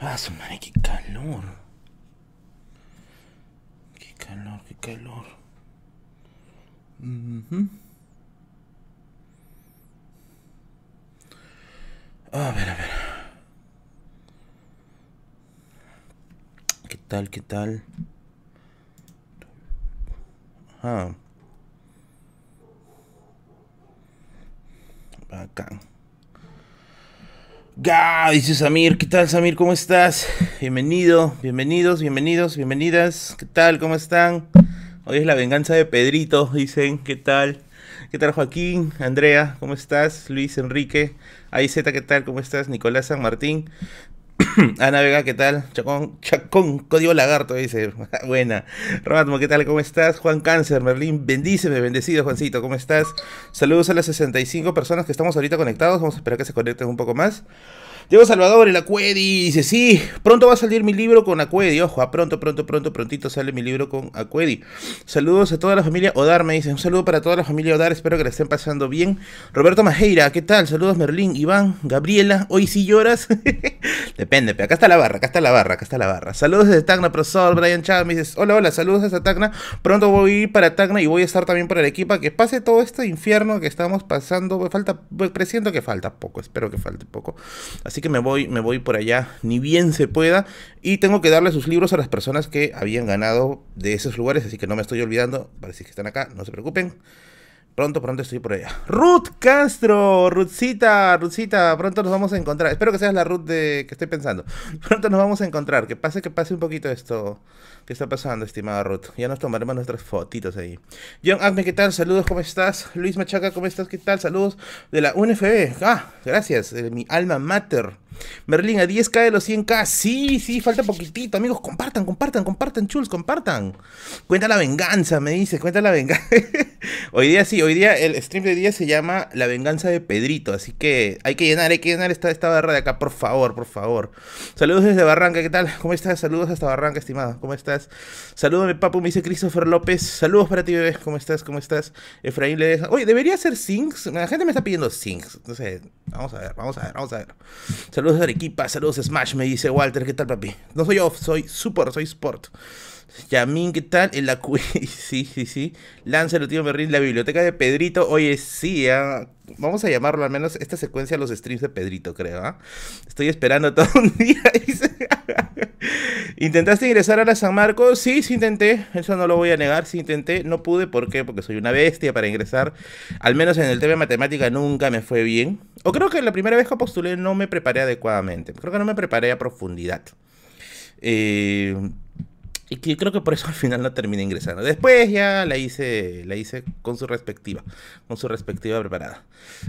Ah, su madre, qué calor. Qué calor, qué calor. Ujú. A ver, a ver. ¿Qué tal, qué tal? Ah. Bacán. Ga, dice Samir, ¿qué tal Samir? ¿Cómo estás? Bienvenido, bienvenidos, bienvenidos, bienvenidas. ¿Qué tal? ¿Cómo están? Hoy es la venganza de Pedrito, dicen. ¿Qué tal? ¿Qué tal Joaquín? Andrea, ¿cómo estás? Luis Enrique. Z, ¿qué tal? ¿Cómo estás? Nicolás San Martín. Ana Vega, ¿qué tal? Chacón, Chacón, código lagarto, dice. Buena. Romatmo, ¿qué tal? ¿Cómo estás? Juan Cáncer, Merlín, bendíceme, bendecido, Juancito, ¿cómo estás? Saludos a las 65 personas que estamos ahorita conectados. Vamos a esperar que se conecten un poco más. Diego Salvador, el Acuedi, dice, sí, pronto va a salir mi libro con Acuedi, ojo, a pronto, pronto, pronto, prontito sale mi libro con Acuedi. Saludos a toda la familia Odar, me dice, un saludo para toda la familia Odar, espero que la estén pasando bien. Roberto Majeira, ¿qué tal? Saludos Merlín, Iván, Gabriela, hoy sí lloras. Depende, pero acá está la barra, acá está la barra, acá está la barra. Saludos desde Tacna, profesor Brian Chávez, me dices, hola, hola, saludos desde Tacna. Pronto voy a ir para Tacna y voy a estar también para Arequipa, que pase todo este infierno que estamos pasando, falta, presiento que falta poco, espero que falte poco. Así que me voy, me voy por allá, ni bien se pueda. Y tengo que darle sus libros a las personas que habían ganado de esos lugares, así que no me estoy olvidando. Parece que están acá, no se preocupen. Pronto, pronto estoy por allá. Ruth Castro, Ruthcita, Ruthcita, pronto nos vamos a encontrar. Espero que seas la Ruth de que estoy pensando. Pronto nos vamos a encontrar. Que pase, que pase un poquito esto que está pasando, estimada Ruth. Ya nos tomaremos nuestras fotitos ahí. John ¿qué tal? Saludos, ¿cómo estás? Luis Machaca, ¿cómo estás? ¿Qué tal? Saludos de la UNFB. Ah, gracias, de mi alma mater. Merlín, a 10k de los 100k. Sí, sí, falta poquitito. Amigos, compartan, compartan, compartan, chuls, compartan. Cuenta la venganza, me dice, cuenta la venganza. hoy día sí, hoy día el stream de día se llama La venganza de Pedrito. Así que hay que llenar, hay que llenar esta, esta barra de acá, por favor, por favor. Saludos desde Barranca, ¿qué tal? ¿Cómo estás? Saludos hasta Barranca, estimado. ¿Cómo estás? Saludos mi papu, me dice Christopher López. Saludos para ti, bebé. ¿Cómo estás? ¿Cómo estás? Efraín le deja. Oye, debería ser Sings. La gente me está pidiendo Sings. No sé, vamos a ver, vamos a ver, vamos a ver. Saludos Saludos de Arequipa, saludos Smash, me dice Walter, ¿qué tal papi? No soy off, soy super, soy sport. Yamin, ¿qué tal? En la sí, sí, sí. Lance el tío Merlin, la biblioteca de Pedrito. Oye, sí, ¿ah? Vamos a llamarlo al menos esta secuencia los streams de Pedrito, creo. ¿ah? Estoy esperando todo un día. ¿Intentaste ingresar a la San Marcos? Sí, sí intenté. Eso no lo voy a negar. Sí intenté. No pude. ¿Por qué? Porque soy una bestia para ingresar. Al menos en el tema de matemática nunca me fue bien. O creo que la primera vez que postulé no me preparé adecuadamente. Creo que no me preparé a profundidad. Eh, y que creo que por eso al final no terminé ingresando. Después ya la hice, la hice con su respectiva, con su respectiva preparada.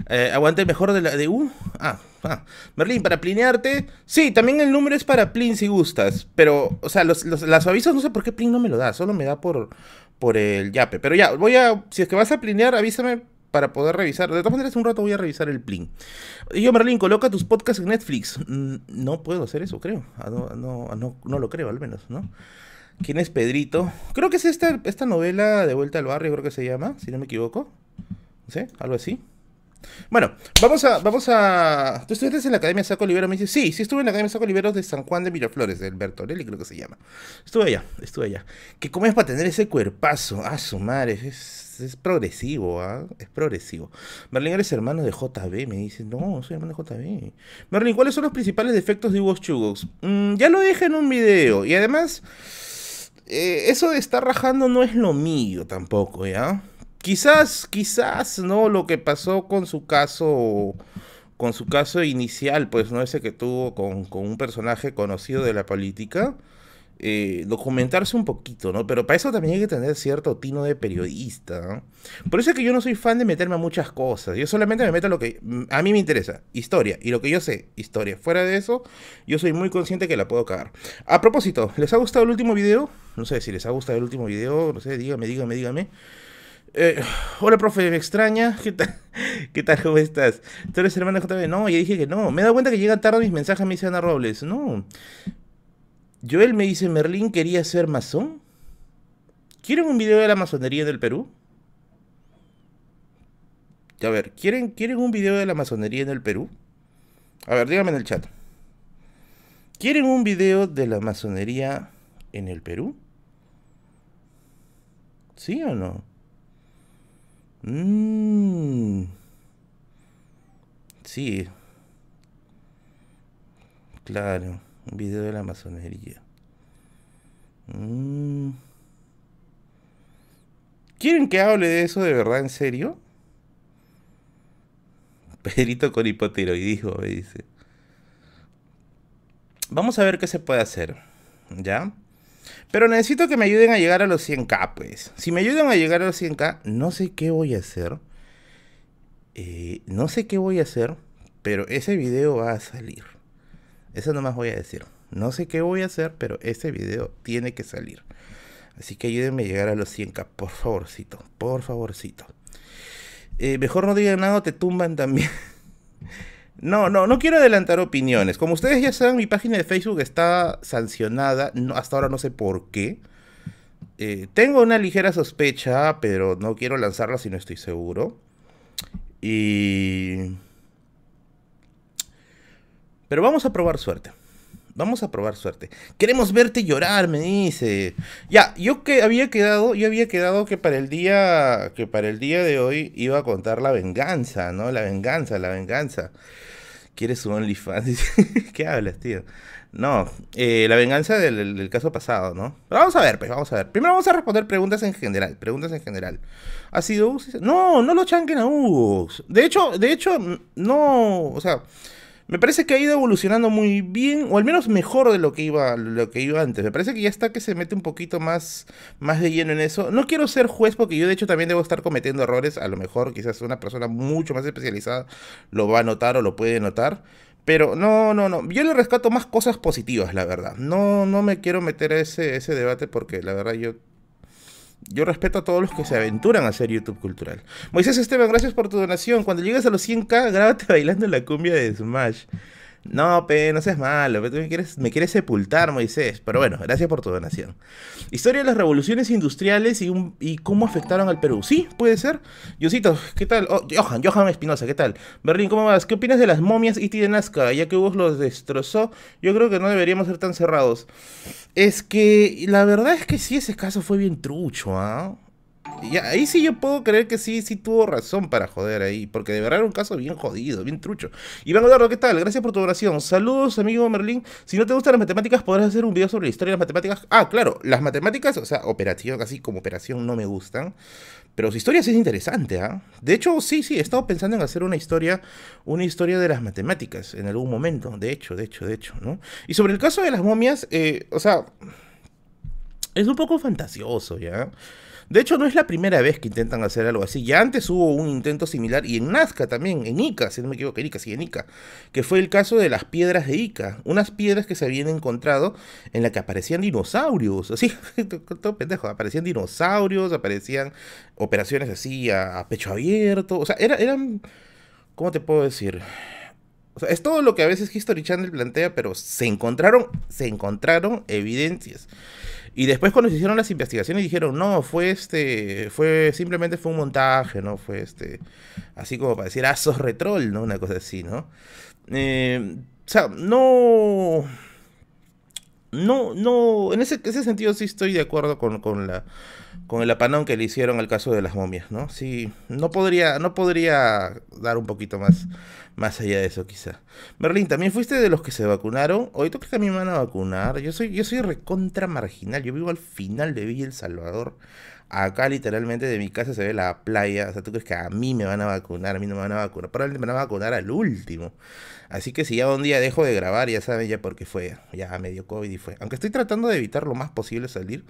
Eh, aguante mejor de la de U. Ah, ah, Merlín, para plinearte. Sí, también el número es para plin si gustas. Pero, o sea, los, las avisos no sé por qué plin no me lo da. Solo me da por, por el yape. Pero ya, voy a. Si es que vas a plinear, avísame para poder revisar. De todas maneras, un rato voy a revisar el plin. Y yo, Merlín, coloca tus podcasts en Netflix. Mm, no puedo hacer eso, creo. Ah, no, no, no, no lo creo, al menos, ¿no? ¿Quién es Pedrito? Creo que es esta, esta novela de Vuelta al Barrio, creo que se llama, si no me equivoco. No sé, algo así. Bueno, vamos a, vamos a. ¿Tú estuviste en la Academia Saco Libero? Me dice, sí, sí estuve en la Academia Saco Liberos de San Juan de Miraflores, del Bertorelli, creo que se llama. Estuve allá, estuve allá. ¿Qué comes para tener ese cuerpazo? Ah, su madre, es, es progresivo, ¿ah? Es progresivo. Merlin, eres hermano de JB, me dice, no, soy hermano de JB. Merlin, ¿cuáles son los principales defectos de Hugo Chugos? Mm, ya lo dije en un video, y además. Eh, eso de estar rajando no es lo mío tampoco, ¿ya? Quizás, quizás, ¿no? Lo que pasó con su caso, con su caso inicial, pues, ¿no? Ese que tuvo con, con un personaje conocido de la política eh, documentarse un poquito, ¿no? Pero para eso también hay que tener cierto tino de periodista, ¿no? Por eso es que yo no soy fan de meterme a muchas cosas. Yo solamente me meto a lo que mm, a mí me interesa, historia. Y lo que yo sé, historia. Fuera de eso, yo soy muy consciente que la puedo cagar. A propósito, ¿les ha gustado el último video? No sé si les ha gustado el último video, no sé, dígame, dígame, dígame. Eh, hola, profe, me extraña. ¿Qué tal? ¿Cómo estás? ¿Tú eres hermano de JB? No, ya dije que no. Me he dado cuenta que llegan tarde mis mensajes, me dice Ana Robles. No. Joel me dice, Merlín quería ser masón. ¿Quieren un video de la masonería del Perú? A ver, ¿quieren, ¿quieren un video de la masonería en el Perú? A ver, díganme en el chat. ¿Quieren un video de la masonería en el Perú? ¿Sí o no? Mmm. Sí. Claro, un video de la masonería. Mm. ¿Quieren que hable de eso de verdad, en serio? Pedrito con hipotiroidismo, me dice. Vamos a ver qué se puede hacer. ¿Ya? Pero necesito que me ayuden a llegar a los 100k, pues. Si me ayudan a llegar a los 100k, no sé qué voy a hacer. Eh, no sé qué voy a hacer, pero ese video va a salir. Eso no más voy a decir. No sé qué voy a hacer, pero ese video tiene que salir. Así que ayúdenme a llegar a los 100k, por favorcito, por favorcito. Eh, mejor no digan nada, te tumban también. No, no, no quiero adelantar opiniones. Como ustedes ya saben, mi página de Facebook está sancionada. hasta ahora no sé por qué. Eh, tengo una ligera sospecha, pero no quiero lanzarla si no estoy seguro. Y... Pero vamos a probar suerte. Vamos a probar suerte. Queremos verte llorar, me dice. Ya, yo que había quedado, yo había quedado que para el día, que para el día de hoy iba a contar la venganza, ¿no? La venganza, la venganza. ¿Quieres su OnlyFans? ¿Qué hablas, tío? No, eh, la venganza del, caso pasado, ¿no? Pero vamos a ver, pues vamos a ver. Primero vamos a responder preguntas en general. Preguntas en general. ¿Ha sido No, no lo chanquen a Ux. De hecho, de hecho, no. O sea, me parece que ha ido evolucionando muy bien, o al menos mejor de lo que iba, lo que iba antes. Me parece que ya está que se mete un poquito más, más de lleno en eso. No quiero ser juez porque yo de hecho también debo estar cometiendo errores. A lo mejor quizás una persona mucho más especializada lo va a notar o lo puede notar. Pero no, no, no. Yo le rescato más cosas positivas, la verdad. No, no me quiero meter a ese, ese debate porque la verdad yo yo respeto a todos los que se aventuran a hacer YouTube cultural. Moisés Esteban, gracias por tu donación. Cuando llegues a los 100k, grábate bailando la cumbia de Smash. No, pe, no seas malo, tú me quieres, me quieres sepultar, Moisés. Pero bueno, gracias por tu donación. Historia de las revoluciones industriales y, y cómo afectaron al Perú. Sí, puede ser. Yosito, ¿qué tal? Oh, Johan, Johan Espinosa, ¿qué tal? Berlín, ¿cómo vas? ¿Qué opinas de las momias y de Nazca? Ya que Hugo los destrozó, yo creo que no deberíamos ser tan cerrados. Es que la verdad es que sí, ese caso fue bien trucho, ¿ah? Y ahí sí yo puedo creer que sí, sí tuvo razón para joder ahí, porque de verdad era un caso bien jodido, bien trucho. Iván Eduardo, ¿qué tal? Gracias por tu oración. Saludos, amigo Merlín. Si no te gustan las matemáticas, podrás hacer un video sobre la historia de las matemáticas. Ah, claro, las matemáticas, o sea, operación, así como operación, no me gustan. Pero su historia sí es interesante, ¿ah? De hecho, sí, sí, he estado pensando en hacer una historia, una historia de las matemáticas en algún momento. De hecho, de hecho, de hecho, ¿no? Y sobre el caso de las momias, eh, o sea, es un poco fantasioso, ¿ya? De hecho, no es la primera vez que intentan hacer algo así. Ya antes hubo un intento similar y en Nazca también, en Ica, si no me equivoco, en Ica, sí, en Ica, que fue el caso de las piedras de Ica. Unas piedras que se habían encontrado en la que aparecían dinosaurios. Así, todo pendejo, aparecían dinosaurios, aparecían operaciones así a, pecho abierto. O sea, eran. ¿Cómo te puedo decir? Es todo lo que a veces History Channel plantea, pero se encontraron, se encontraron evidencias. Y después cuando se hicieron las investigaciones dijeron, no, fue este, fue, simplemente fue un montaje, ¿no? Fue este, así como para decir, ah, sos retrol, ¿no? Una cosa así, ¿no? Eh, o sea, no... No, no, en ese, ese sentido sí estoy de acuerdo con, con la con el apanón que le hicieron al caso de las momias, ¿no? Sí, no podría, no podría dar un poquito más, más allá de eso quizá. Berlín, ¿también fuiste de los que se vacunaron? ¿Hoy crees que a mí me van a vacunar? Yo soy, yo soy recontra marginal, yo vivo al final de Villa El Salvador. Acá literalmente de mi casa se ve la playa. O sea, ¿tú crees que a mí me van a vacunar? A mí no me van a vacunar. Probablemente me van a vacunar al último. Así que si ya un día dejo de grabar, ya saben ya porque fue. Ya medio COVID y fue. Aunque estoy tratando de evitar lo más posible salir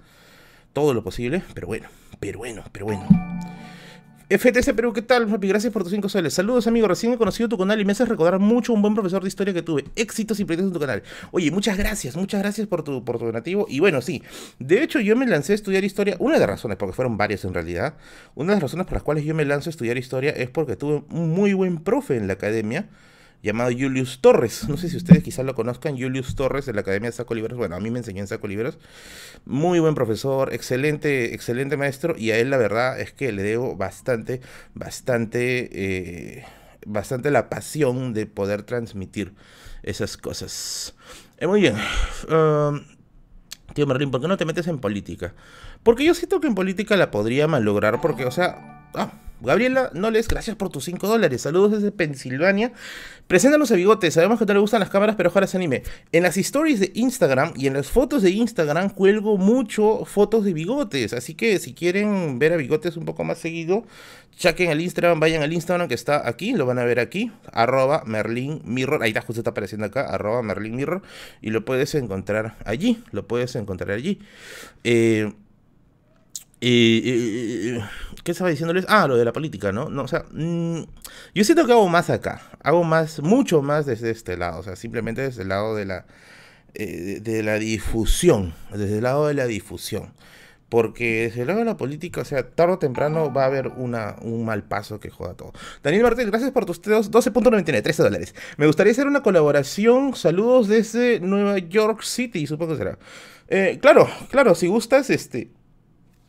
todo lo posible, pero bueno, pero bueno, pero bueno. FTC Perú, ¿qué tal, Gracias por tus 5 soles. Saludos, amigo. Recién he conocido tu canal y me haces recordar mucho un buen profesor de historia que tuve. Éxitos y proyectos en tu canal. Oye, muchas gracias, muchas gracias por tu, por tu donativo. Y bueno, sí, de hecho yo me lancé a estudiar historia. Una de las razones, porque fueron varias en realidad, una de las razones por las cuales yo me lanzo a estudiar historia es porque tuve un muy buen profe en la academia llamado Julius Torres. No sé si ustedes quizás lo conozcan, Julius Torres de la Academia de Saco Libros. Bueno, a mí me enseñó en Saco Libros. Muy buen profesor, excelente, excelente maestro. Y a él la verdad es que le debo bastante, bastante... Eh, bastante la pasión de poder transmitir esas cosas. Eh, muy bien. Um, tío Merlin, ¿por qué no te metes en política? Porque yo siento que en política la podría malograr, porque, o sea... Ah, Gabriela Noles, gracias por tus 5 dólares. Saludos desde Pensilvania. Preséntanos a Bigote. Sabemos que no le gustan las cámaras, pero ojalá se anime. En las stories de Instagram y en las fotos de Instagram cuelgo mucho fotos de bigotes. Así que si quieren ver a bigotes un poco más seguido, chequen el Instagram, vayan al Instagram que está aquí, lo van a ver aquí, arroba Merlin Mirror. Ahí está, justo está apareciendo acá, arroba Merlin Mirror. Y lo puedes encontrar allí. Lo puedes encontrar allí. Eh. Eh, ¿Qué estaba diciéndoles? Ah, lo de la política, ¿no? no o sea, mm, yo siento que hago más acá. Hago más, mucho más desde este lado. O sea, simplemente desde el lado de la, eh, de la difusión. Desde el lado de la difusión. Porque desde el lado de la política, o sea, tarde o temprano va a haber una, un mal paso que joda todo. Daniel Martel, gracias por tus 12.99, 13 dólares. Me gustaría hacer una colaboración. Saludos desde Nueva York City, supongo que será. Eh, claro, claro, si gustas, este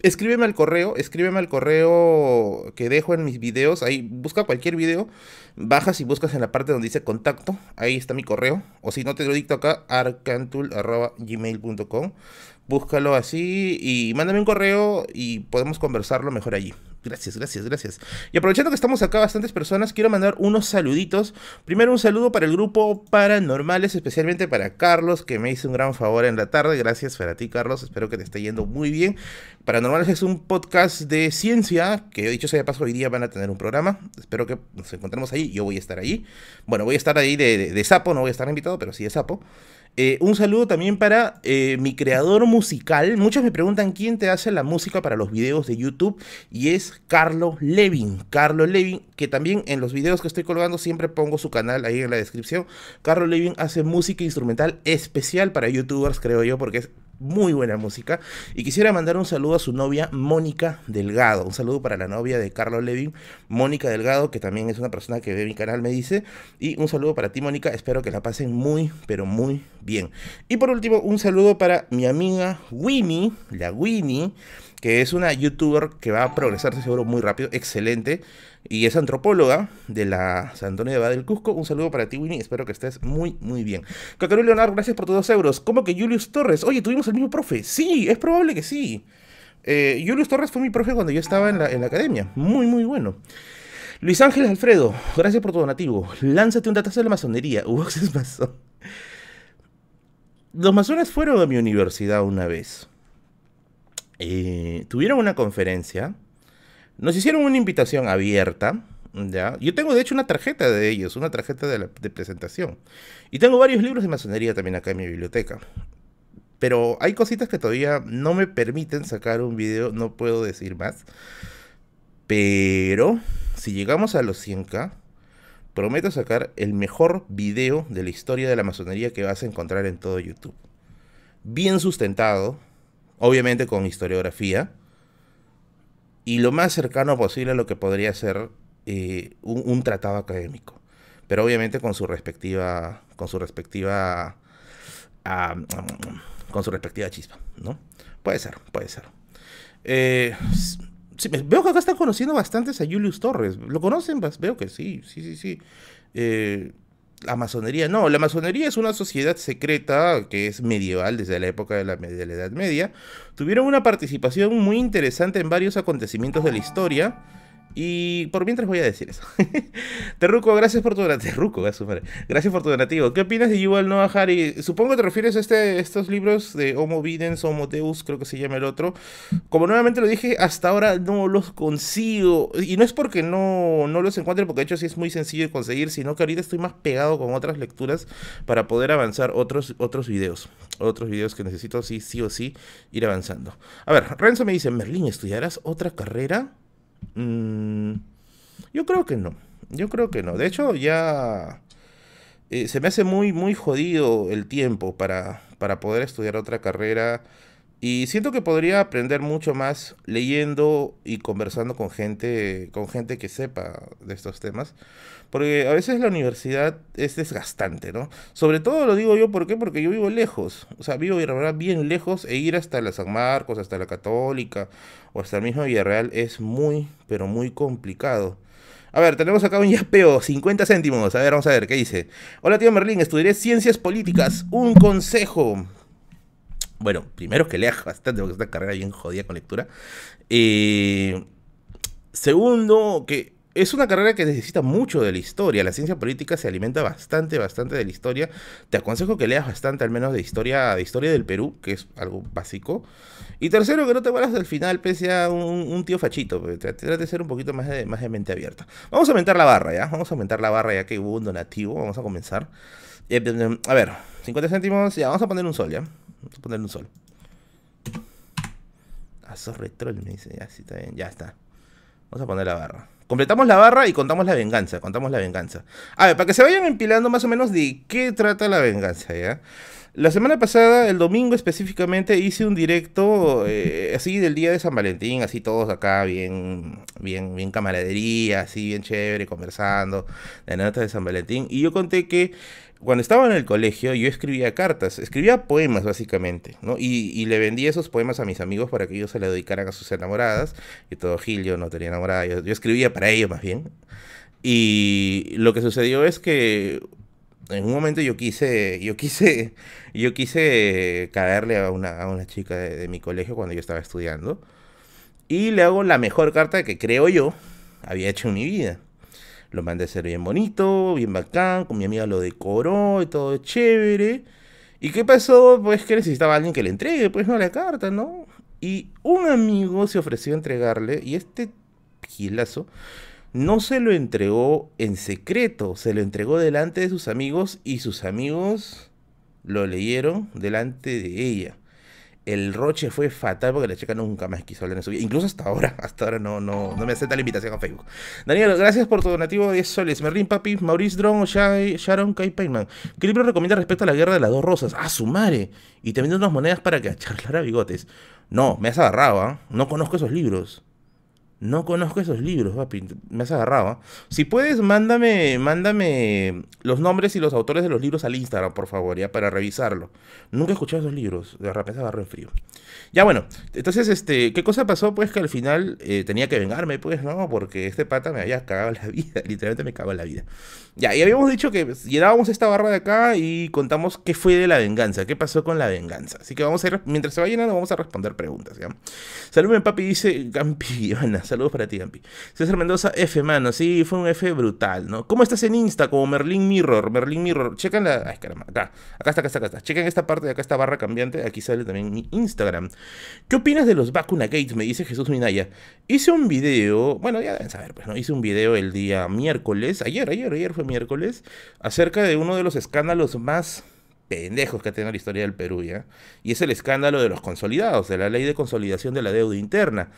escríbeme al correo, escríbeme al correo que dejo en mis videos, ahí busca cualquier video, bajas y buscas en la parte donde dice contacto, ahí está mi correo, o si no te lo dicto acá, arcantul.gmail.com, búscalo así y mándame un correo y podemos conversarlo mejor allí. Gracias, gracias, gracias. Y aprovechando que estamos acá bastantes personas, quiero mandar unos saluditos. Primero un saludo para el grupo Paranormales, especialmente para Carlos, que me hizo un gran favor en la tarde. Gracias para ti, Carlos. Espero que te esté yendo muy bien. Paranormales es un podcast de ciencia, que dicho sea de paso, hoy día van a tener un programa. Espero que nos encontremos ahí. Yo voy a estar ahí. Bueno, voy a estar ahí de, de sapo, no voy a estar invitado, pero sí de sapo. Eh, un saludo también para eh, mi creador musical. Muchos me preguntan quién te hace la música para los videos de YouTube y es Carlo Levin. Carlo Levin, que también en los videos que estoy colgando siempre pongo su canal ahí en la descripción. Carlo Levin hace música instrumental especial para youtubers, creo yo, porque es muy buena música. Y quisiera mandar un saludo a su novia Mónica Delgado. Un saludo para la novia de Carlos Levin, Mónica Delgado, que también es una persona que ve mi canal, me dice. Y un saludo para ti, Mónica. Espero que la pasen muy, pero muy bien. Y por último, un saludo para mi amiga Winnie, la Winnie, que es una youtuber que va a progresarse seguro muy rápido, excelente y es antropóloga de la San Antonio de Bada del Cusco. Un saludo para ti, Winnie. Espero que estés muy, muy bien. Cacarú Leonardo, gracias por tus dos euros. ¿Cómo que Julius Torres? Oye, tuvimos el mismo profe. Sí, es probable que sí. Eh, Julius Torres fue mi profe cuando yo estaba en la, en la academia. Muy, muy bueno. Luis Ángel Alfredo, gracias por tu donativo. Lánzate un datazo de la masonería. es masón. Los masones fueron a mi universidad una vez. Eh, tuvieron una conferencia nos hicieron una invitación abierta. ¿ya? Yo tengo de hecho una tarjeta de ellos, una tarjeta de, presentación. Y tengo varios libros de masonería también acá en mi biblioteca. Pero hay cositas que todavía no me permiten sacar un video, no puedo decir más. Pero si llegamos a los 100k, prometo sacar el mejor video de la historia de la masonería que vas a encontrar en todo YouTube. Bien sustentado, obviamente con historiografía y lo más cercano posible a lo que podría ser eh, un, tratado académico. Pero obviamente con su respectiva, con su respectiva, con su respectiva chispa, ¿no? Puede ser, puede ser. Eh, veo que acá están conociendo bastantes a Julius Torres. ¿Lo conocen? Veo que sí, sí, sí, sí. Eh, la masonería, no, la masonería es una sociedad secreta que es medieval desde la época de la, de la Edad Media. Tuvieron una participación muy interesante en varios acontecimientos de la historia y por mientras voy a decir eso. Terruco, gracias por tu donativo. Gracias por tu donativo. ¿Qué opinas de Yuval Noah Harari? Supongo te refieres a este, estos libros de Homo Videns, Homo Deus, creo que se llama el otro. Como nuevamente lo dije, hasta ahora no los consigo. Y no es porque no, no los encuentre, porque de hecho sí es muy sencillo de conseguir, sino que ahorita estoy más pegado con otras lecturas para poder avanzar otros, otros videos. Otros videos que necesito sí, sí o sí ir avanzando. A ver, Renzo me dice, Merlín, ¿estudiarás otra carrera? Mm, yo creo que no. Yo creo que no. De hecho, ya eh, se me hace muy, muy jodido el tiempo para, para poder estudiar otra carrera. Y siento que podría aprender mucho más leyendo y conversando con gente, con gente que sepa de estos temas. Porque a veces la universidad es desgastante, ¿no? Sobre todo lo digo yo, ¿por qué? Porque yo vivo lejos. O sea, vivo bien lejos e ir hasta la San Marcos, hasta la Católica o hasta el mismo Villarreal es muy, pero muy complicado. A ver, tenemos acá un yapeo, 50 céntimos. A ver, vamos a ver, ¿qué dice? Hola, tío Merlín, estudiaré ciencias políticas. Un consejo. Bueno, primero que leas bastante, porque esta carrera bien jodida con lectura. Eh, segundo, que es una carrera que necesita mucho de la historia. La ciencia política se alimenta bastante, bastante de la historia. Te aconsejo que leas bastante, al menos de historia, de historia del Perú, que es algo básico. Y tercero, que no te vuelvas al final, pese a un, tío fachito. Trate de ser un poquito más de, más de mente abierta. Vamos a aumentar la barra, ¿ya? Vamos a aumentar la barra ya que hubo un donativo. Vamos a comenzar. Eh, a ver, 50 céntimos. Ya, vamos a poner un sol, ¿ya? Vamos a poner un sol. Ah, sos retrol, me dice. Ya, sí, está bien. Ya está. Vamos a poner la barra. Completamos la barra y contamos la venganza. Contamos la venganza. A ver, para que se vayan empilando más o menos de qué trata la venganza. La semana pasada, el domingo específicamente, hice un directo eh, así del día de San Valentín, así todos acá bien, bien, bien camaradería, así bien chévere, conversando, de la nota de San Valentín. Y yo conté que cuando estaba en el colegio yo escribía cartas, escribía poemas básicamente, ¿no? Y, y, le vendía esos poemas a mis amigos para que ellos se le dedicaran a sus enamoradas. Y todo Gil, yo no tenía enamorada, yo, yo escribía para ellos más bien. Y lo que sucedió es que en un momento yo quise, yo quise, yo quise caerle a una, a una chica de, de mi colegio cuando yo estaba estudiando. Y le hago la mejor carta que creo yo había hecho en mi vida. Lo mandé a hacer bien bonito, bien bacán, con mi amiga lo decoró y todo chévere. ¿Y qué pasó? Pues que necesitaba alguien que le entregue, pues no la carta, ¿no? Y un amigo se ofreció a entregarle y este gilazo no se lo entregó en secreto, se lo entregó delante de sus amigos y sus amigos lo leyeron delante de ella el roche fue fatal porque la chica nunca más quiso hablar en su vida. Incluso hasta ahora, hasta ahora no, no, no me acepta la invitación a Facebook. Daniel, gracias por tu donativo de 10 soles. Merlin Papi, Maurice Drone, Sharon Kai Payman. ¿Qué libro recomienda respecto a la guerra de las dos rosas? ¡Ah, su madre! Y también unas monedas para que charlara bigotes. No, me has agarrado, ¿ah? No conozco esos libros. No conozco esos libros, papi. Me has agarrado. ¿ah? Si puedes, mándame, mándame los nombres y los autores de los libros al Instagram, por favor, ya, para revisarlo. Nunca he escuchado esos libros. De repente agarro en frío. Ya, bueno. Entonces, este, ¿qué cosa pasó? Pues que al final eh, tenía que vengarme, pues, ¿no? Porque este pata me había cagado la vida. Literalmente me cagó la vida. Ya, y habíamos dicho que llenábamos esta barra de acá y contamos qué fue de la venganza. ¿Qué pasó con la venganza? Así que vamos a ir, mientras se va llenando, vamos a responder preguntas, ¿ya? Saludme, papi, dice Gampi, Saludos para ti, Gampi. César Mendoza, F, mano. Sí, fue un F brutal, ¿no? ¿Cómo estás en Insta? Como Merlin Mirror. Merlin Mirror. Checan la. Ay, caramba. Acá. Acá está, acá está, acá está. Chequen esta parte de acá, esta barra cambiante. Aquí sale también mi Instagram. ¿Qué opinas de los Vacuna Gates? Me dice Jesús Minaya. Hice un video. Bueno, ya deben saber, pues, ¿no? Hice un video el día miércoles. Ayer, ayer, ayer fue miércoles. Acerca de uno de los escándalos más pendejos que ha tenido la historia del Perú, ¿ya? Y es el escándalo de los consolidados, de la ley de consolidación de la deuda interna.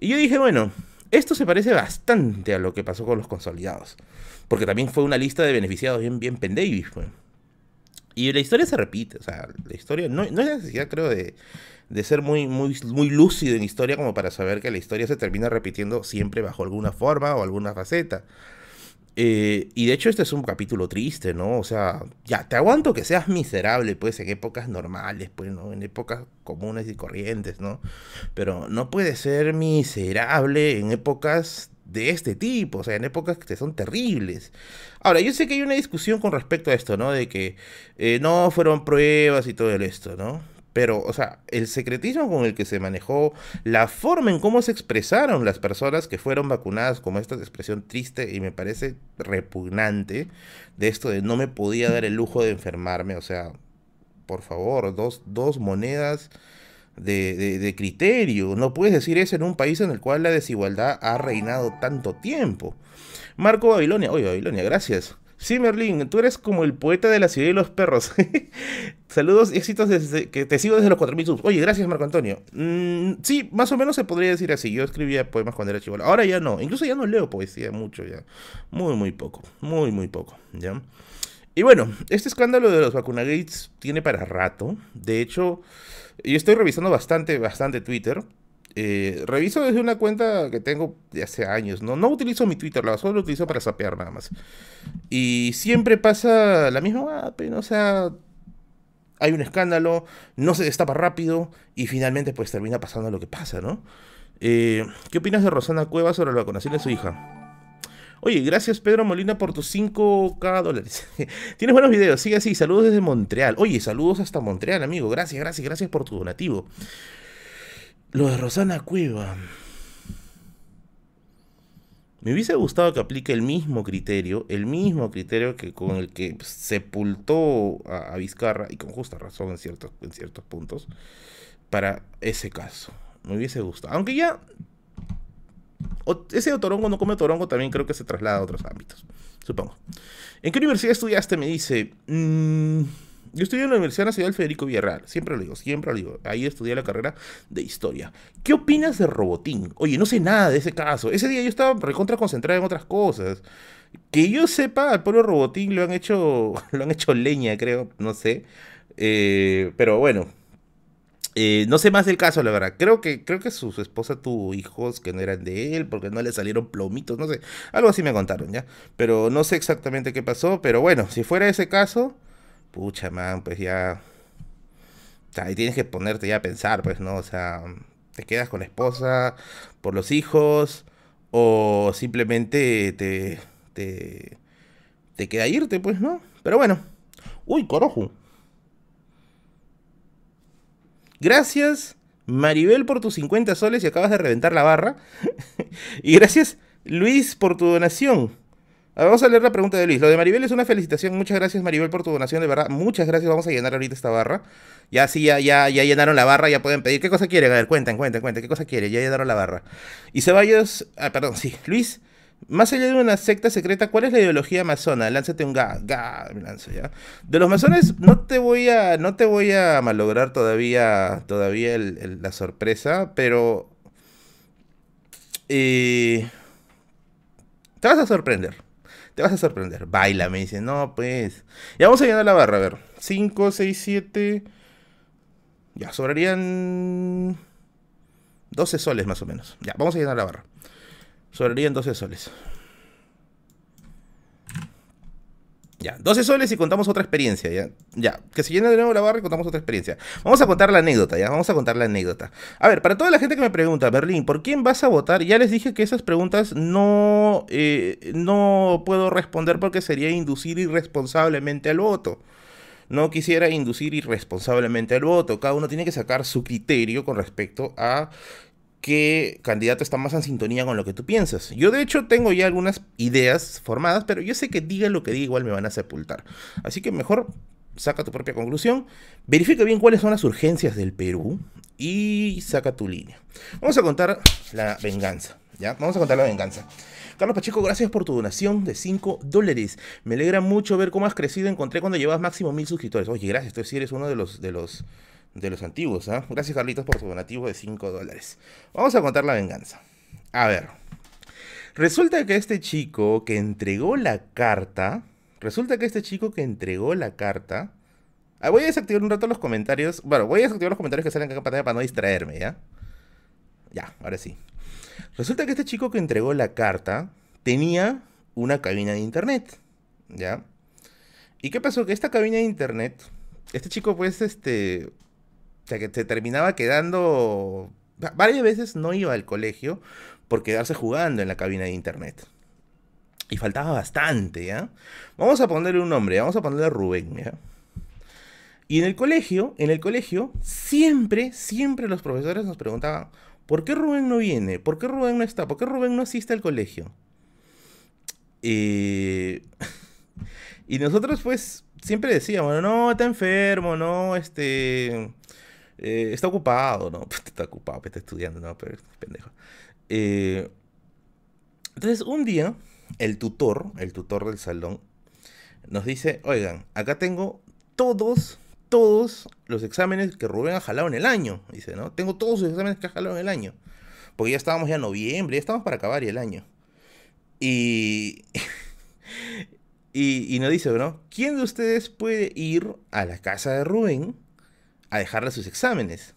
Y yo dije, bueno, esto se parece bastante a lo que pasó con los consolidados. Porque también fue una lista de beneficiados bien, bien pendavis, pues. Y la historia se repite, o sea, la historia, no, no hay necesidad, creo, de, de ser muy, muy, muy lúcido en historia como para saber que la historia se termina repitiendo siempre bajo alguna forma o alguna faceta. Eh, y de hecho este es un capítulo triste, ¿no? O sea, ya, te aguanto que seas miserable, pues, en épocas normales, pues, ¿no? En épocas comunes y corrientes, ¿no? Pero no puede ser miserable en épocas de este tipo, o sea, en épocas que son terribles. Ahora, yo sé que hay una discusión con respecto a esto, ¿no? De que eh, no fueron pruebas y todo esto, ¿no? Pero, o sea, el secretismo con el que se manejó, la forma en cómo se expresaron las personas que fueron vacunadas, como esta expresión triste y me parece repugnante, de esto de no me podía dar el lujo de enfermarme, o sea, por favor, dos, dos monedas de, de, de criterio. No puedes decir eso en un país en el cual la desigualdad ha reinado tanto tiempo. Marco Babilonia, oye Babilonia, gracias. Sí, Merlin, tú eres como el poeta de la ciudad y los perros. Saludos éxitos desde que te sigo desde los 4000 subs. Oye, gracias, Marco Antonio. Mm, sí, más o menos se podría decir así. Yo escribía poemas cuando era chivo. Ahora ya no. Incluso ya no leo poesía mucho ya. Muy, muy poco. Muy, muy poco. ¿Ya? Y bueno, este escándalo de los vacunagates tiene para rato. De hecho, yo estoy revisando bastante, bastante Twitter. Eh, reviso desde una cuenta que tengo de hace años, ¿no? No utilizo mi Twitter, la solo lo utilizo para sapear nada más. Y siempre pasa la misma, pero, hay un escándalo, no se destapa rápido y finalmente pues termina pasando lo que pasa, ¿no? Eh, ¿Qué opinas de Rosana Cueva sobre la vacunación de su hija? Oye, gracias Pedro Molina por tus 5k dólares. Tienes buenos videos, sigue así. Saludos desde Montreal. Oye, saludos hasta Montreal, amigo. Gracias, gracias, gracias por tu donativo. Lo de Rosana Cueva. Me hubiese gustado que aplique el mismo criterio, el mismo criterio que con el que sepultó a, Vizcarra, y con justa razón en ciertos, en ciertos puntos, para ese caso. Me hubiese gustado. Aunque ya ese torongo no come torongo también creo que se traslada a otros ámbitos, supongo. ¿En qué universidad estudiaste? Me dice. Mm, yo estudié en la Universidad Nacional Federico Villarreal. Siempre lo digo, siempre lo digo. Ahí estudié la carrera de historia. ¿Qué opinas de Robotín? Oye, no sé nada de ese caso. Ese día yo estaba recontra concentrado en otras cosas. Que yo sepa, al pueblo Robotín lo han hecho, lo han hecho leña, creo, no sé. Eh, pero bueno, eh, no sé más del caso, la verdad. Creo que, creo que su, esposa tuvo hijos que no eran de él, porque no le salieron plomitos, no sé. Algo así me contaron, ¿ya? Pero no sé exactamente qué pasó. Pero bueno, si fuera ese caso, pucha, man, pues ya. O ahí tienes que ponerte ya a pensar, pues, ¿no? O sea, te quedas con la esposa por los hijos, o simplemente te. te. te queda irte, pues, ¿no? Pero bueno. Uy, corojo. Gracias, Maribel, por tus 50 soles y acabas de reventar la barra. y gracias, Luis, por tu donación. Vamos a leer la pregunta de Luis. Lo de Maribel es una felicitación. Muchas gracias, Maribel, por tu donación. De verdad, muchas gracias. Vamos a llenar ahorita esta barra. Ya sí, ya, ya, ya llenaron la barra. Ya pueden pedir. ¿Qué cosa quieren? A ver, cuenten, cuenten, cuenten. ¿Qué cosa quieren? Ya llenaron la barra. Y Ceballos. Ah, perdón, sí. Luis más allá de una secta secreta, ¿cuál es la ideología masona? Lánzate un ga, ga, lanzo ya. De los masones no te voy a, no te voy a malograr todavía, todavía la sorpresa, pero eh, te vas a sorprender. Te vas a sorprender. Baila, me dice. No, pues. Ya vamos a llenar la barra, a ver. 5, 6, 7. Ya, sobrarían 12 soles más o menos. Ya, vamos a llenar la barra. Sobrarían 12 soles. Ya, 12 soles y contamos otra experiencia, ya. Ya, que se llene de nuevo la barra y contamos otra experiencia. Vamos a contar la anécdota, ya, vamos a contar la anécdota. A ver, para toda la gente que me pregunta, Berlín, ¿por quién vas a votar? Ya les dije que esas preguntas no, eh, no puedo responder porque sería inducir irresponsablemente al voto. No quisiera inducir irresponsablemente al voto. Cada uno tiene que sacar su criterio con respecto a qué candidato está más en sintonía con lo que tú piensas. Yo de hecho tengo ya algunas ideas formadas, pero yo sé que diga lo que diga igual me van a sepultar. Así que mejor saca tu propia conclusión, verifica bien cuáles son las urgencias del Perú y saca tu línea. Vamos a contar la venganza, ¿ya? Vamos a contar la venganza. Carlos Pacheco, gracias por tu donación de 5 dólares. Me alegra mucho ver cómo has crecido. Encontré cuando llevas máximo mil suscriptores. Oye, gracias. Tú sí eres uno de los, de los de los antiguos. ¿ah? Gracias, Carlitos, por tu donativo de 5 dólares. Vamos a contar la venganza. A ver. Resulta que este chico que entregó la carta. Resulta que este chico que entregó la carta. Ah, voy a desactivar un rato los comentarios. Bueno, voy a desactivar los comentarios que salen en pantalla para no distraerme, ¿ya? Ya, ahora sí. Resulta que este chico que entregó la carta tenía una cabina de internet. ¿Ya? ¿Y qué pasó? Que esta cabina de internet. Este chico, pues, este sea, que se terminaba quedando... Varias veces no iba al colegio por quedarse jugando en la cabina de internet. Y faltaba bastante, ¿ya? Vamos a ponerle un nombre, vamos a ponerle Rubén, ¿ya? Y en el colegio, en el colegio, siempre, siempre los profesores nos preguntaban, ¿por qué Rubén no viene? ¿Por qué Rubén no está? ¿Por qué Rubén no asiste al colegio? y nosotros pues siempre decíamos, no, está enfermo, no, este, eh, está ocupado, ¿no? Está ocupado, está estudiando, ¿no? Pero pendejo. Eh, entonces, un día, el tutor, el tutor del salón, nos dice, oigan, acá tengo todos, todos los exámenes que Rubén ha jalado en el año. Dice, ¿no? Tengo todos los exámenes que ha jalado en el año. Porque ya estábamos ya en noviembre, ya estábamos para acabar el año. Y... y, y nos dice, ¿no? ¿Quién de ustedes puede ir a la casa de Rubén a dejarle sus exámenes.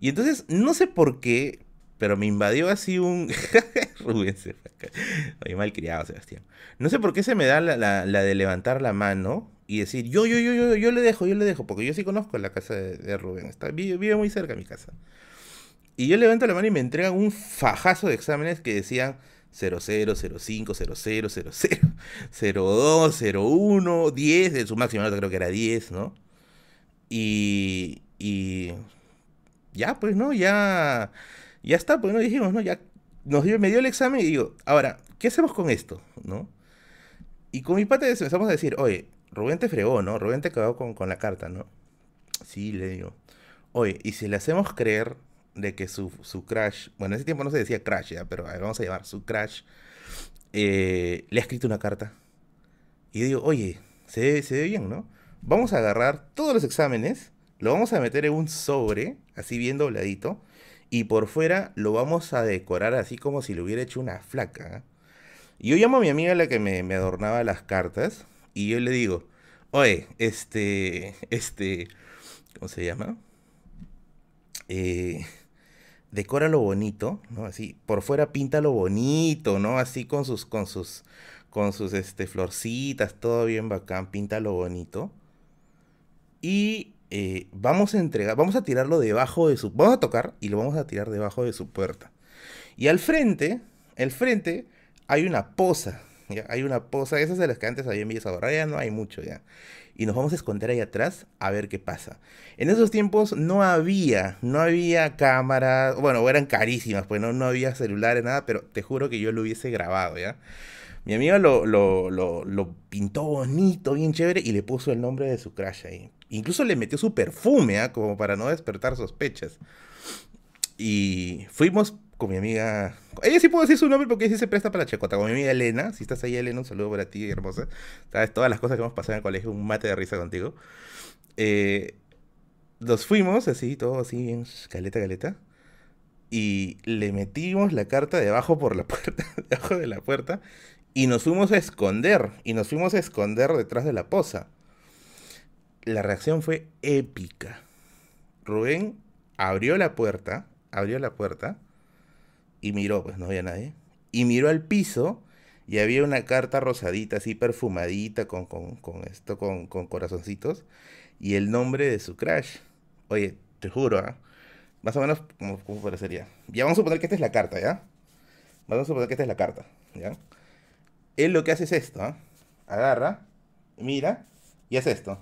Y entonces, no sé por qué, pero me invadió así un... Rubén se Oye, mal criado, Sebastián. No sé por qué se me da la, de levantar la mano y decir, yo, yo, yo, yo, yo le dejo, yo le dejo, porque yo sí conozco la casa de, Rubén. Está, vive, muy cerca de mi casa. Y yo levanto la mano y me entregan un fajazo de exámenes que decían, 00, 05, 00, 00, 02, 01, 10, en su máximo nota creo que era 10, ¿no? Y, ya, pues, ¿no? Ya, ya está, pues, ¿no? Dijimos, ¿no? Ya nos dio, me dio el examen y digo, ahora, ¿qué hacemos con esto? ¿No? Y con mi pata empezamos a decir, oye, Rubén te fregó, ¿no? Rubén te cagó con, con la carta, ¿no? Sí, le digo. Oye, ¿y si le hacemos creer de que su, su crash, bueno, en ese tiempo no se decía crash ya, pero vamos a llamar su crash, eh, le ha escrito una carta? Y digo, oye, se se ve bien, ¿no? Vamos a agarrar todos los exámenes, lo vamos a meter en un sobre, así bien dobladito, y por fuera lo vamos a decorar así como si le hubiera hecho una flaca. Y yo llamo a mi amiga la que me, me adornaba las cartas, y yo le digo, oye, este, este, ¿cómo se llama? Eh, decora lo bonito, ¿no? Así, por fuera pinta lo bonito, ¿no? Así con sus, con sus, con sus, este, florcitas, todo bien bacán, pinta lo bonito. Y eh, vamos a entregar, vamos a tirarlo debajo de su, vamos a tocar y lo vamos a tirar debajo de su puerta. Y al frente, el frente, hay una poza, ¿ya? Hay una poza, esas de las que antes había en Villa ahora ya no hay mucho, ya y nos vamos a esconder ahí atrás a ver qué pasa. En esos tiempos no había, no había cámaras, bueno, eran carísimas, pues no, no había celulares, nada, pero te juro que yo lo hubiese grabado, ¿ya? Mi amiga lo, lo, lo, pintó bonito, bien chévere, y le puso el nombre de su crush ahí. Incluso le metió su perfume, ¿ah? como para no despertar sospechas. Y fuimos con mi amiga. Ella sí puedo decir su nombre porque ella se presta para la chacota. Con mi amiga Elena. Si estás ahí, Elena, un saludo para ti, hermosa. Sabes todas las cosas que hemos pasado en el colegio, un mate de risa contigo. Eh, nos fuimos así, todo así, bien caleta, caleta. Y le metimos la carta debajo por la puerta, debajo de la puerta. Y nos fuimos a esconder. Y nos fuimos a esconder detrás de la poza. La reacción fue épica. Rubén abrió la puerta, abrió la puerta y miró, pues no había nadie. Y miró al piso y había una carta rosadita, así perfumadita, con, con, esto, con, con, corazoncitos, y el nombre de su crush. Oye, te juro, ¿ah? Más o menos, ¿cómo, ¿cómo, parecería? Ya vamos a suponer que esta es la carta, ¿ya? Vamos a suponer que esta es la carta, ¿ya? Él lo que hace es esto, ¿ah? Agarra, mira, y hace esto.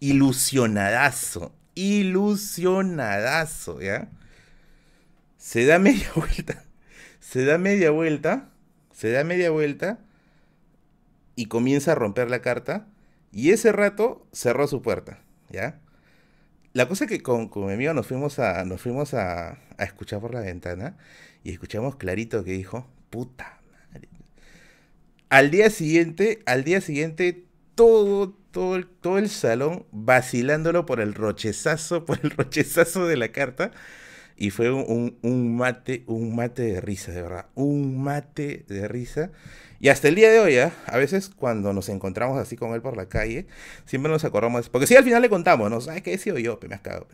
Ilusionadazo ilusionadazo, ¿ya? Se da media vuelta, se da media vuelta, se da media vuelta y comienza a romper la carta y ese rato cerró su puerta, ¿ya? La cosa es que con, con mi amigo nos fuimos, a, nos fuimos a, a escuchar por la ventana y escuchamos clarito que dijo, puta madre. Al día siguiente, al día siguiente, todo, todo el, todo el salón vacilándolo por el rochezazo, por el rochezazo de la carta. Y fue un, un, mate, un mate de risa, de verdad. Un mate de risa. Y hasta el día de hoy, ¿eh? a veces cuando nos encontramos así con él por la calle, siempre nos acordamos. Porque sí, al final le contamos, ¿no? ¿Sabes qué he sido yo? me has cagado.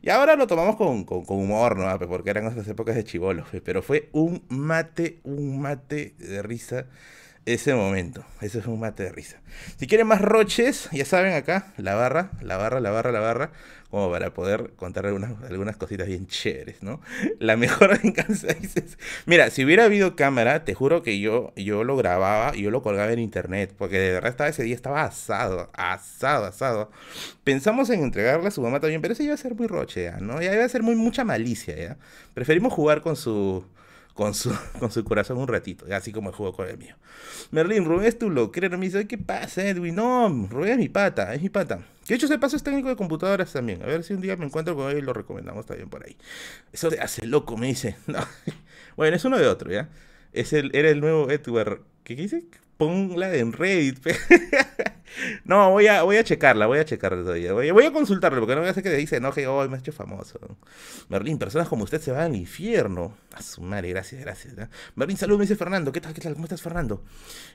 Y ahora lo tomamos con, con, con humor, ¿no? Porque eran esas épocas de chivolos. Pero fue un mate, un mate de risa ese momento. Ese es un mate de risa. Si quieren más roches, ya saben acá, la barra, la barra, la barra, la barra, como para poder contar algunas, algunas cositas bien chéveres, ¿no? La mejor venganza dices. Mira, si hubiera habido cámara, te juro que yo, yo lo grababa y yo lo colgaba en internet, porque de verdad estaba, ese día estaba asado, asado, asado. Pensamos en entregarle a su mamá también, pero ese iba a ser muy roche, ¿no? Ya iba a ser muy mucha malicia, ¿ya? Preferimos jugar con su con su, con su corazón un ratito, así como juego con el mío. Merlin, Rubén es tu loquero, me dice, ¿qué pasa, Edwin? No, Rubén es mi pata, es mi pata. Que de hecho ese paso es técnico de computadoras también. A ver si un día me encuentro con él y lo recomendamos también por ahí. Eso te hace loco, me dice. Bueno, es uno de otro, ¿ya? Es el, era el nuevo Edward. ¿Qué, qué dice? Ponla en Reddit. no, voy a, voy a checarla, voy a checarla todavía. Voy, voy a consultarlo, porque no voy a hacer que dice enoje, oh, me ha hecho famoso. Merlín, personas como usted se van al infierno. A su madre, gracias, gracias. ¿eh? Merlín, salud, me dice Fernando. ¿Qué tal, qué tal? ¿Cómo estás, Fernando?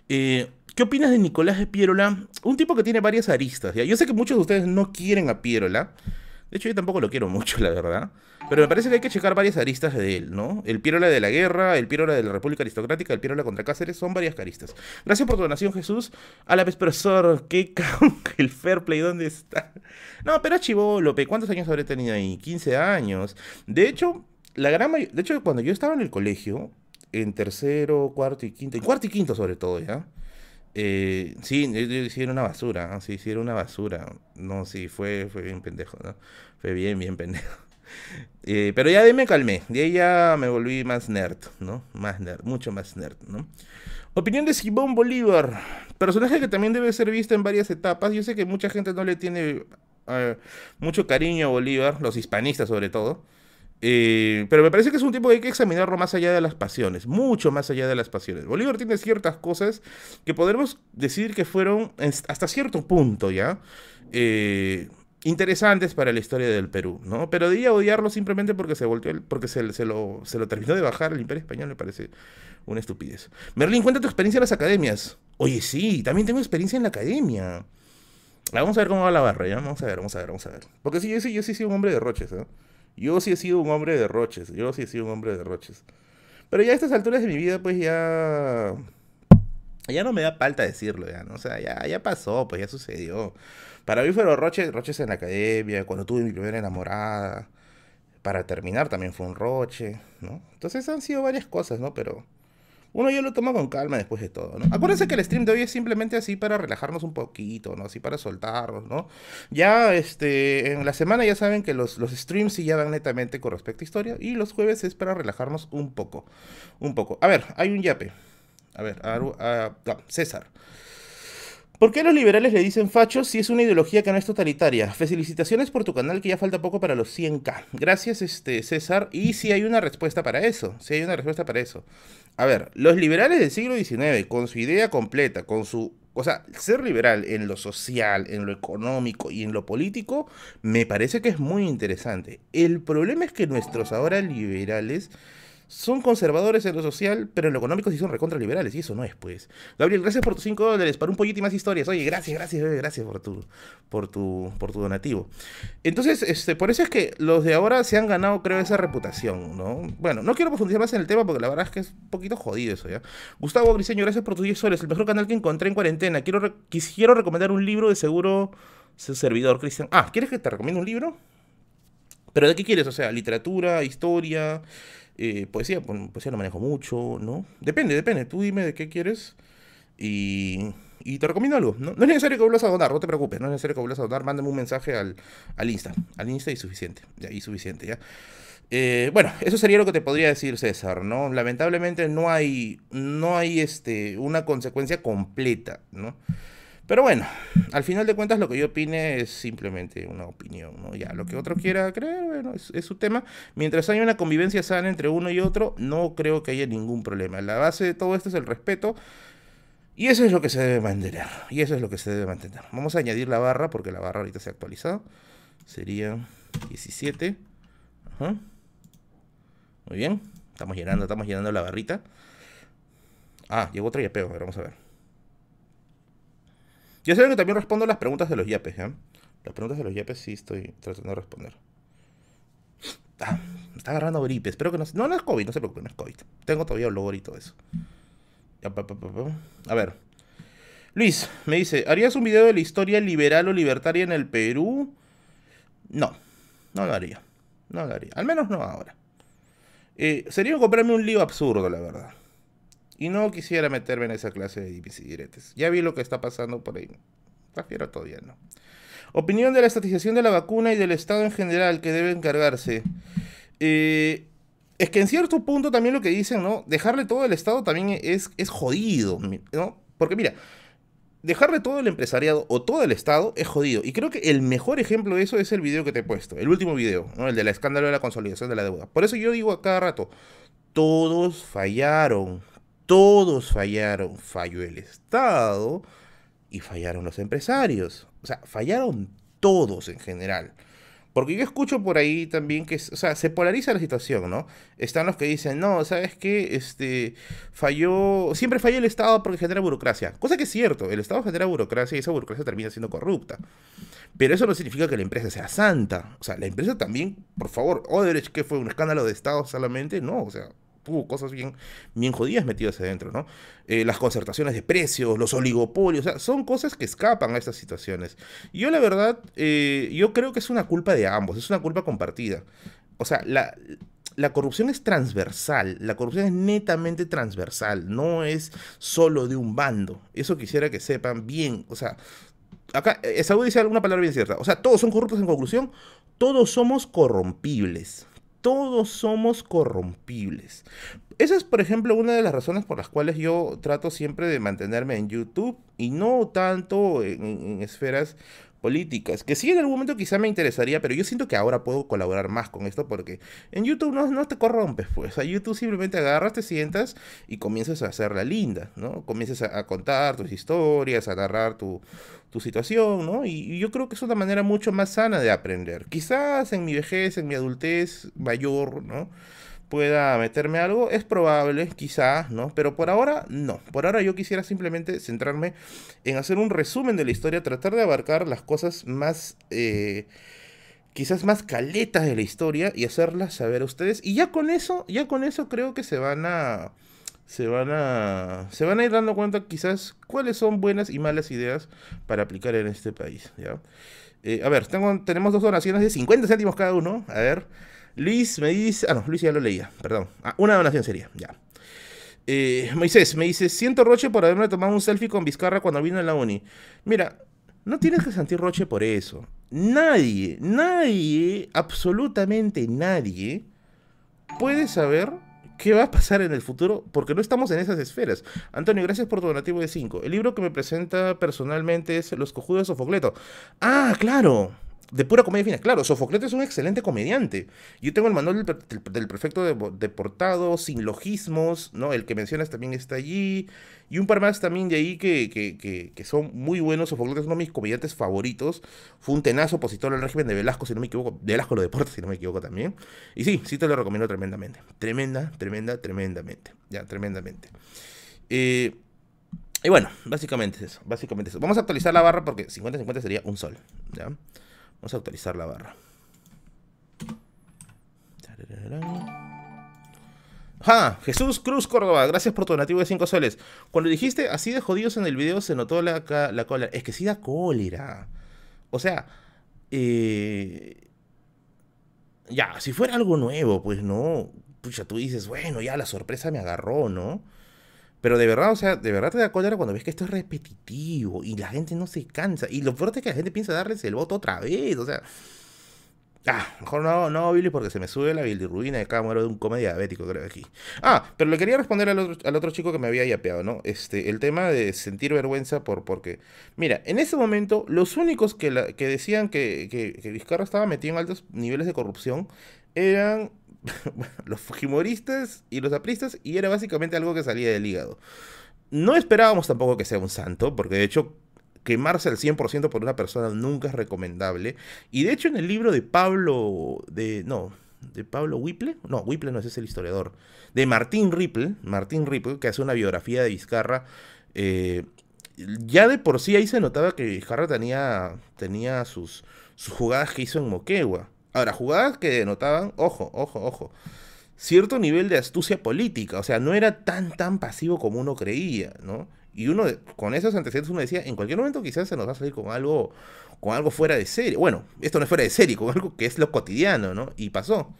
Eh, ¿Qué opinas de Nicolás de Pierola? Un tipo que tiene varias aristas. ¿ya? Yo sé que muchos de ustedes no quieren a Pierola. De hecho, yo tampoco lo quiero mucho, la verdad. Pero me parece que hay que checar varias aristas de él, ¿no? El Pirola de la guerra, el Pirola de la República Aristocrática, el Pirola contra Cáceres, son varias caristas. Gracias por tu donación, Jesús. A la vez, profesor, qué el fair play, ¿dónde está? No, pero Chivolope, ¿cuántos años habré tenido ahí? 15 años. De hecho, la gran De hecho, cuando yo estaba en el colegio, en tercero, cuarto y quinto, en cuarto y quinto sobre todo, ¿ya? Eh, sí, era una basura, sí, sí, era una basura. No, sí, fue, fue bien pendejo, ¿no? Fue bien, bien pendejo. Eh, pero ya de me calmé, de ahí ya me volví más nerd, ¿no? Más nerd, mucho más nerd, ¿no? Opinión de Simón Bolívar, personaje que también debe ser visto en varias etapas. Yo sé que mucha gente no le tiene eh, mucho cariño a Bolívar, los hispanistas sobre todo. Eh, pero me parece que es un tipo que hay que examinarlo más allá de las pasiones, mucho más allá de las pasiones. Bolívar tiene ciertas cosas que podemos decir que fueron hasta cierto punto, ¿ya? Eh, interesantes para la historia del Perú, ¿no? Pero de odiarlo simplemente porque se volteó, porque se, lo, se lo terminó de bajar el Imperio Español, me parece una estupidez. Merlin, cuenta tu experiencia en las academias. Oye, sí, también tengo experiencia en la academia. Vamos a ver cómo va la barra, ¿ya? Vamos a ver, vamos a ver, vamos a ver. Porque sí, yo sí, yo sí un hombre de roches, ¿eh? Yo sí he sido un hombre de roches, yo sí he sido un hombre de roches. Pero ya a estas alturas de mi vida, pues ya... Ya no me da falta decirlo, ya, ¿no? O sea, ya, ya pasó, pues ya sucedió. Para mí fueron roches, roches en la academia, cuando tuve mi primera enamorada. Para terminar también fue un roche, ¿no? Entonces han sido varias cosas, ¿no? Pero uno ya lo toma con calma después de todo, ¿no? Acuérdense que el stream de hoy es simplemente así para relajarnos un poquito, ¿no? Así para soltarnos, ¿no? Ya, este, en la semana ya saben que los, los streams sí ya van netamente con respecto a historia y los jueves es para relajarnos un poco, un poco. A ver, hay un yape. A ver, a, César. ¿Por qué los liberales le dicen fachos si es una ideología que no es totalitaria? Felicitaciones por tu canal que ya falta poco para los 100k. Gracias, este, César. Y si hay una respuesta para eso. Si hay una respuesta para eso. A ver, los liberales del siglo XIX, con su idea completa, con su... O sea, ser liberal en lo social, en lo económico y en lo político, me parece que es muy interesante. El problema es que nuestros ahora liberales son conservadores en lo social, pero en lo económico sí son recontra liberales, y eso no es, pues. Gabriel, gracias por tus 5 dólares, para un pollito y más historias. Oye, gracias, gracias, gracias por tu, por tu, por tu donativo. Entonces, este, por eso es que los de ahora se han ganado, creo, esa reputación, ¿no? Bueno, no quiero profundizar más en el tema porque la verdad es que es un poquito jodido eso, ¿ya? Gustavo Griseño, gracias por tus 10 soles, el mejor canal que encontré en cuarentena. Quiero, quisiera recomendar un libro de seguro servidor, Cristian. Ah, ¿quieres que te recomiende un libro? ¿Pero de qué quieres? O sea, literatura, historia, eh, poesía, poesía no manejo mucho, ¿no? Depende, depende. Tú dime de qué quieres y, y te recomiendo algo. ¿no? no es necesario que vuelvas a donar, no te preocupes. No es necesario que vuelvas a donar. Mándame un mensaje al, al Insta. Al Insta y suficiente. Ya, y suficiente, ¿ya? Eh, bueno, eso sería lo que te podría decir César, ¿no? Lamentablemente no hay, no hay este, una consecuencia completa, ¿no? Pero bueno, al final de cuentas lo que yo opine es simplemente una opinión, ¿no? Ya, lo que otro quiera creer, bueno, es, su tema. Mientras haya una convivencia sana entre uno y otro, no creo que haya ningún problema. La base de todo esto es el respeto. Y eso es lo que se debe mantener. Y eso es lo que se debe mantener. Vamos a añadir la barra, porque la barra ahorita se ha actualizado. Sería 17. Ajá. Muy bien. Estamos llenando, estamos llenando la barrita. Ah, llegó otro yapeo. A ver, vamos a ver. Ya saben que también respondo las preguntas de los yapes, ¿ya? Las preguntas de los yapes sí estoy tratando de responder. Ah, me está agarrando gripe. Espero que no... No, no es COVID, no se preocupen, no es COVID. Tengo todavía olor y todo eso. A ver. Luis, me dice, ¿harías un video de la historia liberal o libertaria en el Perú? No, no lo haría. No lo haría. Al menos no ahora. Eh, sería comprarme un lío absurdo, la verdad. Y no quisiera meterme en esa clase de diretes. Ya vi lo que está pasando por ahí. Prefiero todavía no. Opinión de la estatización de la vacuna y del Estado en general que debe encargarse. Eh, es que en cierto punto también lo que dicen, ¿no? Dejarle todo al Estado también es, es jodido, ¿no? Porque mira, dejarle todo el empresariado o todo el Estado es jodido. Y creo que el mejor ejemplo de eso es el video que te he puesto, el último video, ¿no? El del escándalo de la consolidación de la deuda. Por eso yo digo a cada rato, todos fallaron, todos fallaron. Falló el Estado y fallaron los empresarios. O sea, fallaron todos en general. Porque yo escucho por ahí también que, o sea, se polariza la situación, ¿no? Están los que dicen, no, ¿sabes qué? Este, falló, siempre falla el Estado porque genera burocracia. Cosa que es cierto, el Estado genera burocracia y esa burocracia termina siendo corrupta. Pero eso no significa que la empresa sea santa. O sea, la empresa también, por favor, Odebrecht, que fue un escándalo de Estado solamente, no, o sea, tuvo cosas bien, bien jodidas metidas adentro, ¿no? Eh, las concertaciones de precios, los oligopolios, o sea, son cosas que escapan a estas situaciones. Yo la verdad, eh, yo creo que es una culpa de ambos, es una culpa compartida. O sea, la, la corrupción es transversal, la corrupción es netamente transversal, no es solo de un bando. Eso quisiera que sepan bien, o sea, acá Esaú dice alguna palabra bien cierta, o sea, todos son corruptos en conclusión, todos somos corrompibles todos somos corrompibles. Esa es, por ejemplo, una de las razones por las cuales yo trato siempre de mantenerme en YouTube y no tanto en, esferas políticas, que sí en algún momento quizá me interesaría, pero yo siento que ahora puedo colaborar más con esto porque en YouTube no, no te corrompes, pues. A YouTube simplemente agarras, te sientas y comienzas a hacerla linda, ¿no? Comienzas a, contar tus historias, a narrar tu, tu situación, ¿no? Y, yo creo que es una manera mucho más sana de aprender. Quizás en mi vejez, en mi adultez mayor, ¿no? Pueda meterme algo, es probable, quizás, ¿no? Pero por ahora, no. Por ahora yo quisiera simplemente centrarme en hacer un resumen de la historia, tratar de abarcar las cosas más, eh, quizás más caletas de la historia y hacerlas saber a ustedes. Y ya con eso, ya con eso creo que se van a... Se van, a, se van a ir dando cuenta quizás cuáles son buenas y malas ideas para aplicar en este país. ¿ya? Eh, a ver, tengo, tenemos dos donaciones de 50 céntimos cada uno. A ver, Luis me dice. Ah, no, Luis ya lo leía, perdón. Ah, una donación sería, ya. Eh, Moisés me dice: Siento Roche por haberme tomado un selfie con Vizcarra cuando vino en la uni. Mira, no tienes que sentir Roche por eso. Nadie, nadie, absolutamente nadie puede saber qué va a pasar en el futuro porque no estamos en esas esferas. Antonio, gracias por tu donativo de 5. El libro que me presenta personalmente es Los cojudos de Sofocleto. Ah, claro de pura comedia fina. Claro, Sofocletes es un excelente comediante. Yo tengo el manual del, prefecto deportado, sin logismos, ¿no? El que mencionas también está allí. Y un par más también de ahí que, que, que, son muy buenos. Sofocletes es uno de mis comediantes favoritos. Fue un tenaz opositor al régimen de Velasco, si no me equivoco. Velasco lo deporta, si no me equivoco también. Y sí, sí te lo recomiendo tremendamente. Tremenda, tremenda, tremendamente. Ya, tremendamente. Eh, y bueno, básicamente eso. Básicamente eso. Vamos a actualizar la barra porque 50-50 sería un sol. ¿Ya? Vamos a actualizar la barra. ¡Ja! Jesús Cruz Córdoba, gracias por tu donativo de 5 soles. Cuando dijiste así de jodidos en el video se notó la, la cólera. Es que sí da cólera. O sea, eh, ya, si fuera algo nuevo, pues no. Pucha, tú dices, bueno, ya la sorpresa me agarró, ¿no? Pero de verdad, o sea, de verdad te da cólera cuando ves que esto es repetitivo y la gente no se cansa. Y lo fuerte es que la gente piensa darles el voto otra vez, o sea. Ah, mejor no, no, Billy, porque se me sube la bilirrubina de cada muero de un comedia diabético, creo, aquí. Ah, pero le quería responder al otro, al otro chico que me había yapeado, ¿no? Este, el tema de sentir vergüenza por, porque... Mira, en ese momento, los únicos que, la, que decían que, que, que Vizcarra estaba metido en altos niveles de corrupción eran los fujimoristas y los apristas, y era básicamente algo que salía del hígado. No esperábamos tampoco que sea un santo, porque de hecho quemarse al 100% por una persona nunca es recomendable. Y de hecho en el libro de Pablo, de, no, de Pablo Whipple, no, Whipple no es el historiador, de Martín Ripple, Martín Ripple, que hace una biografía de Vizcarra, eh, ya de por sí ahí se notaba que Vizcarra tenía, tenía sus, sus jugadas que hizo en Moquegua. Ahora, jugadas que denotaban, ojo, ojo, ojo, cierto nivel de astucia política, o sea, no era tan, tan pasivo como uno creía, ¿no? Y uno, con esos antecedentes, uno decía, en cualquier momento quizás se nos va a salir con algo, con algo fuera de serie. Bueno, esto no es fuera de serie, con algo que es lo cotidiano, ¿no? Y pasó.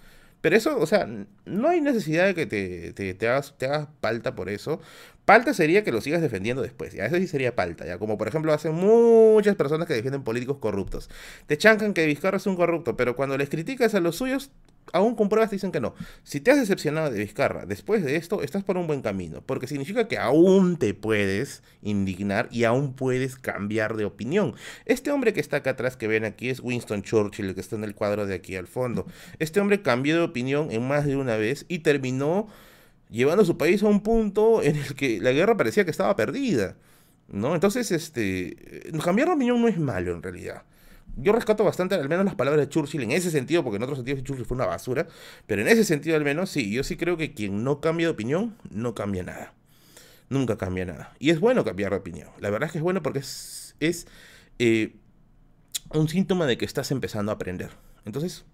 Pero eso, o sea, no hay necesidad de que te, te, hagas, te hagas palta por eso. Palta sería que lo sigas defendiendo después, ya eso sí sería palta, ya como por ejemplo hacen muchas personas que defienden políticos corruptos. Te chancan que Vizcarra es un corrupto, pero cuando les criticas a los suyos, aún con pruebas te dicen que no. Si te has decepcionado de Vizcarra después de esto, estás por un buen camino, porque significa que aún te puedes indignar y aún puedes cambiar de opinión. Este hombre que está acá atrás, que ven aquí, es Winston Churchill, que está en el cuadro de aquí al fondo. Este hombre cambió de opinión en más de una vez y terminó llevando a su país a un punto en el que la guerra parecía que estaba perdida. ¿no? Entonces, este, cambiar de opinión no es malo en realidad. Yo rescato bastante al menos las palabras de Churchill en ese sentido, porque en otros sentidos Churchill fue una basura, pero en ese sentido al menos sí, yo sí creo que quien no cambia de opinión, no cambia nada. Nunca cambia nada. Y es bueno cambiar de opinión. La verdad es que es bueno porque es, es eh, un síntoma de que estás empezando a aprender. Entonces,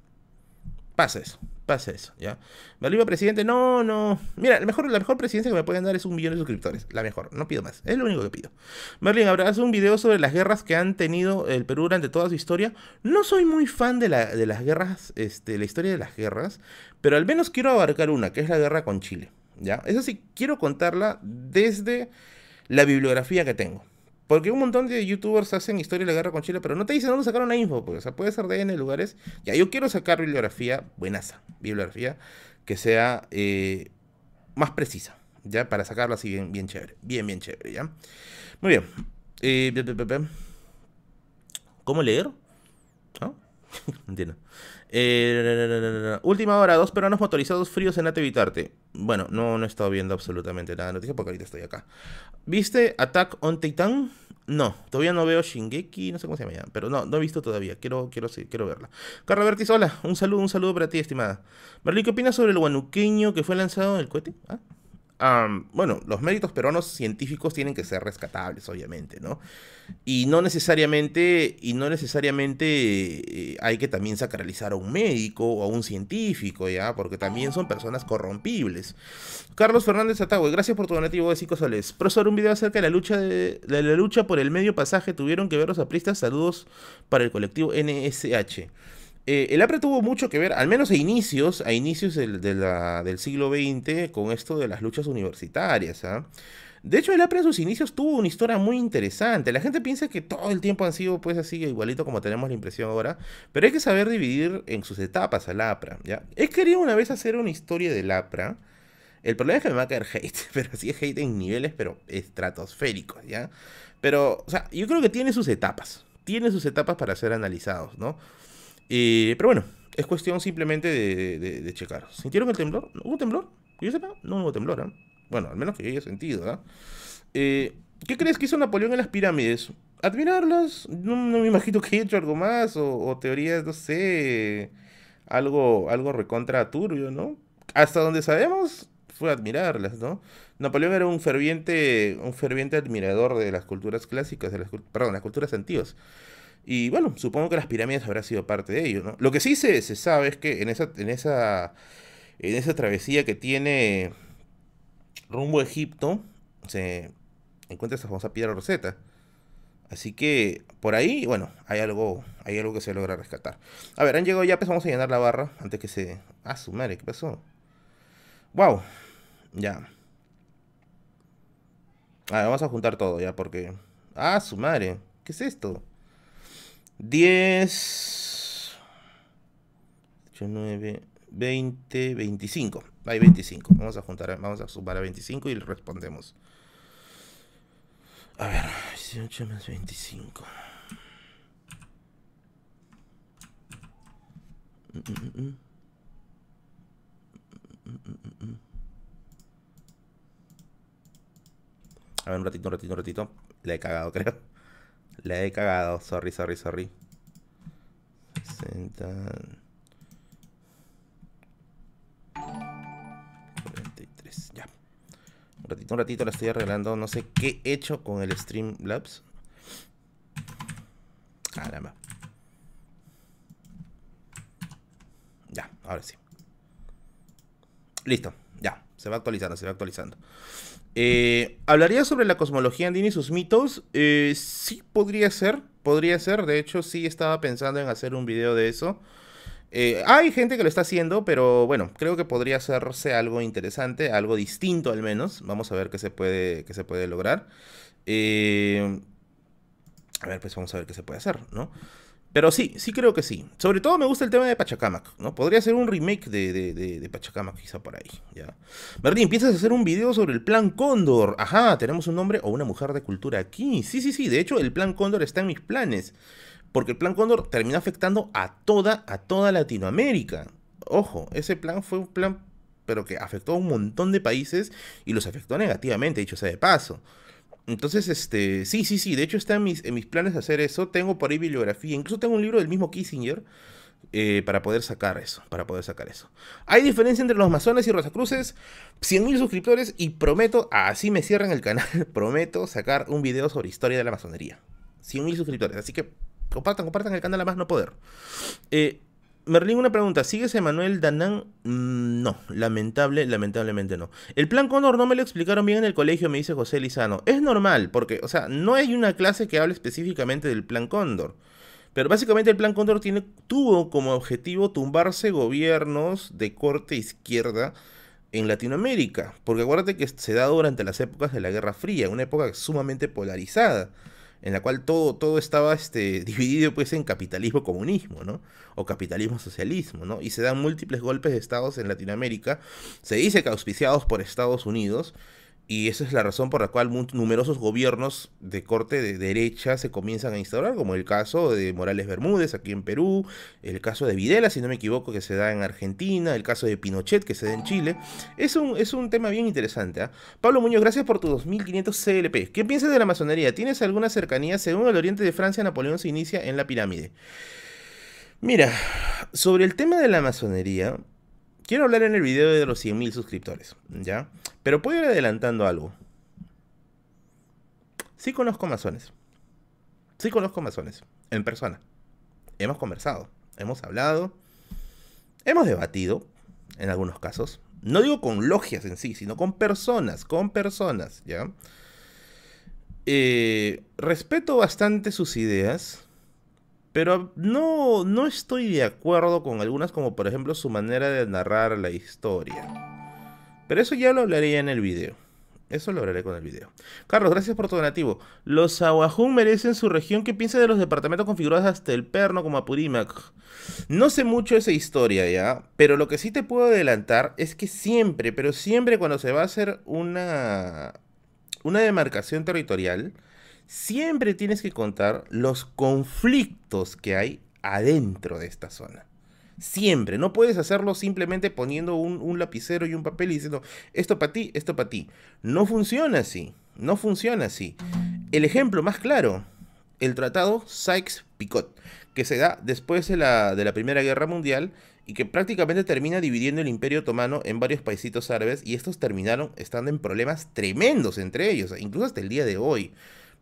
pasa eso, pasa eso, ¿ya? ¿Bolívar presidente? No, no. Mira, la mejor, la mejor presidencia que me pueden dar es un millón de suscriptores. La mejor, no pido más. Es lo único que pido. Merlin, ¿habrás un video sobre las guerras que han tenido el Perú durante toda su historia? No soy muy fan de, la, de las guerras, este, la historia de las guerras, pero al menos quiero abarcar una, que es la guerra con Chile, ¿ya? Eso sí, quiero contarla desde la bibliografía que tengo. Porque un montón de youtubers hacen historia de la guerra con Chile, pero no te dicen dónde sacaron la info, porque o sea, puede ser de N lugares. Ya, yo quiero sacar bibliografía buenaza, bibliografía que sea eh, más precisa, ya, para sacarla así bien, bien chévere, bien, bien chévere, ya. Muy bien. Eh, ¿Cómo leer? ¿No? Entiendo. Eh, última hora, dos peruanos motorizados fríos en Atevitarte. Bueno, no, no he estado viendo absolutamente nada de noticia porque ahorita estoy acá. ¿Viste Attack on Titan? No, todavía no veo Shingeki, no sé cómo se llama pero no, no he visto todavía. Quiero, quiero, quiero verla. Carla Bertis, hola, un saludo, un saludo para ti, estimada. Berlín, ¿qué opinas sobre el guanuqueño que fue lanzado en el cohete? ¿Ah? Bueno, los méritos peruanos científicos tienen que ser rescatables, obviamente, ¿no? Y no necesariamente, y no necesariamente eh, hay que también sacralizar a un médico o a un científico, ¿ya? Porque también son personas corrompibles. Carlos Fernández Atagüe, gracias por tu donativo de 5 soles. Profesor, un video acerca de la lucha de, la lucha por el medio pasaje. Tuvieron que ver los apristas. Saludos para el colectivo NSH. Eh, el APRE tuvo mucho que ver, al menos a inicios, a inicios del, del siglo XX, con esto de las luchas universitarias. ¿ah? De hecho, el APRE en sus inicios tuvo una historia muy interesante. La gente piensa que todo el tiempo han sido pues así, igualito como tenemos la impresión ahora, pero hay que saber dividir en sus etapas al APRA. ¿ya? He querido una vez hacer una historia del APRA. El problema es que me va a caer hate, pero sí es hate en niveles, pero estratosféricos, ¿ya? Pero, o sea, yo creo que tiene sus etapas. Tiene sus etapas para ser analizados, ¿no? Eh, pero bueno, es cuestión simplemente de, checar. ¿Sintieron el temblor? ¿Hubo temblor? yo sepa, no hubo temblor, ¿eh? Bueno, al menos que haya sentido, ¿eh? eh qué crees que hizo Napoleón en las pirámides? ¿Admirarlas? No, me imagino que haya hecho algo más, o, teorías, no sé, algo, algo recontra turbio, ¿no? Hasta donde sabemos, fue admirarlas, ¿no? Napoleón era un ferviente, un ferviente admirador de las culturas clásicas, de las, perdón, las culturas antiguas. Y bueno, supongo que las pirámides habrá sido parte de ello, ¿no? Lo que sí se, se sabe es que en esa, en esa, en esa travesía que tiene rumbo a Egipto, se encuentra esa famosa piedra roseta. Así que por ahí, bueno, hay algo, hay algo que se logra rescatar. A ver, han llegado ya, pues vamos a llenar la barra antes que se... Ah, su madre, ¿qué pasó? Wow, ya. A ver, vamos a juntar todo ya, porque... Ah, su madre, ¿qué es esto? 10, 8, 9, 20, 25. Hay 25. Vamos a juntar, vamos a sumar a 25 y respondemos. A ver, 18 más 25. A ver, un ratito, un ratito, un ratito. Le he cagado, creo. La he cagado. Sorry, sorry, sorry. 60. 43. Ya. Un ratito, un ratito la estoy arreglando. No sé qué he hecho con el Streamlabs. Caramba. Ya, ahora sí. Listo. Ya. Se va actualizando, se va actualizando. Eh, ¿Hablaría sobre la cosmología andina y sus mitos? Eh, sí, podría ser. Podría ser. De hecho, sí estaba pensando en hacer un video de eso. Eh, hay gente que lo está haciendo, pero bueno, creo que podría hacerse algo interesante, algo distinto al menos. Vamos a ver qué se puede, qué se puede lograr. a ver, pues vamos a ver qué se puede hacer, ¿no? Pero sí, sí creo que sí. Sobre todo me gusta el tema de Pachacamac, ¿no? Podría ser un remake de, de, de, Pachacamac quizá por ahí, ¿ya? Empiezas a hacer un video sobre el Plan Cóndor. Ajá, tenemos un hombre o una mujer de cultura aquí. Sí, sí, sí, de hecho el Plan Cóndor está en mis planes. Porque el Plan Cóndor terminó afectando a toda, a toda Latinoamérica. Ojo, ese plan fue un plan, pero que afectó a un montón de países y los afectó negativamente, dicho sea de paso. Entonces, este, sí, sí, sí, de hecho está en mis, en mis planes hacer eso. Tengo por ahí bibliografía, incluso tengo un libro del mismo Kissinger eh, para poder sacar eso, para poder sacar eso. Hay diferencia entre los masones y Rosacruces, 100.000 suscriptores y prometo, así me cierran el canal, prometo sacar un video sobre historia de la masonería. 100.000 suscriptores, así que compartan, compartan el canal a más no poder. Eh, Merlín, una pregunta. ¿Sigues Emanuel Danán? Mm, no, lamentable, lamentablemente no. El plan Cóndor no me lo explicaron bien en el colegio, me dice José Lizano. Es normal, porque, o sea, no hay una clase que hable específicamente del plan Cóndor. Pero básicamente el Plan Cóndor tuvo como objetivo tumbarse gobiernos de corte izquierda en Latinoamérica. Porque acuérdate que se da durante las épocas de la Guerra Fría, una época sumamente polarizada, en la cual todo, todo estaba este, dividido pues, en capitalismo-comunismo, ¿no? O capitalismo-socialismo, ¿no? Y se dan múltiples golpes de estados en Latinoamérica. Se dice que auspiciados por Estados Unidos y esa es la razón por la cual numerosos gobiernos de corte de derecha se comienzan a instaurar, como el caso de Morales Bermúdez aquí en Perú, el caso de Videla, si no me equivoco, que se da en Argentina, el caso de Pinochet, que se da en Chile. Es un, es un tema bien interesante. ¿ah? Pablo Muñoz, gracias por tu 2500 CLP. ¿Qué piensas de la masonería? ¿Tienes alguna cercanía? Según el oriente de Francia, Napoleón se inicia en la pirámide. Mira, sobre el tema de la masonería, quiero hablar en el video de los 100.000 suscriptores, ¿ya? Pero puedo ir adelantando algo. Sí conozco masones. Sí conozco masones. En persona. Hemos conversado. Hemos hablado. Hemos debatido. En algunos casos. No digo con logias en sí, sino con personas. Con personas, ¿ya? Eh, respeto bastante sus ideas. Pero no, no estoy de acuerdo con algunas, como por ejemplo su manera de narrar la historia. Pero eso ya lo hablaré en el video. Eso lo hablaré con el video. Carlos, gracias por tu donativo. Los Aguajún merecen su región. ¿Qué piensa de los departamentos configurados hasta el Perno como Apurímac? No sé mucho esa historia ya, pero lo que sí te puedo adelantar es que siempre, pero siempre cuando se va a hacer una, una demarcación territorial, siempre tienes que contar los conflictos que hay adentro de esta zona. Siempre. No puedes hacerlo simplemente poniendo un, lapicero y un papel y diciendo, esto para ti, esto para ti. No funciona así. No funciona así. El ejemplo más claro, el tratado Sykes-Picot, que se da después de la, de la Primera Guerra Mundial y que prácticamente termina dividiendo el Imperio Otomano en varios paisitos árabes y estos terminaron estando en problemas tremendos entre ellos, incluso hasta el día de hoy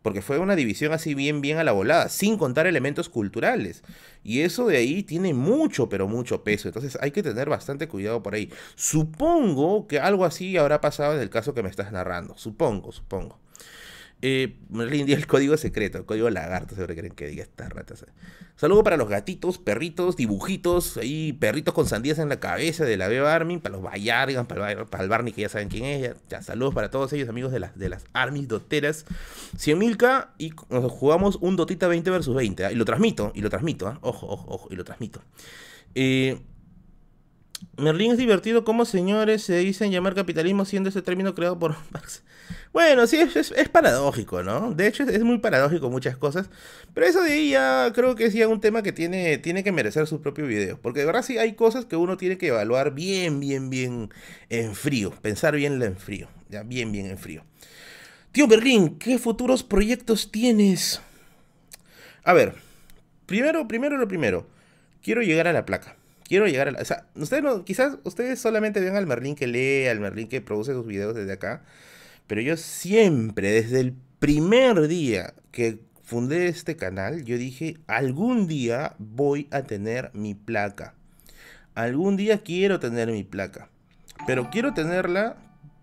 porque fue una división así bien, bien a la volada, sin contar elementos culturales. Y eso de ahí tiene mucho, pero mucho peso. Entonces hay que tener bastante cuidado por ahí. Supongo que algo así habrá pasado en el caso que me estás narrando. Supongo, supongo. Eh, Merlin el código secreto, el código lagarto, se creen que diga estas ratas. Saludo para los gatitos, perritos, dibujitos, ahí perritos con sandías en la cabeza de la Beba Army, para los Bayargan, para, el Barney que ya saben quién es. Ya, saludos para todos ellos, amigos de las, de las Army doteras. 100.000k y nos jugamos un Dotita 20 versus 20. ¿ah? Y lo transmito, y lo transmito, ¿ah? ojo, ojo, ojo, y lo transmito. Eh, Merlín es divertido como señores se dicen llamar capitalismo siendo ese término creado por Marx. Bueno, sí, es, es, paradójico, ¿no? De hecho, es, muy paradójico muchas cosas. Pero eso de ahí ya creo que es ya un tema que tiene, tiene que merecer su propio video. Porque de verdad sí hay cosas que uno tiene que evaluar bien, bien, bien en frío. Pensar bien en frío. Ya, bien, bien en frío. Tío Berlín, ¿qué futuros proyectos tienes? A ver, primero, primero lo primero. Quiero llegar a la placa. Quiero llegar a la... O sea, ustedes no, quizás ustedes solamente ven al Merlín que lee, al Merlín que produce sus videos desde acá. Pero yo siempre, desde el primer día que fundé este canal, yo dije, algún día voy a tener mi placa. Algún día quiero tener mi placa. Pero quiero tenerla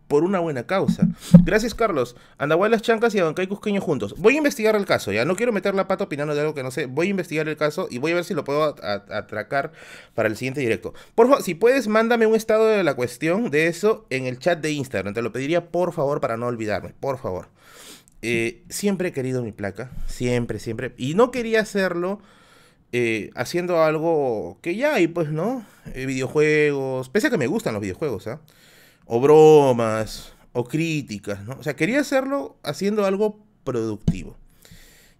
por una buena causa. Gracias, Carlos. Andahuaylas Chancas y Abancay Cusqueño juntos. Voy a investigar el caso, ya. No quiero meter la pata opinando de algo que no sé. Voy a investigar el caso y voy a ver si lo puedo atracar para el siguiente directo. Por favor, si puedes, mándame un estado de la cuestión de eso en el chat de Instagram. Te lo pediría, por favor, para no olvidarme. Por favor. Eh, siempre he querido mi placa. Siempre, siempre. Y no quería hacerlo. Eh, haciendo algo que ya hay, pues, ¿no? Eh, videojuegos. Pese a que me gustan los videojuegos, ¿ah? O bromas, o críticas, ¿no? O sea, quería hacerlo haciendo algo productivo.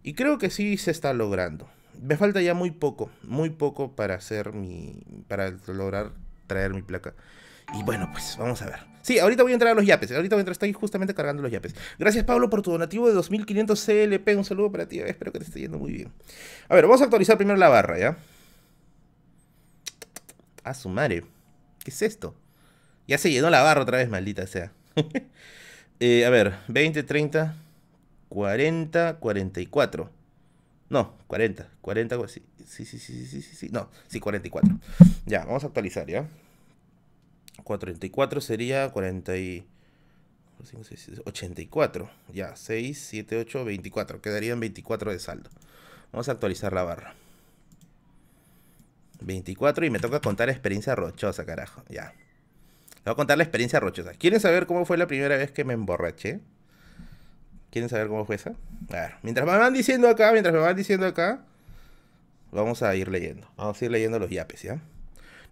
Y creo que sí se está logrando. Me falta ya muy poco, muy poco para hacer mi, para lograr traer mi placa. Y bueno, pues vamos a ver. Sí, ahorita voy a entrar a los yapes. Ahorita voy a entrar, estoy justamente cargando los yapes. Gracias, Pablo, por tu donativo de 2500 CLP. Un saludo para ti. Espero que te esté yendo muy bien. A ver, vamos a actualizar primero la barra, ¿ya? A su madre. ¿Qué es esto? Ya se llenó la barra otra vez, maldita sea. Eh, a ver, 20, 30, 40, 44. No, 40. 40, sí, sí, sí, sí, sí, sí, sí. No, sí, 44. Ya, vamos a actualizar, ¿ya? 44 sería 40 y... 84. Ya, 6, 7, 8, 24. Quedarían 24 de saldo. Vamos a actualizar la barra. 24 y me toca contar experiencia rochosa, carajo. Ya. Voy a contar la experiencia rochosa. ¿Quieren saber cómo fue la primera vez que me emborraché? ¿Quieren saber cómo fue esa? A ver, mientras me van diciendo acá, mientras me van diciendo acá, vamos a ir leyendo. Vamos a ir leyendo los yapes, ¿ya?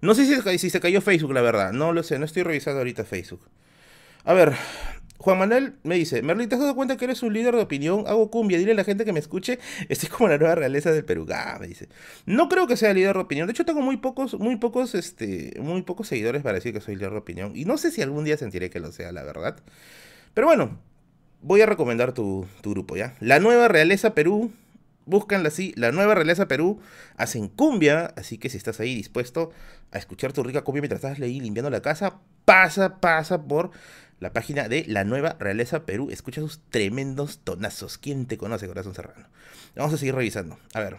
No sé si, si se cayó Facebook, la verdad. No lo sé, no estoy revisando ahorita Facebook. A ver, Juan Manuel me dice, Merlin, ¿te has dado cuenta que eres un líder de opinión? Hago cumbia, dile a la gente que me escuche, estoy como la nueva realeza del Perú. Ah, me dice. No creo que sea líder de opinión. De hecho, tengo muy pocos, muy pocos, este, muy pocos seguidores para decir que soy líder de opinión. Y no sé si algún día sentiré que lo sea, la verdad. Pero bueno, voy a recomendar tu, tu grupo, ¿ya? La nueva realeza Perú Búscanla así, la nueva realeza Perú hacen cumbia, así que si estás ahí dispuesto a escuchar tu rica cumbia mientras estás ahí limpiando la casa, pasa, pasa por la página de la nueva realeza Perú, escucha sus tremendos tonazos. ¿Quién te conoce, corazón serrano? Vamos a seguir revisando. A ver.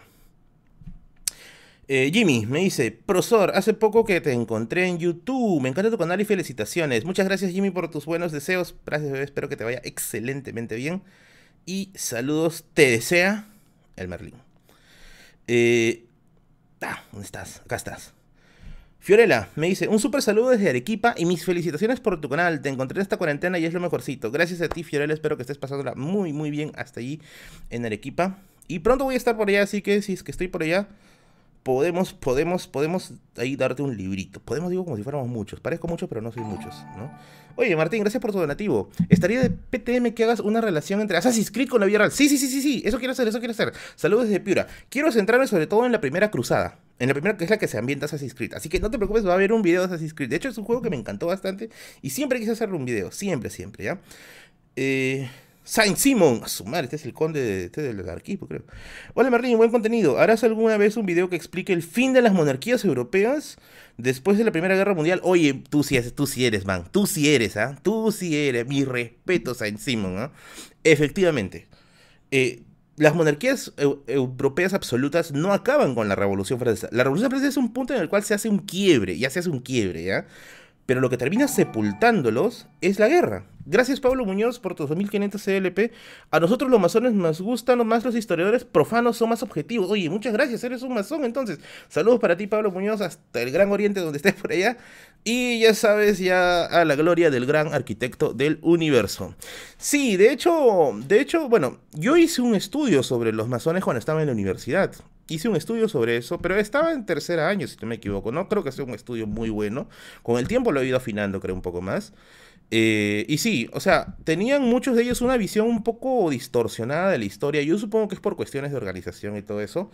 Eh, Jimmy me dice, profesor, hace poco que te encontré en YouTube, me encanta tu canal y felicitaciones. Muchas gracias Jimmy por tus buenos deseos. Gracias, bebé. espero que te vaya excelentemente bien. Y saludos, te desea el Merlín. Eh, ah, ¿dónde estás? Acá estás. Fiorella me dice, un súper saludo desde Arequipa y mis felicitaciones por tu canal. Te encontré en esta cuarentena y es lo mejorcito. Gracias a ti, Fiorella. Espero que estés pasándola muy, muy bien hasta allí en Arequipa. Y pronto voy a estar por allá, así que si es que estoy por allá, podemos, podemos, podemos ahí darte un librito. Podemos, digo, como si fuéramos muchos. Parezco muchos, pero no soy muchos, ¿no? Oye, Martín, gracias por tu donativo. Estaría de PTM que hagas una relación entre Assassin's Creed con la vida real. Sí, sí, sí, sí, sí. Eso quiero hacer, eso quiero hacer. Saludos desde Piura. Quiero centrarme sobre todo en la primera cruzada. En la primera que es la que se ambienta Assassin's Creed. Así que no te preocupes, va a haber un video de Assassin's Creed. De hecho, es un juego que me encantó bastante. Y siempre quise hacerle un video. Siempre, siempre, ¿ya? Eh. Saint Simon, a su madre, este es el conde de, este del arquivo, creo. Hola Merlin, buen contenido. ¿Harás alguna vez un video que explique el fin de las monarquías europeas después de la Primera Guerra Mundial? Oye, tú sí, tú sí eres, man. Tú sí eres, ¿ah? Tú sí eres. Mi respeto, Saint Simon, ¿ah? Efectivamente. Eh, las monarquías europeas absolutas no acaban con la Revolución Francesa. La Revolución Francesa es un punto en el cual se hace un quiebre, ya se hace un quiebre, ¿ya? Pero lo que termina sepultándolos es la guerra. Gracias Pablo Muñoz por tus 2500 CLP. A nosotros los masones nos gustan más los historiadores profanos, son más objetivos. Oye, muchas gracias, eres un masón entonces. Saludos para ti Pablo Muñoz hasta el Gran Oriente donde estés por allá. Y ya sabes, ya a la gloria del gran arquitecto del universo. Sí, de hecho, de hecho, bueno, yo hice un estudio sobre los masones cuando estaba en la universidad. Hice un estudio sobre eso, pero estaba en tercer año, si no me equivoco. No creo que sea un estudio muy bueno. Con el tiempo lo he ido afinando, creo, un poco más. Eh, y sí, o sea, tenían muchos de ellos una visión un poco distorsionada de la historia. Yo supongo que es por cuestiones de organización y todo eso.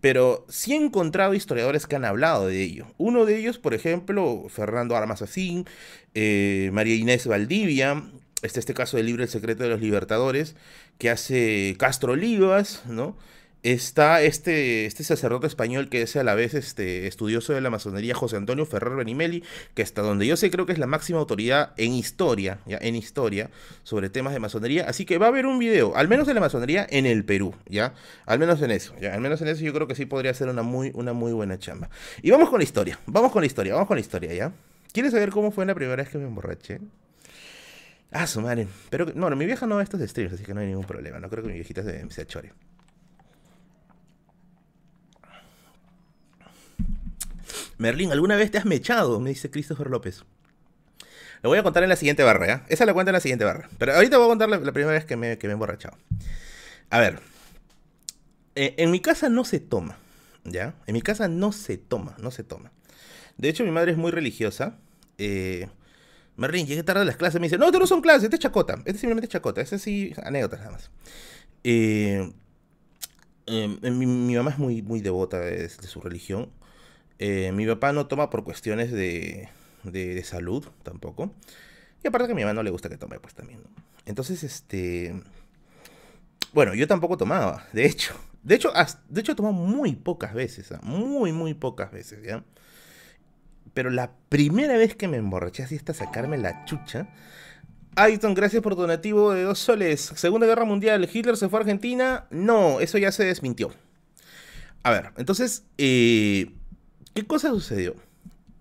Pero sí he encontrado historiadores que han hablado de ello. Uno de ellos, por ejemplo, Fernando Armazasín, eh, María Inés Valdivia. Este caso del libro El secreto de los libertadores, que hace Castro Olivas, ¿no? Está este, este sacerdote español que es a la vez este, estudioso de la masonería, José Antonio Ferrer Benimeli, que hasta donde yo sé creo que es la máxima autoridad en historia, ya en historia, sobre temas de masonería. Así que va a haber un video, al menos de la masonería en el Perú, ya, al menos en eso, ya, al menos en eso yo creo que sí podría ser una muy, una muy buena chamba. Y vamos con la historia, vamos con la historia, vamos con la historia, ya. ¿Quieres saber cómo fue la primera vez que me emborraché? Ah, su madre. Pero, mi vieja no ve estos streams, así que no hay ningún problema. No creo que mi viejita se, se achore. Merlín, ¿alguna vez te has mechado? Me dice Christopher López. Lo voy a contar en la siguiente barra, ¿ya? Esa la cuento en la siguiente barra. Pero ahorita voy a contar la, primera vez que me, me he emborrachado. A ver. Eh, en mi casa no se toma, ¿ya? En mi casa no se toma, no se toma. De hecho, mi madre es muy religiosa. Eh, Merlín, llegué tarde a las clases. Me dice, no, esto no son clases, este es chacota. Este es simplemente chacota. Este sí, anécdotas nada más. Eh, mi, mamá es muy, muy devota de su religión. Eh, mi papá no toma por cuestiones de, de, salud tampoco. Y aparte que a mi mamá no le gusta que tome, pues también. Entonces, este... Bueno, yo tampoco tomaba, de hecho. De hecho, de hecho he tomado muy pocas veces, ¿ah? muy, muy pocas veces, ¿ya? Pero la primera vez que me emborraché así hasta sacarme la chucha... Ayton, gracias por tu donativo de dos soles. Segunda Guerra Mundial, ¿Hitler se fue a Argentina? No, eso ya se desmintió. A ver, entonces, eh, ¿qué cosa sucedió?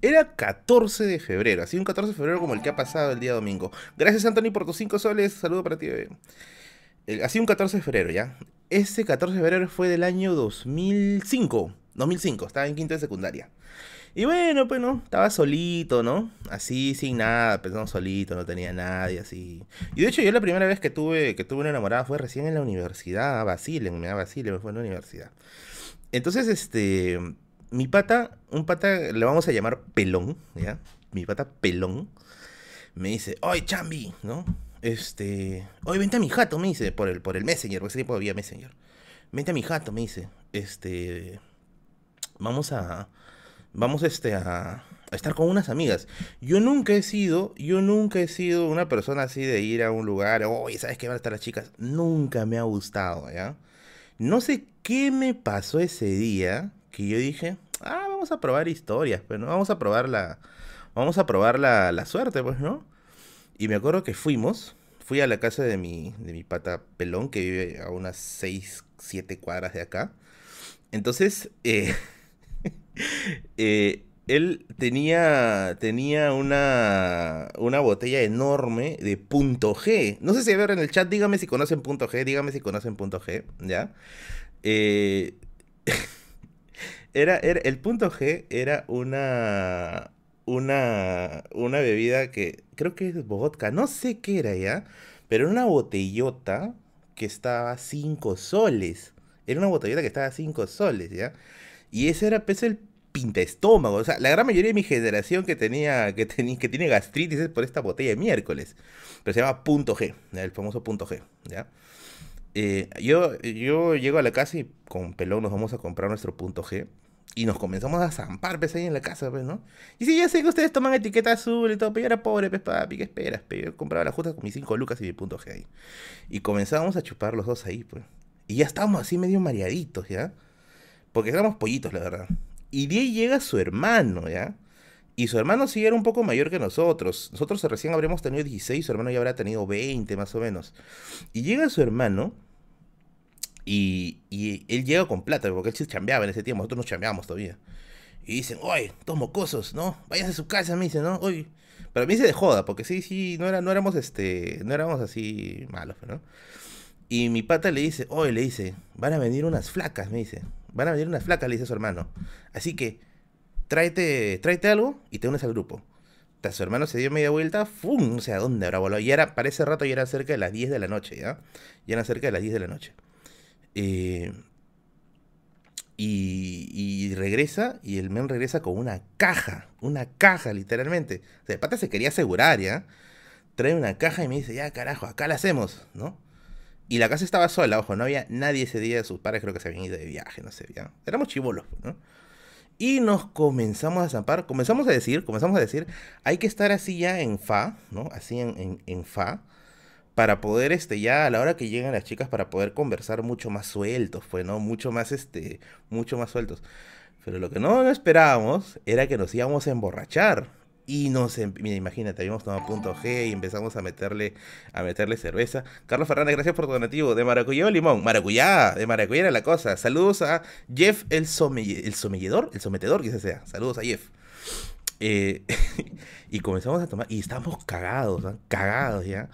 Era 14 de febrero, así un 14 de febrero como el que ha pasado el día domingo. Gracias, Anthony, por tus 5 soles. Saludo para ti, bebé. Así un 14 de febrero, ¿ya? Ese 14 de febrero fue del año 2005. 2005, estaba en quinto de secundaria. Y bueno, pues no, estaba solito, ¿no? Así, sin nada, pensando solito, no tenía nadie, así. Y de hecho, yo la primera vez que tuve, que tuve una enamorada fue recién en la universidad, Basile, me da Basile, me fue en la universidad. Entonces, este, mi pata, un pata, le vamos a llamar Pelón, ¿ya? Mi pata Pelón, me dice, oye, Chambi, ¿no? Este, oye, vente a mi jato, me dice, por el, por el Messenger, porque ese tiempo había Messenger. Vente a mi jato, me dice, este, vamos a, vamos este, a, a estar con unas amigas. Yo nunca he sido, yo nunca he sido una persona así de ir a un lugar, oye, ¿sabes qué van a estar las chicas? Nunca me ha gustado, ¿ya? No sé qué me pasó ese día que yo dije, ah, vamos a probar historias, pero pues, no vamos a probar la, vamos a probar la, la suerte, pues, ¿no? Y me acuerdo que fuimos, fui a la casa de mi, de mi pata pelón, que vive a unas 6, 7 cuadras de acá. Entonces, eh, eh, él tenía, tenía una, una botella enorme de punto G. No sé si ver en el chat, dígame si conocen punto G, dígame si conocen punto G, ¿ya? Eh, era, era, el punto G era una, una, una bebida que creo que es vodka, no sé qué era ya, pero era una botellota que estaba a 5 soles. Era una botellota que estaba a 5 soles, ¿ya? Y ese era pues, el pinta estómago. O sea, la gran mayoría de mi generación que tenía, que, tenía, que tiene gastritis es por esta botella de miércoles. Pero se llama punto G, el famoso punto G, ¿ya? Eh, yo, yo llego a la casa y con pelón nos vamos a comprar nuestro punto G. Y nos comenzamos a zampar, pues, ahí en la casa, pues, ¿no? Y sí, ya sé que ustedes toman etiqueta azul y todo, pero yo era pobre, pues, papi, ¿qué esperas? Pero yo compraba la justa con mis 5 lucas y mi punto G ahí. Y comenzábamos a chupar los dos ahí, pues. Y ya estábamos así medio mareaditos, ¿ya? Porque éramos pollitos, la verdad. Y de ahí llega su hermano, ¿ya? Y su hermano sí era un poco mayor que nosotros. Nosotros recién habríamos tenido 16, su hermano ya habrá tenido 20 más o menos. Y llega su hermano y, y él llega con plata, porque él sí chambeaba en ese tiempo, nosotros no chambeábamos todavía. Y dicen, oye, todos mocosos, ¿no? Vayas a su casa, me dicen, ¿no? Oye. Pero a mí se de joda, porque sí, sí, no, era, no éramos este, no éramos así malos, ¿no? Y mi pata le dice, oye, le dice, van a venir unas flacas, me dice. Van a venir unas flacas, le dice a su hermano. Así que, tráete, tráete algo y te unes al grupo. su hermano se dio media vuelta, ¡fum! No sé dónde habrá volado. Y era, para ese rato ya era cerca de las 10 de la noche, ¿ya? Ya era cerca de las 10 de la noche. Eh, y, y, regresa, y el men regresa con una caja, una caja literalmente. O sea, pata se quería asegurar, ¿ya? Trae una caja y me dice, ya carajo, acá la hacemos, ¿no? Y la casa estaba sola, ojo, no había nadie ese día, sus padres creo que se habían ido de viaje, no sé, ya. Éramos chivolos, ¿no? Y nos comenzamos a zampar, comenzamos a decir, comenzamos a decir, hay que estar así ya en fa, ¿no? Así en, en, fa, para poder, este, ya a la hora que llegan las chicas, para poder conversar mucho más sueltos, pues, ¿no? Mucho más, este, mucho más sueltos. Pero lo que no esperábamos era que nos íbamos a emborrachar. Y nos, em, mira, imagínate, habíamos tomado punto G y empezamos a meterle, a meterle cerveza. Carlos Fernández, gracias por tu donativo. ¿De maracuyá o limón? Maracuyá, de maracuyá era la cosa. Saludos a Jeff, el, el somelledor, el sometedor, quizás sea. Saludos a Jeff. Eh, y comenzamos a tomar, y estamos cagados, cagados ya.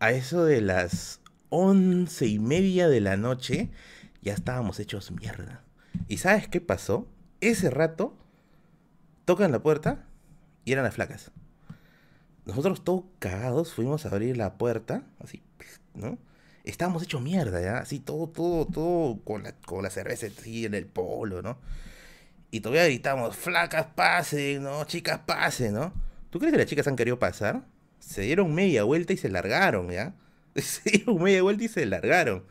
A eso de las once y media de la noche, ya estábamos hechos mierda. ¿Y sabes qué pasó? Ese rato, tocan la puerta y eran las flacas. Nosotros todos cagados fuimos a abrir la puerta, así, ¿no? Estábamos hechos mierda, ¿ya? Así, todo, todo, todo con la, con la cerveza así en el polo, ¿no? Y todavía gritamos, flacas pasen, ¿no? Chicas pasen, ¿no? ¿Tú crees que las chicas han querido pasar? Se dieron media vuelta y se largaron, ¿ya? Se dieron media vuelta y se largaron.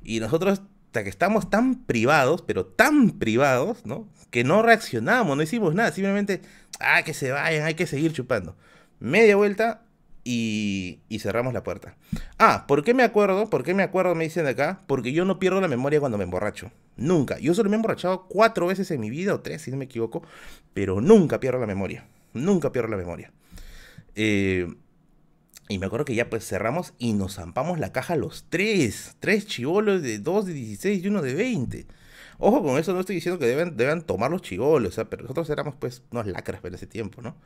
Y nosotros que estamos tan privados, pero tan privados, ¿no? Que no reaccionamos, no hicimos nada, simplemente, ah, que se vayan, hay que seguir chupando. Media vuelta y, cerramos la puerta. Ah, ¿por qué me acuerdo? ¿Por qué me acuerdo? Me dicen acá. Porque yo no pierdo la memoria cuando me emborracho. Nunca. Yo solo me he emborrachado cuatro veces en mi vida, o tres, si no me equivoco. Pero nunca pierdo la memoria. Nunca pierdo la memoria. Eh, y me acuerdo que ya pues cerramos y nos zampamos la caja los tres. Tres chivolos de dos de 16 y uno de 20. Ojo con eso, no estoy diciendo que deben, deben tomar los chivolos, pero nosotros éramos pues unos lacras en ese tiempo, ¿no?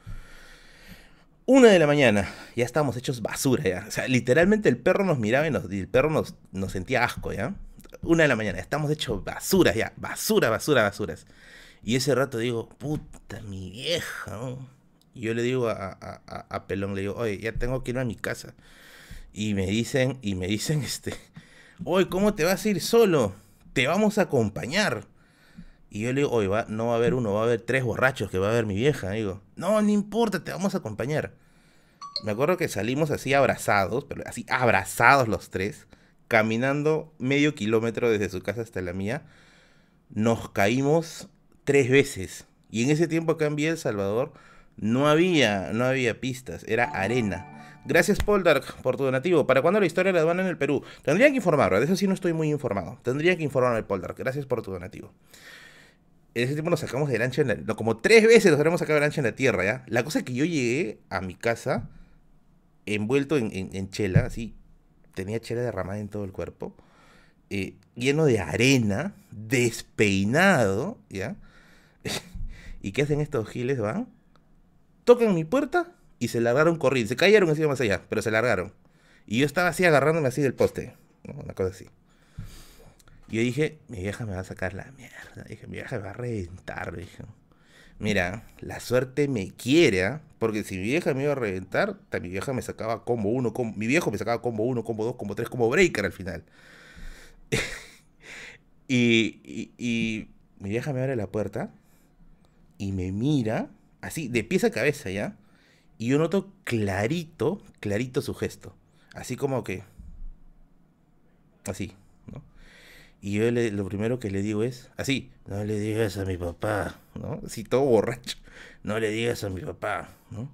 Una de la mañana, ya estábamos hechos basura, ya. O sea, literalmente el perro nos miraba y, el perro nos, nos sentía asco, ¿ya? Una de la mañana, estamos hechos basura, ya. Basura, basura, basuras. Y ese rato digo, puta, mi vieja, Y yo le digo a, a, Pelón, le digo, oye, ya tengo que ir a mi casa. Y me dicen, y me dicen, este, oye, ¿cómo te vas a ir solo? Te vamos a acompañar. Y yo le digo, oye, va, no va a haber uno, va a haber tres borrachos que va a ver mi vieja. digo, no, no importa, te vamos a acompañar. Me acuerdo que salimos así abrazados, pero así abrazados los tres, caminando medio kilómetro desde su casa hasta la mía. Nos caímos tres veces. Y en ese tiempo acá en Vía El Salvador no había, no había pistas, era arena. Gracias, Poldark, por tu donativo. ¿Para cuándo la historia de la aduana en el Perú? Tendría que informar, de eso sí no estoy muy informado. Tendría que informarme, Poldark. Gracias por tu donativo en ese tiempo nos sacamos del ancho en la, no, como tres veces nos habremos sacado del ancho en la tierra, ¿ya? La cosa es que yo llegué a mi casa envuelto en, chela, así, tenía chela derramada en todo el cuerpo, eh, lleno de arena, despeinado, ¿ya? ¿Y qué hacen estos giles, van? Tocan mi puerta y se largaron corriendo, se cayeron así más allá, pero se largaron. Y yo estaba así agarrándome así del poste, una cosa así. Y yo dije, mi vieja me va a sacar la mierda. Dije, mi vieja me va a reventar. Dije, mira, la suerte me quiere, ¿ah? porque si mi vieja me iba a reventar, mi vieja me sacaba combo 1, mi viejo me sacaba combo 1, combo 2, combo 3, combo breaker al final. y, y, mi vieja me abre la puerta y me mira, así, de pies a cabeza ya. Y yo noto clarito, clarito su gesto. Así como que... Así. Y yo le, lo primero que le digo es, así, no le digas a mi papá, ¿no? Así todo borracho, no le digas a mi papá, ¿no?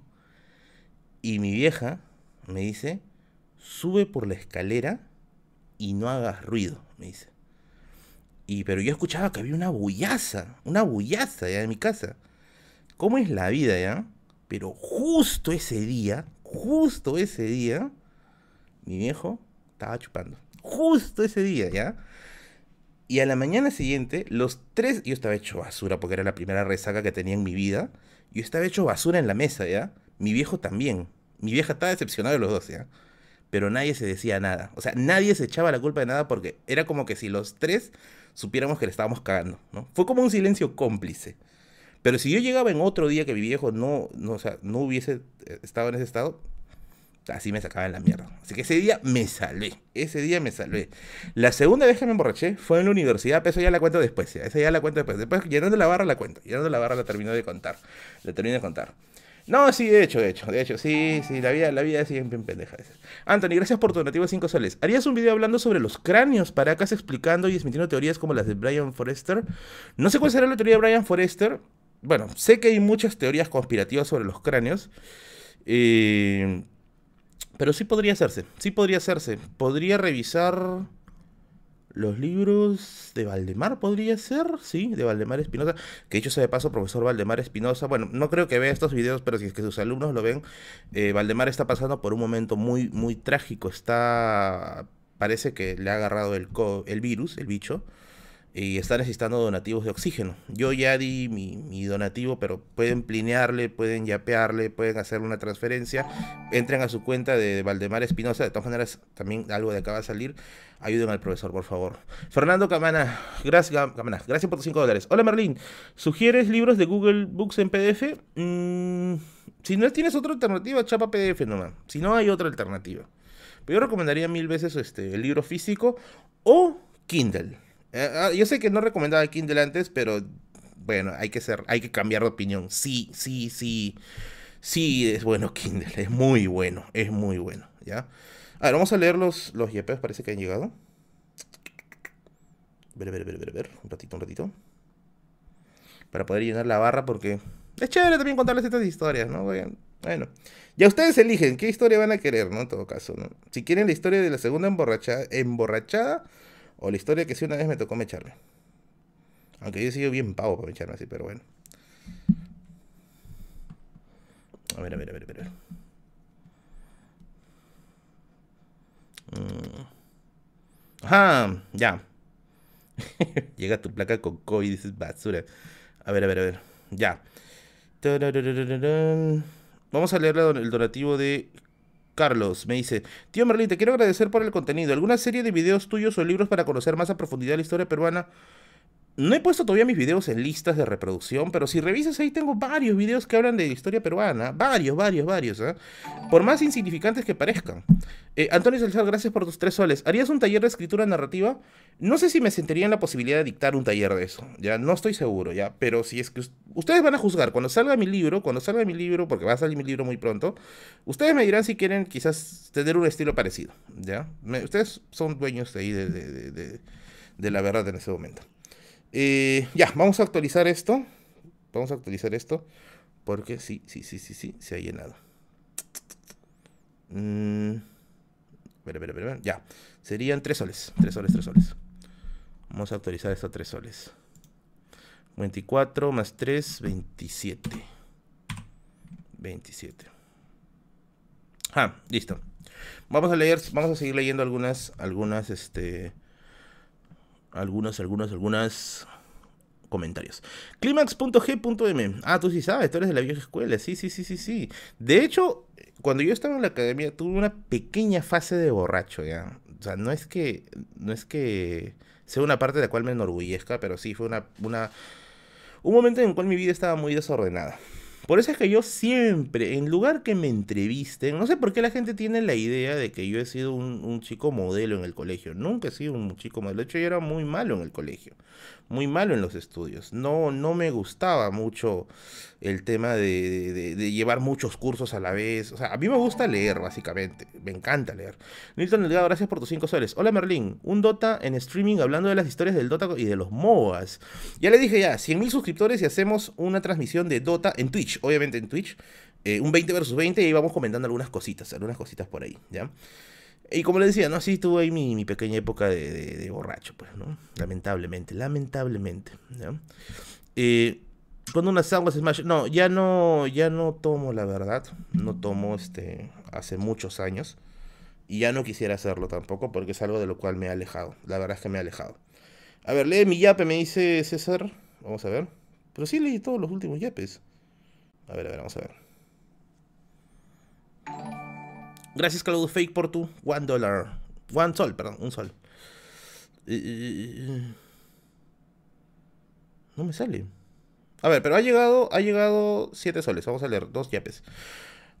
Y mi vieja me dice, sube por la escalera y no hagas ruido, me dice. Y pero yo escuchaba que había una bullaza, una bullaza ya en mi casa. ¿Cómo es la vida ya? Pero justo ese día, justo ese día, mi viejo estaba chupando. Justo ese día, ¿ya? Y a la mañana siguiente, los tres, yo estaba hecho basura porque era la primera resaca que tenía en mi vida. Yo estaba hecho basura en la mesa, ¿ya? Mi viejo también. Mi vieja estaba decepcionada de los dos, ¿ya? Pero nadie se decía nada. O sea, nadie se echaba la culpa de nada porque era como que si los tres supiéramos que le estábamos cagando, ¿no? Fue como un silencio cómplice. Pero si yo llegaba en otro día que mi viejo no, no, o sea, no hubiese eh, estado en ese estado, así me sacaban la mierda. Así que ese día me salvé. Ese día me salvé. La segunda vez que me emborraché fue en la universidad, pero eso ya la cuento después. Esa ya la cuento después. Después, llenando la barra, la cuento. Llenando la barra, la termino de contar. La termino de contar. No, sí, de hecho, de hecho, de hecho, sí, sí, la vida, la vida es bien pendeja. Anthony, gracias por tu donativo de 5 soles. ¿Harías un video hablando sobre los cráneos para acá explicando y desmintiendo teorías como las de Brian Forrester? No sé cuál será la teoría de Brian Forrester. Bueno, sé que hay muchas teorías conspirativas sobre los cráneos. Eh, pero sí podría hacerse, sí podría hacerse. Podría revisar los libros de Valdemar, podría ser, sí, de Valdemar Espinosa. Que dicho sea de paso, profesor Valdemar Espinosa. Bueno, no creo que vea estos videos, pero si es que sus alumnos lo ven, eh, Valdemar está pasando por un momento muy, muy trágico. Está. Parece que le ha agarrado el, el virus, el bicho y está necesitando donativos de oxígeno. Yo ya di mi, donativo, pero pueden plinearle, pueden yapearle, pueden hacer una transferencia. Entren a su cuenta de Valdemar Espinosa. De todas maneras, también algo de acá va a salir. Ayuden al profesor, por favor. Fernando Camana, gracias, Camana, gracias por tus 5 dólares. Hola Merlín, ¿sugieres libros de Google Books en PDF? Mm, si no tienes otra alternativa, chapa PDF nomás. Si no, hay otra alternativa. Pero yo recomendaría mil veces este, el libro físico o Kindle. Eh, ah, yo sé que no recomendaba Kindle antes, pero bueno, hay que ser, hay que cambiar de opinión. Sí, sí, sí. Sí, es bueno Kindle, es muy bueno, es muy bueno, ¿ya? A ver, vamos a leer los, los YPs, parece que han llegado. Ver, ver, ver, ver, ver, un ratito, un ratito. Para poder llenar la barra porque es chévere también contarles estas historias, ¿no? Bueno, ya ustedes eligen qué historia van a querer, ¿no? En todo caso, ¿no? Si quieren la historia de la segunda emborrachada, emborrachada o la historia que sí una vez me tocó mecharme. Aunque yo he sido bien pavo para mecharme así, pero bueno. A ver, a ver, a ver, a ver. Mm. Ajá, ya. Llega tu placa con COVID y dices basura. A ver, a ver, a ver. Ya. Vamos a leer el donativo de Carlos. Me dice, tío Merlín, te quiero agradecer por el contenido. ¿Alguna serie de videos tuyos o libros para conocer más a profundidad la historia peruana? No he puesto todavía mis videos en listas de reproducción, pero si revisas ahí tengo varios videos que hablan de historia peruana. Varios, varios, varios. ¿eh? Por más insignificantes que parezcan. Eh, Antonio Salazar, gracias por tus tres soles. ¿Harías un taller de escritura narrativa? No sé si me sentiría en la posibilidad de dictar un taller de eso. Ya no estoy seguro, ya. Pero si es que ustedes van a juzgar cuando salga mi libro, cuando salga mi libro, porque va a salir mi libro muy pronto, ustedes me dirán si quieren quizás tener un estilo parecido. ¿Ya? ustedes son dueños de ahí de la verdad en ese momento. Eh, ya, vamos a actualizar esto. Vamos a actualizar esto. Porque sí, sí, sí, sí, sí, se ha llenado. Mm, ya. Serían 3 soles. 3 soles, 3 soles. Vamos a actualizar esto a 3 soles. 24 más 3, 27. 27. Ah, listo. Vamos a leer, vamos a seguir leyendo algunas, algunas, este, algunos, algunos, algunas comentarios. Clímax.g.m. Ah, tú sí sabes, tú eres de la vieja escuela. Sí, sí, sí, sí, sí. De hecho, cuando yo estaba en la academia tuve una pequeña fase de borracho, ¿ya? O sea, no es que, no es que sea una parte de la cual me enorgullezca, pero sí fue una, una, un momento en el cual mi vida estaba muy desordenada. Por eso es que yo siempre, en lugar que me entrevisten, no sé por qué la gente tiene la idea de que yo he sido un, chico modelo en el colegio. Nunca he sido un chico modelo. De hecho, yo era muy malo en el colegio. Muy malo en los estudios. No, no me gustaba mucho el tema de, llevar muchos cursos a la vez. O sea, a mí me gusta leer, básicamente. Me encanta leer. Nilton Delgado, gracias por tus 5 soles. Hola Merlín, un Dota en streaming hablando de las historias del Dota y de los MOBAs. Ya le dije ya, 100 mil suscriptores y hacemos una transmisión de Dota en Twitch, obviamente en Twitch. Eh, un 20 versus 20 y ahí vamos comentando algunas cositas, algunas cositas por ahí, ¿ya? Y como le decía, ¿no? Sí tuve ahí mi, pequeña época de, borracho, pues, ¿no? Lamentablemente, lamentablemente, ¿ya? Eh, unas aguas Smash. No, ya no, ya no tomo, la verdad. No tomo este hace muchos años. Y ya no quisiera hacerlo tampoco porque es algo de lo cual me he alejado. La verdad es que me he alejado. A ver, lee mi yape, me dice César. Vamos a ver. Pero sí leí todos los últimos yapes. A ver, a ver, vamos a ver. Gracias, Claudio Fake, por tu one dollar. One sol, perdón, un sol. No me sale. A ver, pero ha llegado, ha llegado 7 soles. Vamos a leer dos yapes.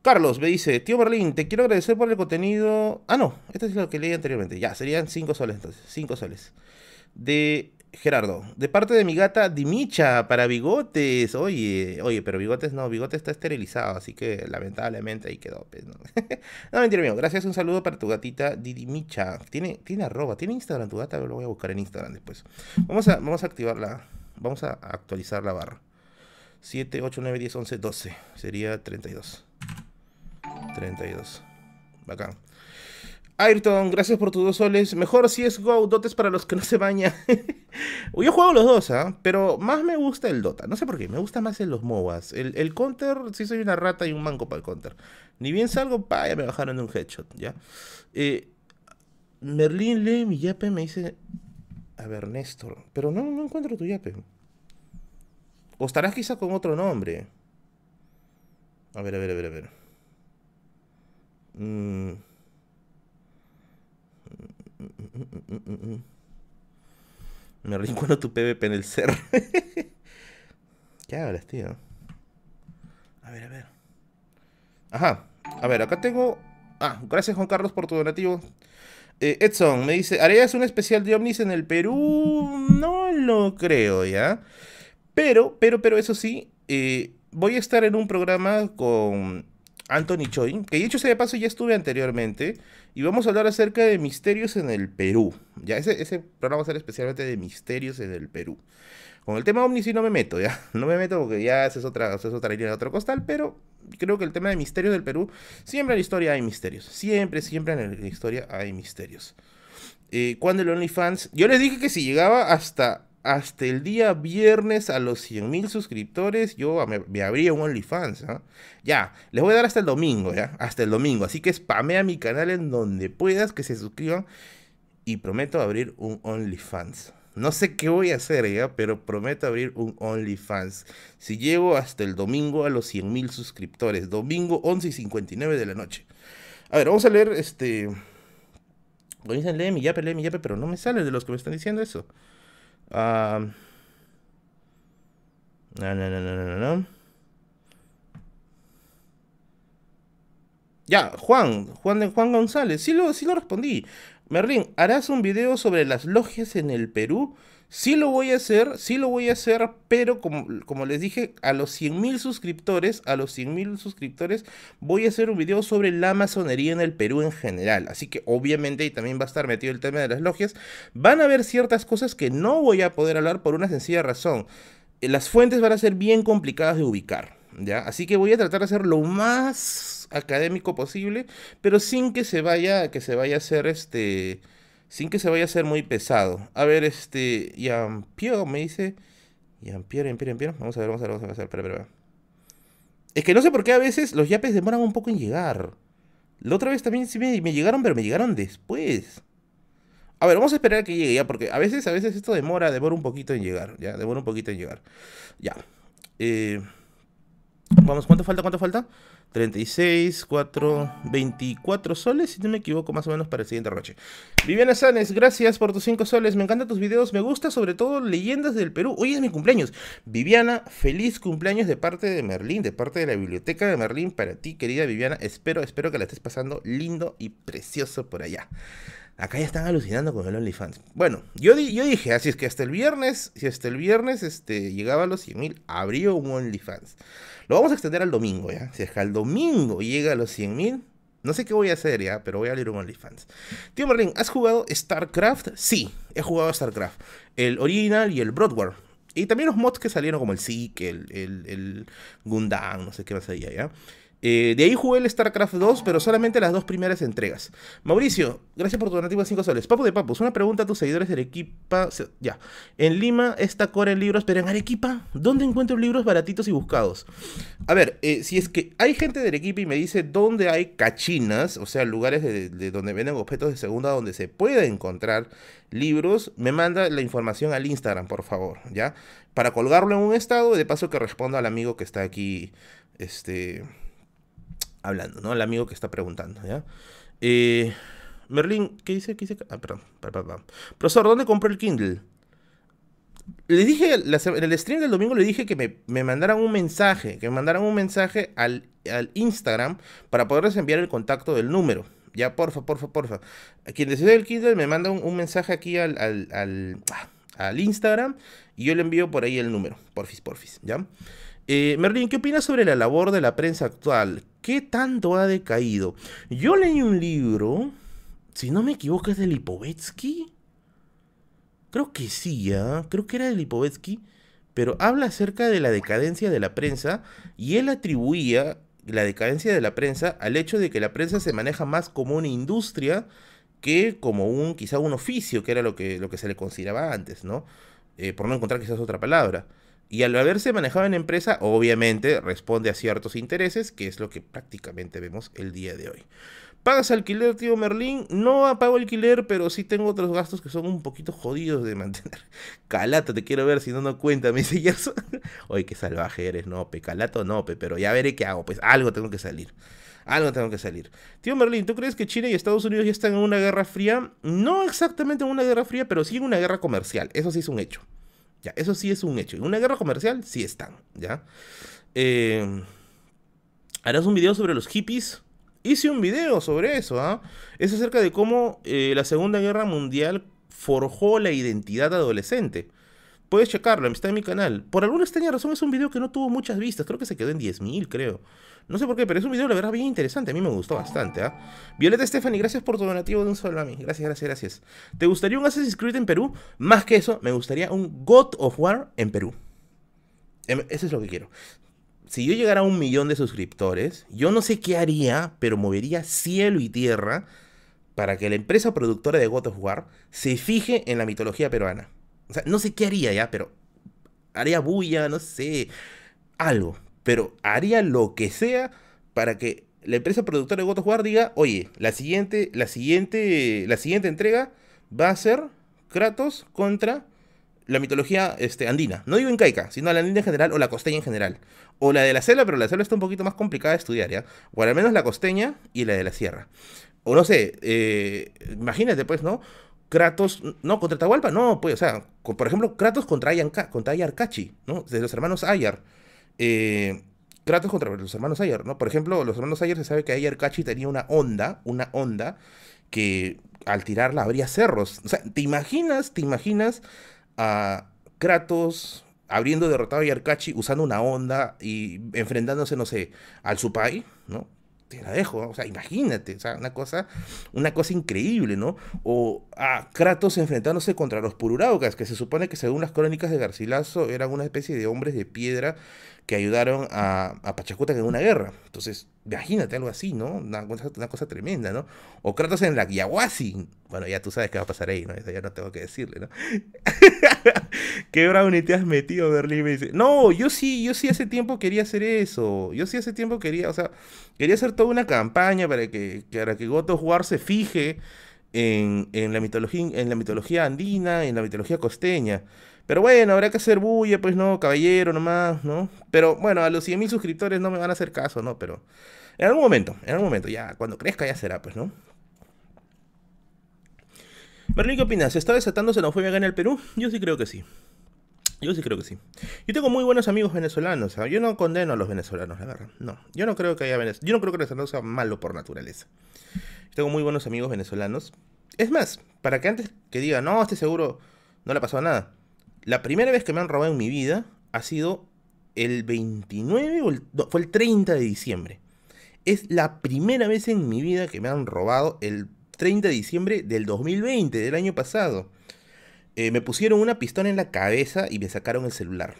Carlos me dice, tío Berlín, te quiero agradecer por el contenido. Ah, no, esto es lo que leí anteriormente. Ya, serían 5 soles entonces. 5 soles. De Gerardo, de parte de mi gata Dimicha para bigotes. Oye, oye, pero bigotes no, bigotes está esterilizado, así que lamentablemente ahí quedó. Pues, ¿no? no, mentira mío. Gracias, un saludo para tu gatita Dimicha. Tiene, tiene arroba, tiene Instagram tu gata, lo voy a buscar en Instagram después. Vamos a, vamos a activarla, vamos a actualizar la barra. 7, 8, 9, 10, 11, 12. Sería 32. 32. Bacán. Ayrton, gracias por tus dos soles. Mejor si es Go, dotes para los que no se bañan. Yo juego los dos, ¿ah? Pero más me gusta el Dota. No sé por qué, me gusta más en los MOBAs. El, Counter, sí soy una rata y un manco para el Counter. Ni bien salgo, pa, ya me bajaron de un headshot, ¿ya? Eh, Merlin lee mi yape, me dice... A ver, Néstor. Pero no, no encuentro tu yape. O estarás quizá con otro nombre. A ver, a ver, a ver, a ver. Mm. Me recuerdo tu PvP en el ser. ¿Qué hablas, tío? A ver, a ver. Ajá. A ver, acá tengo... Ah, gracias Juan Carlos por tu donativo. Eh, Edson me dice, ¿harías un especial de ovnis en el Perú? No lo creo, ¿ya? Pero, pero, pero eso sí, eh, voy a estar en un programa con Anthony Choi, que dicho sea de paso ya estuve anteriormente, y vamos a hablar acerca de misterios en el Perú. Ya, ese, programa va a ser especialmente de misterios en el Perú. Con el tema ovni sí no me meto, ya. No me meto porque ya es otra, es otra línea de otro costal, pero creo que el tema de misterios del Perú, siempre en la historia hay misterios. Siempre, siempre en la historia hay misterios. Eh, el OnlyFans, yo les dije que si llegaba hasta hasta el día viernes a los 100.000 suscriptores, yo me, abría un OnlyFans. ¿ah? Ya, les voy a dar hasta el domingo, ¿ya? Hasta el domingo. Así que spamea mi canal en donde puedas, que se suscriban. Y prometo abrir un OnlyFans. No sé qué voy a hacer. Pero prometo abrir un OnlyFans. Si llego hasta el domingo a los 100.000 suscriptores. Domingo 11 y 59 de la noche. A ver, vamos a leer este... Me dicen, lee mi yape, lee mi yape, pero no me sale de los que me están diciendo eso. No, no, no, no, no, no. Ya, Juan, Juan, Juan González, sí lo, sí lo respondí. Merlin, ¿harás un video sobre las logias en el Perú? Sí lo voy a hacer, sí lo voy a hacer, pero como, les dije, a los 100.000 suscriptores, a los 100.000 suscriptores, voy a hacer un video sobre la masonería en el Perú en general. Así que obviamente y también va a estar metido el tema de las logias. Van a haber ciertas cosas que no voy a poder hablar por una sencilla razón. Las fuentes van a ser bien complicadas de ubicar. ¿ya? Así que voy a tratar de hacer lo más académico posible, pero sin que se vaya, que se vaya a hacer este sin que se vaya a ser muy pesado. A ver, este, Yampio me dice, Yampio, Yampio, Yampio, vamos a ver, vamos a ver, vamos a ver, espera, espera. Es que no sé por qué a veces los yapes demoran un poco en llegar. La otra vez también sí me, llegaron, pero me llegaron después. A ver, vamos a esperar a que llegue ya, porque a veces, a veces esto demora, demora un poquito en llegar, ya, demora un poquito en llegar. Ya. Eh, vamos, ¿cuánto falta? ¿Cuánto falta? 36, 4, 24 soles, si no me equivoco, más o menos para el siguiente roche. Viviana Sanes, gracias por tus 5 soles. Me encantan tus videos, me gusta sobre todo leyendas del Perú. Hoy es mi cumpleaños. Viviana, feliz cumpleaños de parte de Merlín, de parte de la biblioteca de Merlín para ti, querida Viviana. Espero, espero que la estés pasando lindo y precioso por allá. Acá ya están alucinando con el OnlyFans. Bueno, yo, yo dije, así es que hasta el viernes, si hasta el viernes este, llegaba a los 100.000, abrió un OnlyFans. Lo vamos a extender al domingo, ¿ya? Si es que al domingo llega a los 100.000, no sé qué voy a hacer, ¿ya? Pero voy a abrir un OnlyFans. Tío Merlin, ¿has jugado StarCraft? Sí, he jugado StarCraft. El original y el Broadwar. Y también los mods que salieron como el Seek, el, el, el Gundam, no sé qué más allá, ¿ya? Eh, de ahí jugué el StarCraft 2, pero solamente las dos primeras entregas. Mauricio, gracias por tu donativo de 5 soles. Papu de Papus, una pregunta a tus seguidores de Arequipa. Ya. En Lima está Core en libros, pero en Arequipa, ¿dónde encuentro libros baratitos y buscados? A ver, eh, si es que hay gente de Arequipa y me dice dónde hay cachinas, o sea, lugares de, de donde venden objetos de segunda donde se puede encontrar libros, me manda la información al Instagram, por favor, ¿ya? Para colgarlo en un estado de paso que responda al amigo que está aquí, este hablando, ¿no? El amigo que está preguntando, ¿ya? Eh, Merlin, ¿qué dice? ¿Qué dice? Ah, perdón, perdón, Profesor, ¿dónde compré el Kindle? Le dije, en el stream del domingo le dije que me, mandaran un mensaje, que me mandaran un mensaje al, Instagram para poderles enviar el contacto del número. Ya, porfa, porfa, porfa. A quien decide el Kindle me manda un, mensaje aquí al, al, al, al, Instagram y yo le envío por ahí el número. Porfis, porfis, ¿ya? Eh, Merlin, ¿qué opinas sobre la labor de la prensa actual? ¿Qué tanto ha decaído? Yo leí un libro, si no me equivoco, es de Lipovetsky. Creo que sí, ¿ya? creo que era de Lipovetsky, pero habla acerca de la decadencia de la prensa y él atribuía la decadencia de la prensa al hecho de que la prensa se maneja más como una industria que como un quizá un oficio, que era lo que, lo que se le consideraba antes, ¿no? Eh, por no encontrar quizás otra palabra. Y al haberse manejado en empresa, obviamente responde a ciertos intereses, que es lo que prácticamente vemos el día de hoy. ¿Pagas alquiler, tío Merlín? No pago alquiler, pero sí tengo otros gastos que son un poquito jodidos de mantener. Calato, te quiero ver si no no cuenta, me dice Gerson. Oye, qué salvaje eres, Nope. Calato, Nope, pero ya veré qué hago. Pues algo tengo que salir. Algo tengo que salir. Tío Merlín, ¿tú crees que China y Estados Unidos ya están en una guerra fría? No exactamente en una guerra fría, pero sí en una guerra comercial. Eso sí es un hecho. Ya, eso sí es un hecho. En una guerra comercial sí están, ¿ya? Eh, ¿Harás un video sobre los hippies? Hice un video sobre eso, ¿ah? Es acerca de cómo eh, la Segunda Guerra Mundial forjó la identidad adolescente. Puedes checarlo, está en mi canal. Por alguna extraña razón es un video que no tuvo muchas vistas, creo que se quedó en 10.000, creo. No sé por qué, pero es un video, la verdad, bien interesante. A mí me gustó bastante, ¿ah? Violeta Stephanie, gracias por tu donativo de un solo a mí. Gracias, gracias, gracias. ¿Te gustaría un Assassin's Creed en Perú? Más que eso, me gustaría un God of War en Perú. Em, eso es lo que quiero. Si yo llegara a un millón de suscriptores, yo no sé qué haría, pero movería cielo y tierra para que la empresa productora de God of War se fije en la mitología peruana. O sea, no sé qué haría ya, pero haría bulla, no sé, algo pero haría lo que sea para que la empresa productora de God of War diga, oye, la siguiente, la siguiente, la siguiente entrega va a ser Kratos contra la mitología este, andina. No digo incaica, sino la andina en general o la costeña en general. O la de la selva, pero la selva está un poquito más complicada de estudiar, ¿ya? O al menos la costeña y la de la sierra. O no sé, eh, imagínate pues, ¿no? Kratos, no, contra Tahualpa, no, pues, o sea, por ejemplo, Kratos contra, Ayar, contra Ayarkachi, ¿no? De los hermanos Ayar eh, Kratos contra los hermanos Ayer, ¿no? Por ejemplo, los hermanos Ayer se sabe que Ayer Kachi tenía una onda, una onda que al tirarla abría cerros. O sea, ¿te imaginas, te imaginas a Kratos habiendo derrotado a Yarkachi usando una onda y enfrentándose, no sé, al Supai, ¿no? Te la dejo, o sea, imagínate, o sea, una cosa, una cosa increíble, ¿no? O a Kratos enfrentándose contra los Pururaucas, que se supone que según las crónicas de Garcilaso eran una especie de hombres de piedra que ayudaron a, a Pachacuta en una guerra. Entonces, imagínate algo así, ¿no? Una cosa, tremenda, ¿no? O Kratos en la Yahuasi. Bueno, ya tú sabes qué va a pasar ahí, ¿no? Eso ya no tengo que decirle, ¿no? ¿Qué brownie te has metido, Berlín? Me dice, no, yo sí, yo sí hace tiempo quería hacer eso. Yo sí hace tiempo quería, o sea, quería hacer toda una campaña para que, para que God of War se fije en, en, la mitología, en la mitología andina, en la mitología costeña. Pero bueno, habrá que hacer bulla, pues no, caballero nomás, ¿no? Pero bueno, a los 100.000 suscriptores no me van a hacer caso, ¿no? Pero en algún momento, en algún momento, ya, cuando crezca ya será, pues, ¿no? Berlín, ¿qué opinas? ¿Se está desatando xenofobia acá en el Perú? Yo sí creo que sí. Yo sí creo que sí. Yo tengo muy buenos amigos venezolanos. ¿sabes? Yo no condeno a los venezolanos, la verdad. No. Yo no creo que haya Yo no creo que el sea malo por naturaleza. Yo tengo muy buenos amigos venezolanos. Es más, para que antes que diga, no, estoy seguro, no le ha pasado nada. La primera vez que me han robado en mi vida ha sido el 29 o el, fue el 30 de diciembre. Es la primera vez en mi vida que me han robado el 30 de diciembre del 2020, del año pasado. Eh, me pusieron una pistola en la cabeza y me sacaron el celular.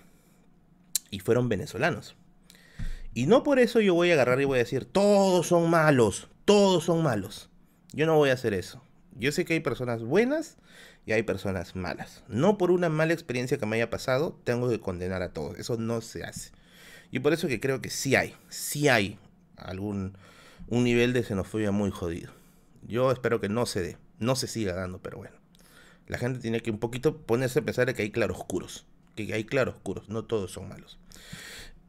Y fueron venezolanos. Y no por eso yo voy a agarrar y voy a decir, todos son malos, todos son malos. Yo no voy a hacer eso. Yo sé que hay personas buenas y hay personas malas. No por una mala experiencia que me haya pasado, tengo que condenar a todos. Eso no se hace. Y por eso que creo que sí hay, sí hay algún un nivel de xenofobia muy jodido. Yo espero que no se dé, no se siga dando, pero bueno. La gente tiene que un poquito ponerse a pensar que hay claroscuros. Que hay claroscuros, no todos son malos.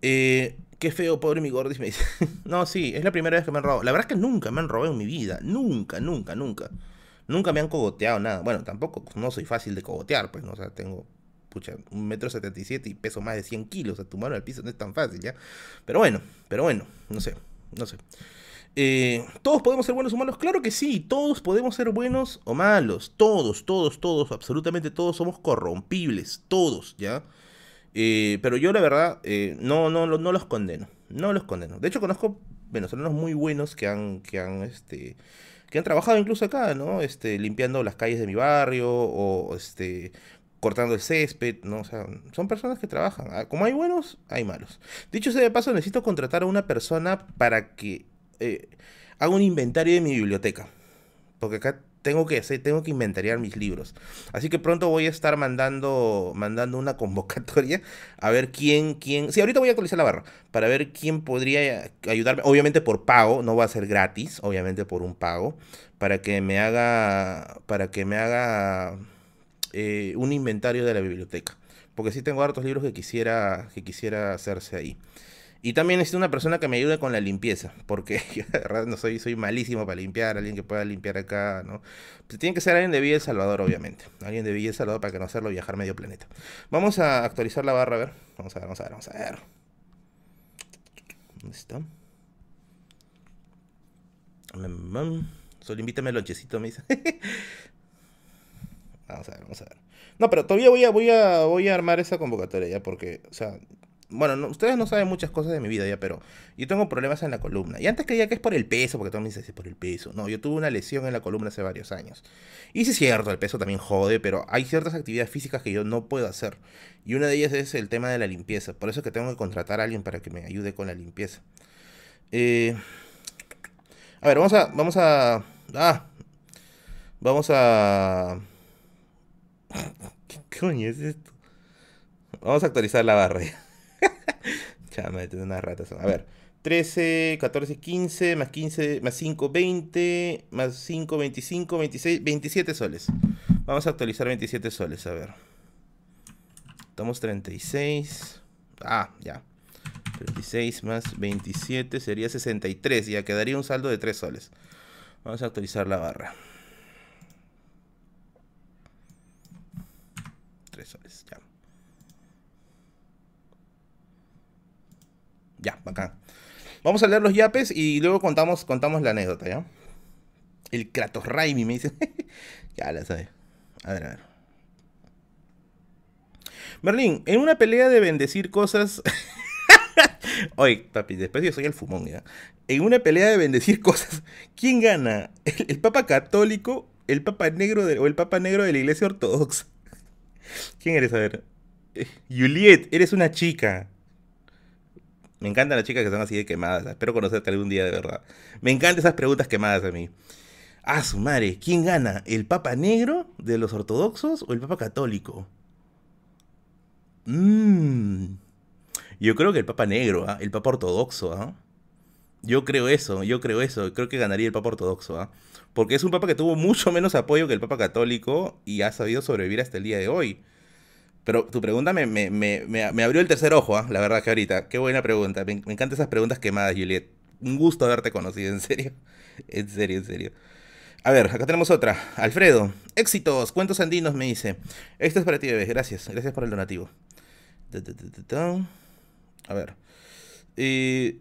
Eh, qué feo, pobre mi gordis, me dice. no, sí, es la primera vez que me han robado. La verdad es que nunca me han robado en mi vida. Nunca, nunca, nunca. Nunca me han cogoteado nada. Bueno, tampoco no soy fácil de cogotear, pues, ¿no? O sea, tengo, pucha, un metro setenta y siete y peso más de 100 kilos. O sea, tu mano al piso no es tan fácil, ¿ya? Pero bueno, pero bueno, no sé, no sé. Eh, ¿Todos podemos ser buenos o malos? Claro que sí, todos podemos ser buenos o malos. Todos, todos, todos, absolutamente todos somos corrompibles, todos, ¿ya? Eh, pero yo la verdad eh, no, no, no los condeno, no los condeno. De hecho conozco venezolanos muy buenos que han, que han, este, que han trabajado incluso acá, ¿no? Este, limpiando las calles de mi barrio o, este, cortando el césped, ¿no? O sea, son personas que trabajan. Ah, como hay buenos, hay malos. Dicho sea de paso, necesito contratar a una persona para que eh, hago un inventario de mi biblioteca. Porque acá tengo que hacer, tengo que inventariar mis libros. Así que pronto voy a estar mandando, mandando una convocatoria a ver quién, quién. Sí, ahorita voy a actualizar la barra para ver quién podría ayudarme. Obviamente por pago, no va a ser gratis, obviamente por un pago, para que me haga, para que me haga eh, un inventario de la biblioteca. Porque sí tengo hartos libros que quisiera, que quisiera hacerse ahí. Y también necesito una persona que me ayude con la limpieza, porque yo de verdad no soy, soy malísimo para limpiar, alguien que pueda limpiar acá, ¿no? Pues tiene que ser alguien de Villa El Salvador, obviamente. Alguien de Villa El Salvador para que no hacerlo viajar medio planeta. Vamos a actualizar la barra, a ver. Vamos a ver, vamos a ver, vamos a ver. ¿Dónde está? Solo invítame el lonchecito, me dice. Vamos a ver, vamos a ver. No, pero todavía voy a, voy a, voy a armar esa convocatoria ya, porque, o sea, bueno, ustedes no saben muchas cosas de mi vida ya, pero yo tengo problemas en la columna. Y antes creía que es por el peso, porque todo me dice es por el peso. No, yo tuve una lesión en la columna hace varios años. Y sí es cierto, el peso también jode, pero hay ciertas actividades físicas que yo no puedo hacer. Y una de ellas es el tema de la limpieza. Por eso es que tengo que contratar a alguien para que me ayude con la limpieza. Eh, a ver, vamos a. Vamos a. Ah. Vamos a. ¿Qué coño es esto? Vamos a actualizar la barra. Chama, de una rata. A ver. 13, 14, 15, más 15, más 5, 20, más 5, 25, 26, 27 soles. Vamos a actualizar 27 soles, a ver. Estamos 36. Ah, ya. 36 más 27 sería 63. Ya quedaría un saldo de 3 soles. Vamos a actualizar la barra. 3 soles, ya. Ya, bacán. Vamos a leer los yapes y luego contamos, contamos la anécdota, ¿ya? El Kratos Raimi me dice. ya la sabe. A ver, a ver. Merlín, en una pelea de bendecir cosas. Oye, papi, después yo soy el fumón, ¿ya? En una pelea de bendecir cosas, ¿quién gana? ¿El, Papa Católico, el Papa Negro o el Papa Negro de la Iglesia Ortodoxa? ¿Quién eres? A ver. Eh, Juliet, eres una chica. Me encantan las chicas que son así de quemadas. Espero conocerte algún día de verdad. Me encantan esas preguntas quemadas a mí. Ah, su madre, ¿quién gana? ¿El Papa Negro de los ortodoxos o el Papa Católico? Mmm. Yo creo que el Papa Negro, ¿ah? el Papa Ortodoxo. ¿ah? Yo creo eso, yo creo eso. Creo que ganaría el Papa Ortodoxo. ¿ah? Porque es un Papa que tuvo mucho menos apoyo que el Papa Católico y ha sabido sobrevivir hasta el día de hoy. Pero tu pregunta me, me, me, me abrió el tercer ojo, ¿ah? la verdad que ahorita. Qué buena pregunta. Me, encantan esas preguntas quemadas, Juliet. Un gusto haberte conocido, en serio. En serio, en serio. A ver, acá tenemos otra. Alfredo, éxitos, cuentos andinos, me dice. Esto es para ti, bebé. Gracias, gracias por el donativo. A ver. Eh,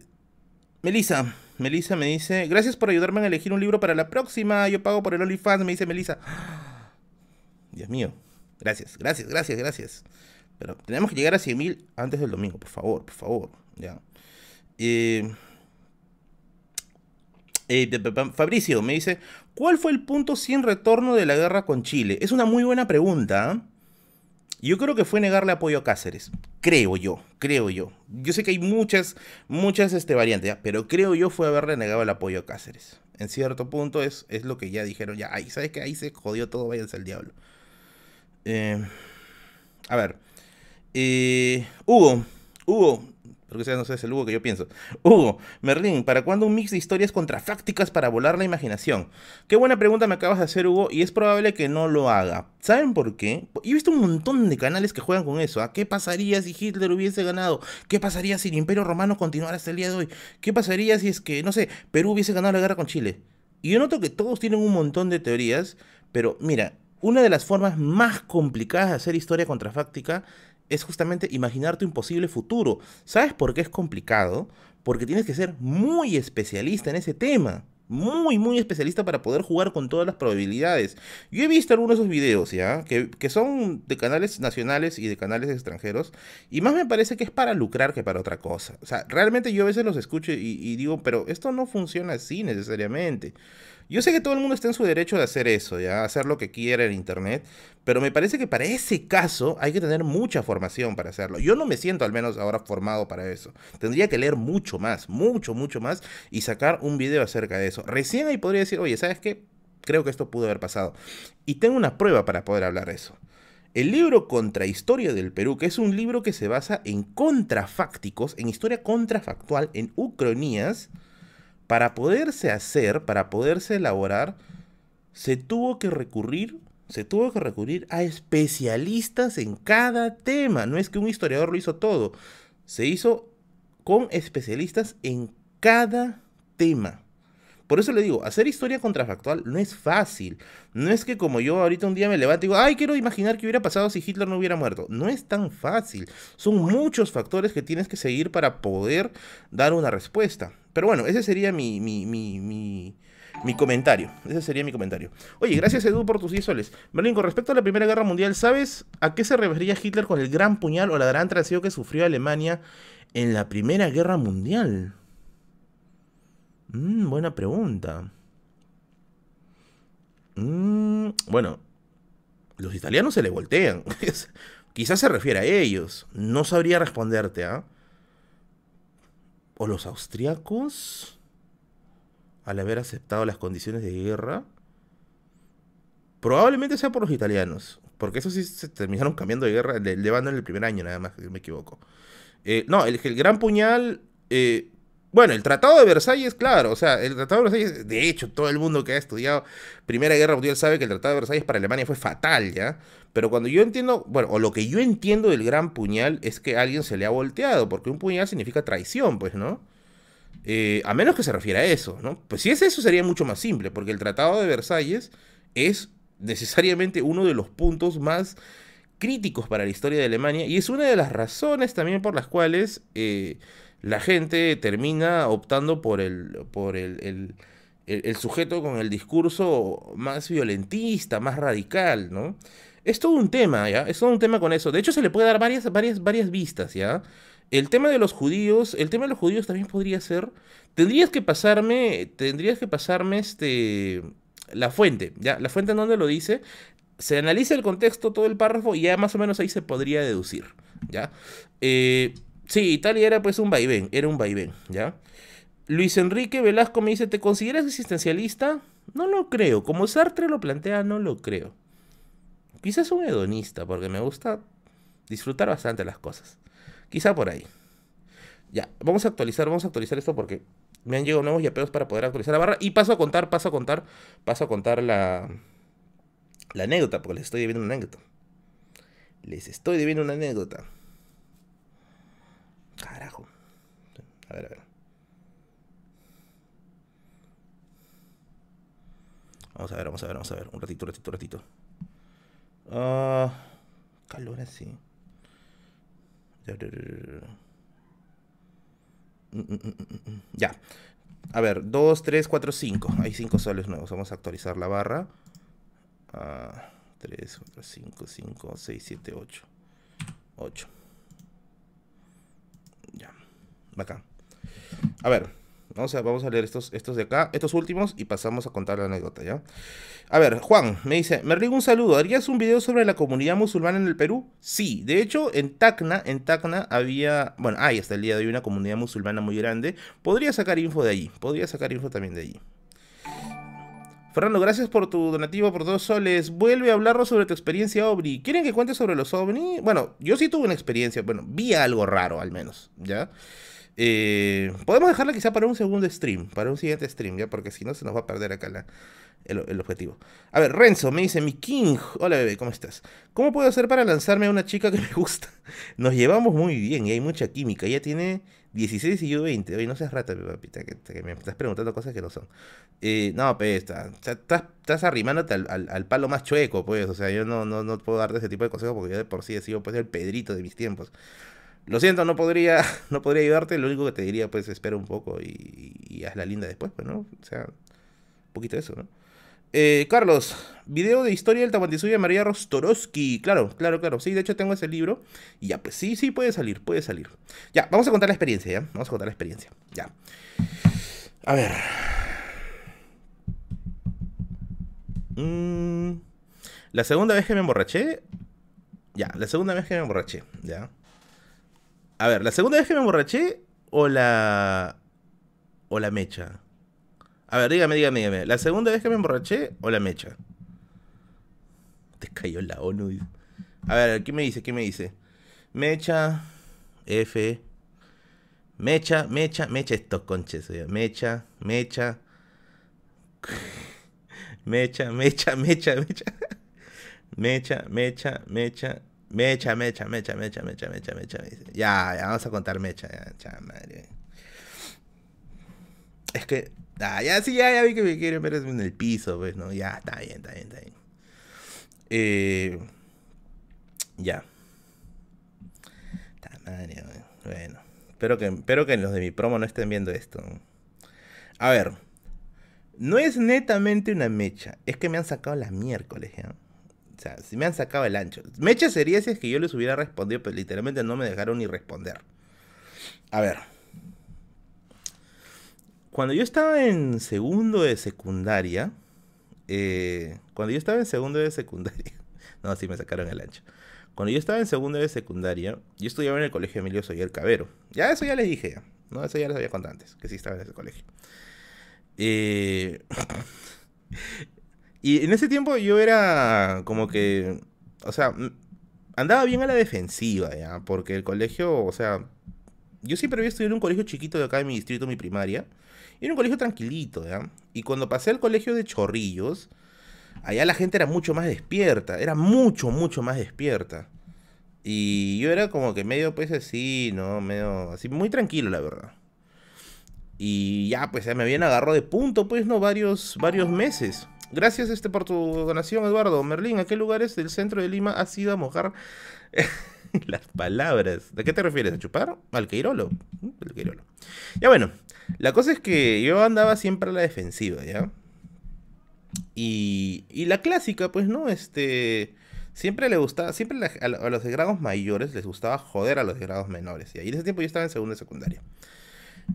Melissa, Melissa me dice, gracias por ayudarme a elegir un libro para la próxima. Yo pago por el OnlyFans, me dice Melissa. Dios mío. Gracias, gracias, gracias, gracias. Pero tenemos que llegar a 100.000 antes del domingo, por favor, por favor. Ya. Eh, eh, Fabricio me dice, ¿cuál fue el punto sin retorno de la guerra con Chile? Es una muy buena pregunta. ¿ah? Yo creo que fue negarle apoyo a Cáceres. Creo yo, creo yo. Yo sé que hay muchas, muchas este, variantes, pero creo yo fue haberle negado el apoyo a Cáceres. En cierto punto es, es lo que ya dijeron, ya, ahí, ¿sabes que Ahí se jodió todo, váyanse al diablo. Eh, a ver. Eh, Hugo, Hugo, porque sea, no sé, es el Hugo que yo pienso. Hugo, Merlín, ¿para cuándo un mix de historias contrafácticas para volar la imaginación? Qué buena pregunta me acabas de hacer, Hugo, y es probable que no lo haga. ¿Saben por qué? He visto un montón de canales que juegan con eso. ¿ah? ¿Qué pasaría si Hitler hubiese ganado? ¿Qué pasaría si el Imperio Romano continuara hasta el día de hoy? ¿Qué pasaría si es que, no sé, Perú hubiese ganado la guerra con Chile? Y yo noto que todos tienen un montón de teorías, pero mira, una de las formas más complicadas de hacer historia contrafáctica es justamente imaginarte un posible futuro. ¿Sabes por qué es complicado? Porque tienes que ser muy especialista en ese tema. Muy, muy especialista para poder jugar con todas las probabilidades. Yo he visto algunos de esos videos, ¿ya? Que, son de canales nacionales y de canales extranjeros. Y más me parece que es para lucrar que para otra cosa. O sea, realmente yo a veces los escucho y digo, pero esto no funciona así necesariamente. Yo sé que todo el mundo está en su derecho de hacer eso, ya hacer lo que quiera en internet, pero me parece que para ese caso hay que tener mucha formación para hacerlo. Yo no me siento al menos ahora formado para eso. Tendría que leer mucho más, mucho, mucho más y sacar un video acerca de eso. Recién ahí podría decir, oye, ¿sabes qué? Creo que esto pudo haber pasado. Y tengo una prueba para poder hablar de eso. El libro Contrahistoria del Perú, que es un libro que se basa en contrafácticos, en historia contrafactual, en ucronías, para poderse hacer, para poderse elaborar, se tuvo que recurrir, se tuvo que recurrir a especialistas en cada tema. No es que un historiador lo hizo todo, se hizo con especialistas en cada tema. Por eso le digo, hacer historia contrafactual no es fácil. No es que como yo ahorita un día me levanto y digo, ay, quiero imaginar qué hubiera pasado si Hitler no hubiera muerto. No es tan fácil. Son muchos factores que tienes que seguir para poder dar una respuesta. Pero bueno, ese sería mi, mi, mi, Mi comentario, ese sería mi comentario. Oye, gracias Edu por tus 10 soles. Merlin, con respecto a la Primera Guerra Mundial, ¿sabes a qué se refería Hitler con el gran puñal o la gran traseo que sufrió Alemania en la Primera Guerra Mundial? Mm, buena pregunta. Mm, bueno, los italianos se le voltean. Quizás se refiere a ellos. No sabría responderte, ¿ah? ¿O los austriacos? Al haber aceptado las condiciones de guerra. Probablemente sea por los italianos. Porque eso sí se terminaron cambiando de guerra, de, en el primer año, nada más, si me equivoco. Eh, no, el, el, gran puñal eh, bueno, el Tratado de Versalles, claro, o sea, el Tratado de Versalles, de hecho, todo el mundo que ha estudiado Primera Guerra Mundial sabe que el Tratado de Versalles para Alemania fue fatal, ¿ya? Pero cuando yo entiendo, bueno, o lo que yo entiendo del gran puñal es que alguien se le ha volteado, porque un puñal significa traición, pues, ¿no? Eh, a menos que se refiera a eso, ¿no? Pues si es eso sería mucho más simple, porque el Tratado de Versalles es necesariamente uno de los puntos más críticos para la historia de Alemania y es una de las razones también por las cuales... Eh, la gente termina optando por el, por el, sujeto con el discurso más violentista, más radical, ¿no? Es todo un tema, ¿ya? Es todo un tema con eso. De hecho, se le puede dar varias, varias, varias vistas, ¿ya? El tema de los judíos, el tema de los judíos también podría ser. Tendrías que pasarme, tendrías que pasarme este, la fuente, ¿ya? La fuente en donde lo dice. Se analiza el contexto, todo el párrafo, y ya más o menos ahí se podría deducir, ¿ya? Eh, Sí, Italia era pues un vaivén, era un vaivén, ¿ya? Luis Enrique Velasco me dice, ¿te consideras existencialista? No lo creo, como Sartre lo plantea, no lo creo. Quizás un hedonista, porque me gusta disfrutar bastante las cosas. Quizá por ahí. Ya, vamos a actualizar, vamos a actualizar esto porque me han llegado nuevos yapeos para poder actualizar la barra. Y paso a contar, paso a contar, paso a contar la, la anécdota, porque les estoy debiendo una anécdota. Les estoy debiendo una anécdota. Carajo. A ver, a ver. Vamos a ver, vamos a ver, vamos a ver. Un ratito, un ratito, un ratito. Uh, calor así. Ya. A ver, 2, 3, 4, 5. Hay 5 soles nuevos. Vamos a actualizar la barra. 3, 4, 5, 5, 6, 7, 8. 8. Acá. A ver, vamos a, vamos a leer estos, estos de acá, estos últimos, y pasamos a contar la anécdota, ¿ya? A ver, Juan me dice, me rigo un saludo, ¿harías un video sobre la comunidad musulmana en el Perú? Sí, de hecho, en Tacna, en Tacna había, bueno, hay hasta el día de hoy una comunidad musulmana muy grande. Podría sacar info de allí, podría sacar info también de allí. Fernando, gracias por tu donativo por dos soles. Vuelve a hablarnos sobre tu experiencia OVNI. ¿Quieren que cuente sobre los OVNI? Bueno, yo sí tuve una experiencia, bueno, vi algo raro al menos, ¿ya? Eh, podemos dejarla quizá para un segundo stream, para un siguiente stream, ya, porque si no se nos va a perder acá el, objetivo. A ver, Renzo me dice, mi King, hola bebé, ¿cómo estás? ¿Cómo puedo hacer para lanzarme a una chica que me gusta? Nos llevamos muy bien y hay mucha química. Ella tiene 16 y yo 20. Oye, no seas rata, papita, que, me estás preguntando cosas que no son. Eh, no, pues, estás, estás arrimándote al, al, palo más chueco, pues. O sea, yo no, no, no puedo darte ese tipo de consejos porque yo de por sí he sido pues, el pedrito de mis tiempos. Lo siento, no podría, no podría ayudarte. Lo único que te diría, pues, espera un poco y, haz la linda después, pues, ¿no? O sea, un poquito de eso, ¿no? Eh, Carlos, video de historia del Tahuantinsuyo de María Rostorowski. Claro, claro, claro. Sí, de hecho tengo ese libro. Y ya, pues sí, sí, puede salir, puede salir. Ya, vamos a contar la experiencia, ¿ya? Vamos a contar la experiencia. Ya. A ver. Mm, la segunda vez que me emborraché. Ya, la segunda vez que me emborraché, ya. A ver, ¿la segunda vez que me emborraché o la. o la mecha? A ver, dígame, dígame, dígame. ¿La segunda vez que me emborraché o la mecha? Te cayó la ONU. A ver, ¿qué me dice? ¿Qué me dice? Mecha, F. Mecha, mecha, mecha estos conches. Mecha, mecha. Mecha, mecha, mecha, mecha. Mecha, mecha, mecha, Mecha, mecha, mecha, mecha, mecha, mecha, mecha. Ya, ya, vamos a contar mecha. Ya, madre. Es que, ah, ya, sí, ya, ya vi que me quieren ver en el piso, pues, ¿no? Ya, está bien, está bien, está bien. Eh, ya. Está madre, bueno. Espero que, espero que los de mi promo no estén viendo esto. A ver. No es netamente una mecha, es que me han sacado la miércoles, ¿ya? O sea, si me han sacado el ancho. Mecha sería si es que yo les hubiera respondido, pero literalmente no me dejaron ni responder. A ver. Cuando yo estaba en segundo de secundaria, eh, cuando yo estaba en segundo de secundaria, no, sí me sacaron el ancho. Cuando yo estaba en segundo de secundaria, yo estudiaba en el colegio Emilio Soyer Cabero. Ya eso ya les dije, ¿no? Eso ya les había contado antes, que sí estaba en ese colegio. Eh, y en ese tiempo yo era como que, o sea, andaba bien a la defensiva, ¿ya? Porque el colegio, o sea, yo siempre había estudiado en un colegio chiquito de acá de mi distrito, mi primaria. Y era un colegio tranquilito, ¿ya? Y cuando pasé al colegio de Chorrillos, allá la gente era mucho más despierta, era mucho, mucho más despierta. Y yo era como que medio, pues así, ¿no? Medio, así, muy tranquilo, la verdad. Y ya, pues ya me habían agarrado de punto, pues, ¿no? Varios, varios meses. Gracias este, por tu donación, Eduardo. Merlín, ¿a qué lugares del centro de Lima has ido a mojar las palabras? ¿De qué te refieres? ¿A chupar? ¿Al Queirolo? El Queirolo. Ya bueno, la cosa es que yo andaba siempre a la defensiva, ¿ya? Y, y la clásica, pues, ¿no? Este... Siempre le gustaba, siempre a, los de grados mayores les gustaba joder a los de grados menores. Y ahí en ese tiempo yo estaba en segunda secundaria.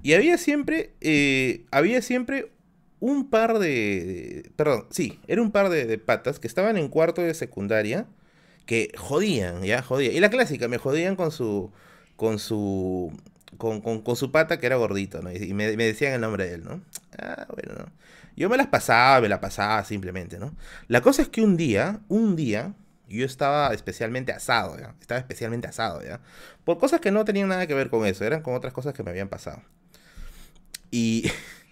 Y había siempre, eh, había siempre un par de, Perdón, sí, era un par de, patas que estaban en cuarto de secundaria que jodían, ya, jodían. Y la clásica, me jodían con su. con su. con, con, su pata que era gordito, ¿no? Y me, decían el nombre de él, ¿no? Ah, bueno, ¿no? Yo me las pasaba, me la pasaba simplemente, ¿no? La cosa es que un día, un día, yo estaba especialmente asado, ¿ya? Estaba especialmente asado, ¿ya? Por cosas que no tenían nada que ver con eso, eran con otras cosas que me habían pasado. Y.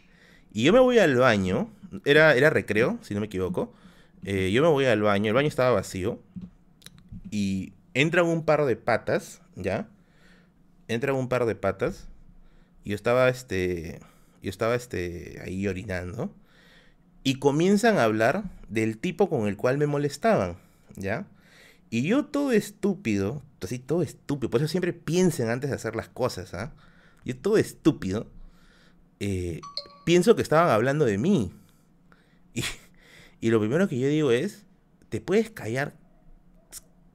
Y yo me voy al baño, era, era recreo, si no me equivoco. Eh, yo me voy al baño, el baño estaba vacío. Y entran un par de patas, ¿ya? Entran un par de patas. Y yo estaba, este. Yo estaba, este. Ahí orinando. Y comienzan a hablar del tipo con el cual me molestaban, ¿ya? Y yo todo estúpido, así todo estúpido, por eso siempre piensen antes de hacer las cosas, ¿ah? Yo todo estúpido. Eh, pienso que estaban hablando de mí. Y, lo primero que yo digo es, te puedes callar,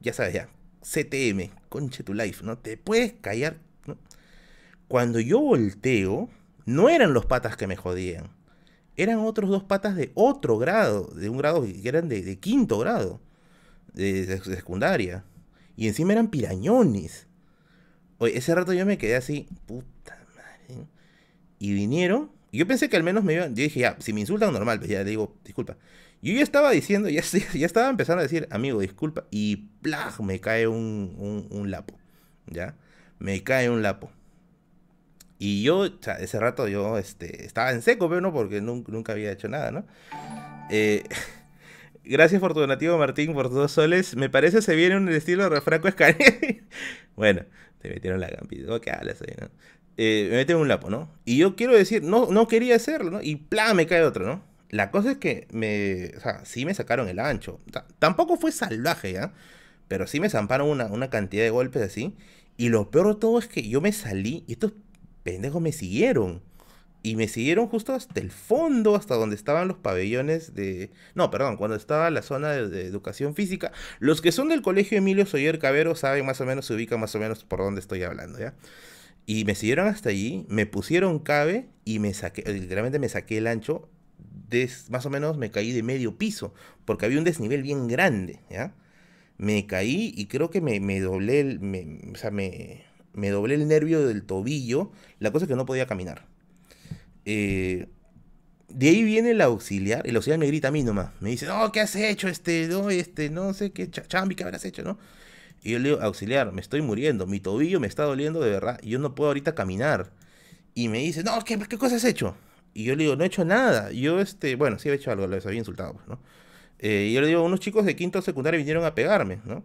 ya sabes ya, CTM, conche tu life, ¿no? Te puedes callar. Cuando yo volteo, no eran los patas que me jodían. Eran otros dos patas de otro grado, de un grado que eran de, quinto grado, de, secundaria. Y encima eran pirañones. Oye, ese rato yo me quedé así, puta madre. Y vinieron yo pensé que al menos me iban. Yo dije, ya, si me insultan, normal, pues ya le digo, disculpa. Yo ya estaba diciendo, ya, ya estaba empezando a decir, amigo, disculpa. Y plag, me cae un, un, lapo. ¿Ya? Me cae un lapo. Y yo, o sea, ese rato yo este, estaba en seco, pero no, porque nunca, nunca había hecho nada, ¿no? Eh, gracias por tu donativo, Martín, por dos soles. Me parece se viene un estilo de refranco escaneo. bueno, te metieron la gambita. ¿Qué hablas ahí, no? Eh, me meten un lapo, ¿no? Y yo quiero decir, no, no quería hacerlo, ¿no? Y plan, me cae otro, ¿no? La cosa es que me, o sea, sí me sacaron el ancho. tampoco fue salvaje, ¿ya? Pero sí me zamparon una, una cantidad de golpes así. Y lo peor de todo es que yo me salí y estos pendejos me siguieron. Y me siguieron justo hasta el fondo, hasta donde estaban los pabellones de... No, perdón, cuando estaba la zona de, de, educación física. Los que son del colegio Emilio Soyer Cabero saben más o menos, se ubican más o menos por dónde estoy hablando, ¿ya? Y me siguieron hasta allí, me pusieron cabe y me saqué, literalmente me saqué el ancho, de, más o menos me caí de medio piso, porque había un desnivel bien grande, ¿ya? Me caí y creo que me, me doblé, el, o sea, me, el nervio del tobillo, la cosa es que no podía caminar. Eh, de ahí viene el auxiliar, el auxiliar me grita a mí nomás, me dice, no, ¿qué has hecho? Este, no, este, no sé qué chambi que habrás hecho, ¿no? Y yo le digo, auxiliar, me estoy muriendo, mi tobillo me está doliendo de verdad, y yo no puedo ahorita caminar. Y me dice, no, ¿qué, qué cosa has hecho? Y yo le digo, no he hecho nada. Yo, este, bueno, sí he hecho algo, les había insultado, pues, ¿no? Eh, y yo le digo, unos chicos de quinto secundario vinieron a pegarme, ¿no?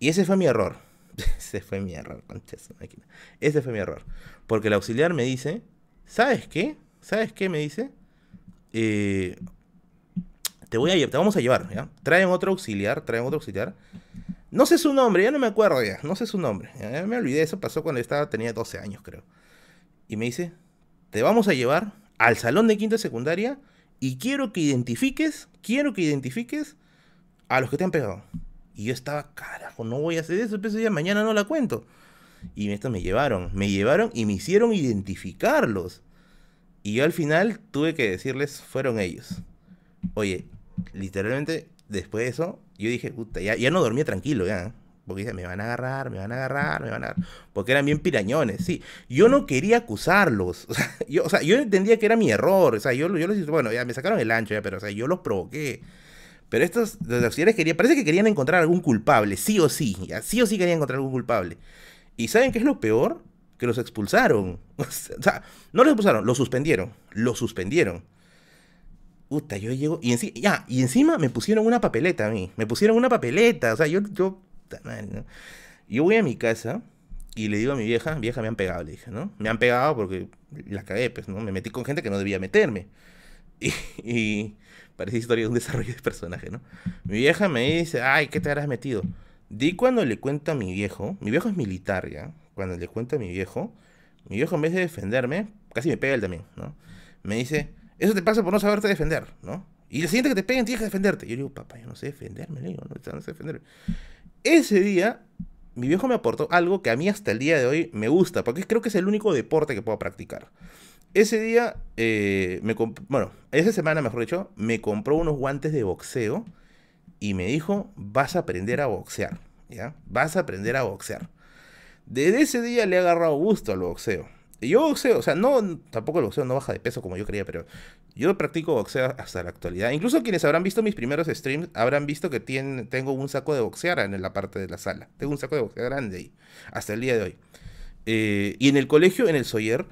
Y ese fue mi error. ese fue mi error, conchas, Ese fue mi error. Porque el auxiliar me dice, ¿sabes qué? ¿Sabes qué? Me dice, eh, te voy a te vamos a llevar, ¿ya? Traen otro auxiliar, traen otro auxiliar. No sé su nombre, ya no me acuerdo ya, no sé su nombre. Ya me olvidé, eso pasó cuando estaba, tenía 12 años creo. Y me dice, te vamos a llevar al salón de quinta secundaria y quiero que identifiques, quiero que identifiques a los que te han pegado. Y yo estaba, carajo, no voy a hacer eso, ese día mañana no la cuento. Y estos me llevaron, me llevaron y me hicieron identificarlos. Y yo al final tuve que decirles, fueron ellos. Oye, literalmente, después de eso, yo dije, puta, ya, ya no dormía tranquilo, ya. Porque dice, me van a agarrar, me van a agarrar, me van a agarrar. Porque eran bien pirañones, sí. Yo no quería acusarlos. O sea, yo, o sea, yo entendía que era mi error. O sea, yo, yo les bueno, ya me sacaron el ancho, ya, pero o sea, yo los provoqué. Pero estos, los auxiliares querían, parece que querían encontrar algún culpable, sí o sí. Sí o sí querían encontrar algún culpable. ¿Y saben qué es lo peor? Que los expulsaron. O sea, no los expulsaron, los suspendieron. Los suspendieron. Puta, yo llego. Y, ya, y encima me pusieron una papeleta a mí. Me pusieron una papeleta. O sea, yo, yo yo voy a mi casa y le digo a mi vieja, vieja, me han pegado, le dije, ¿no? Me han pegado porque la cagué, pues, ¿no? Me metí con gente que no debía meterme. Y, y parece historia de un desarrollo de personaje, ¿no? Mi vieja me dice, ay, ¿qué te habrás metido? Di cuando le cuento a mi viejo, mi viejo es militar, ¿ya? Cuando le cuento a mi viejo, mi viejo en vez de defenderme, casi me pega él también, ¿no? Me dice, eso te pasa por no saberte defender, ¿no? Y el siguiente que te peguen tienes que defenderte. Yo digo, papá, yo no sé defenderme, le digo, no, no sé defenderme. Ese día, mi viejo me aportó algo que a mí hasta el día de hoy me gusta, porque creo que es el único deporte que puedo practicar. Ese día, eh, me bueno, esa semana, mejor dicho, me compró unos guantes de boxeo y me dijo, vas a aprender a boxear, ¿ya? Vas a aprender a boxear. Desde ese día le he agarrado gusto al boxeo. Yo boxeo, o sea, no, tampoco el boxeo no baja de peso como yo creía, pero yo practico boxeo hasta la actualidad. Incluso quienes habrán visto mis primeros streams habrán visto que tengo un saco de boxear en la parte de la sala. Tengo un saco de boxeo grande ahí, hasta el día de hoy. Eh, y en el colegio, en el Soyer,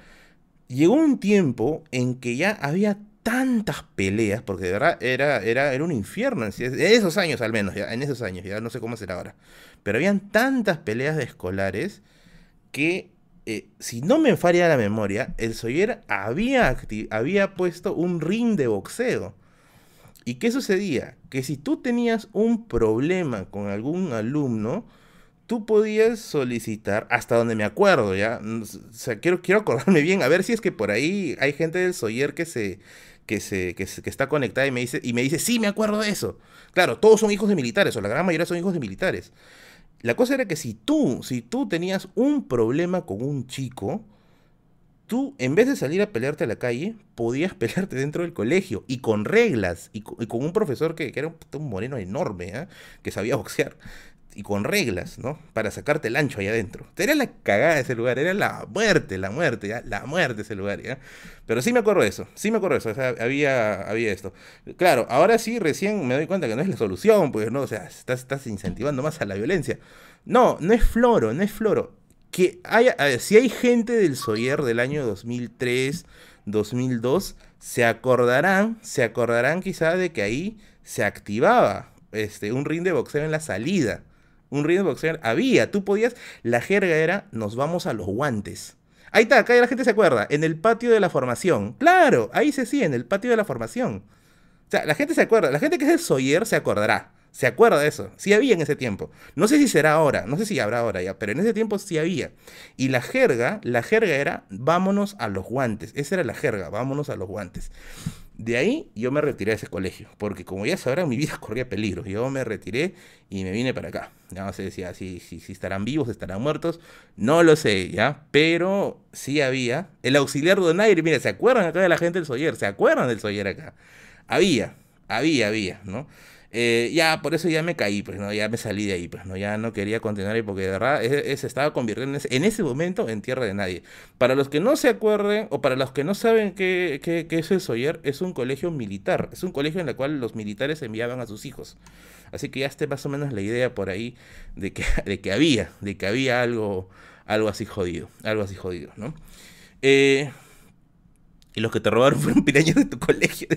llegó un tiempo en que ya había tantas peleas, porque de verdad era, era, era un infierno, en esos años al menos, ya, en esos años, ya no sé cómo será ahora. Pero habían tantas peleas de escolares que eh, si no me falla la memoria, el Soyer había, había puesto un ring de boxeo. ¿Y qué sucedía? Que si tú tenías un problema con algún alumno, tú podías solicitar, hasta donde me acuerdo, ¿ya? Sea, quiero, quiero acordarme bien, a ver si es que por ahí hay gente del Soyer que se, que se, que, que, está conectada y me dice, y me dice, sí, me acuerdo de eso. Claro, todos son hijos de militares, o la gran mayoría son hijos de militares. La cosa era que si tú, si tú tenías un problema con un chico, tú, en vez de salir a pelearte a la calle, podías pelearte dentro del colegio y con reglas y con, un profesor que, era un, moreno enorme, ¿eh? que sabía boxear y con reglas, ¿no? Para sacarte el ancho ahí adentro. Era la cagada ese lugar, era la muerte, la muerte, ¿ya? La muerte ese lugar, ¿ya? Pero sí me acuerdo de eso, sí me acuerdo de eso, había, había esto. Claro, ahora sí recién me doy cuenta que no es la solución, pues, ¿no? O sea, estás, estás incentivando más a la violencia. No, no es floro, no es floro. Que haya, si hay gente del Soyer del año 2003, 2002, se acordarán, se acordarán quizá de que ahí se activaba este, un ring de boxeo en la salida un ring boxeo había. Tú podías, la jerga era, nos vamos a los guantes. Ahí está, acá la gente se acuerda, en el patio de la formación. Claro, ahí se sí, en el patio de la formación. O sea, la gente se acuerda, la gente que es el Soyer se acordará. Se acuerda de eso. Sí había en ese tiempo. No sé si será ahora, no sé si habrá ahora ya, pero en ese tiempo sí había. Y la jerga, la jerga era vámonos a los guantes. Esa era la jerga, vámonos a los guantes. De ahí yo me retiré de ese colegio, porque como ya sabrán, mi vida corría peligro. Yo me retiré y me vine para acá. Ya no sé si, si, si, estarán vivos, estarán muertos, no lo sé, ¿ya? Pero sí había. El auxiliar Donaire, mira, ¿se acuerdan acá de la gente del Soyer? ¿Se acuerdan del Soyer acá? Había, había, había, ¿no? Eh, ya, por eso ya me caí, pues, ¿no? Ya me salí de ahí, pues, ¿no? Ya no quería continuar ahí porque de verdad se estaba convirtiendo en ese, momento en tierra de nadie. Para los que no se acuerden o para los que no saben qué, qué, qué es el Soyer, es un colegio militar. Es un colegio en el cual los militares enviaban a sus hijos. Así que ya esté más o menos la idea por ahí de que, de que había, de que había algo, algo así jodido, algo así jodido, ¿no? Eh, y los que te robaron fueron pirañas de tu colegio.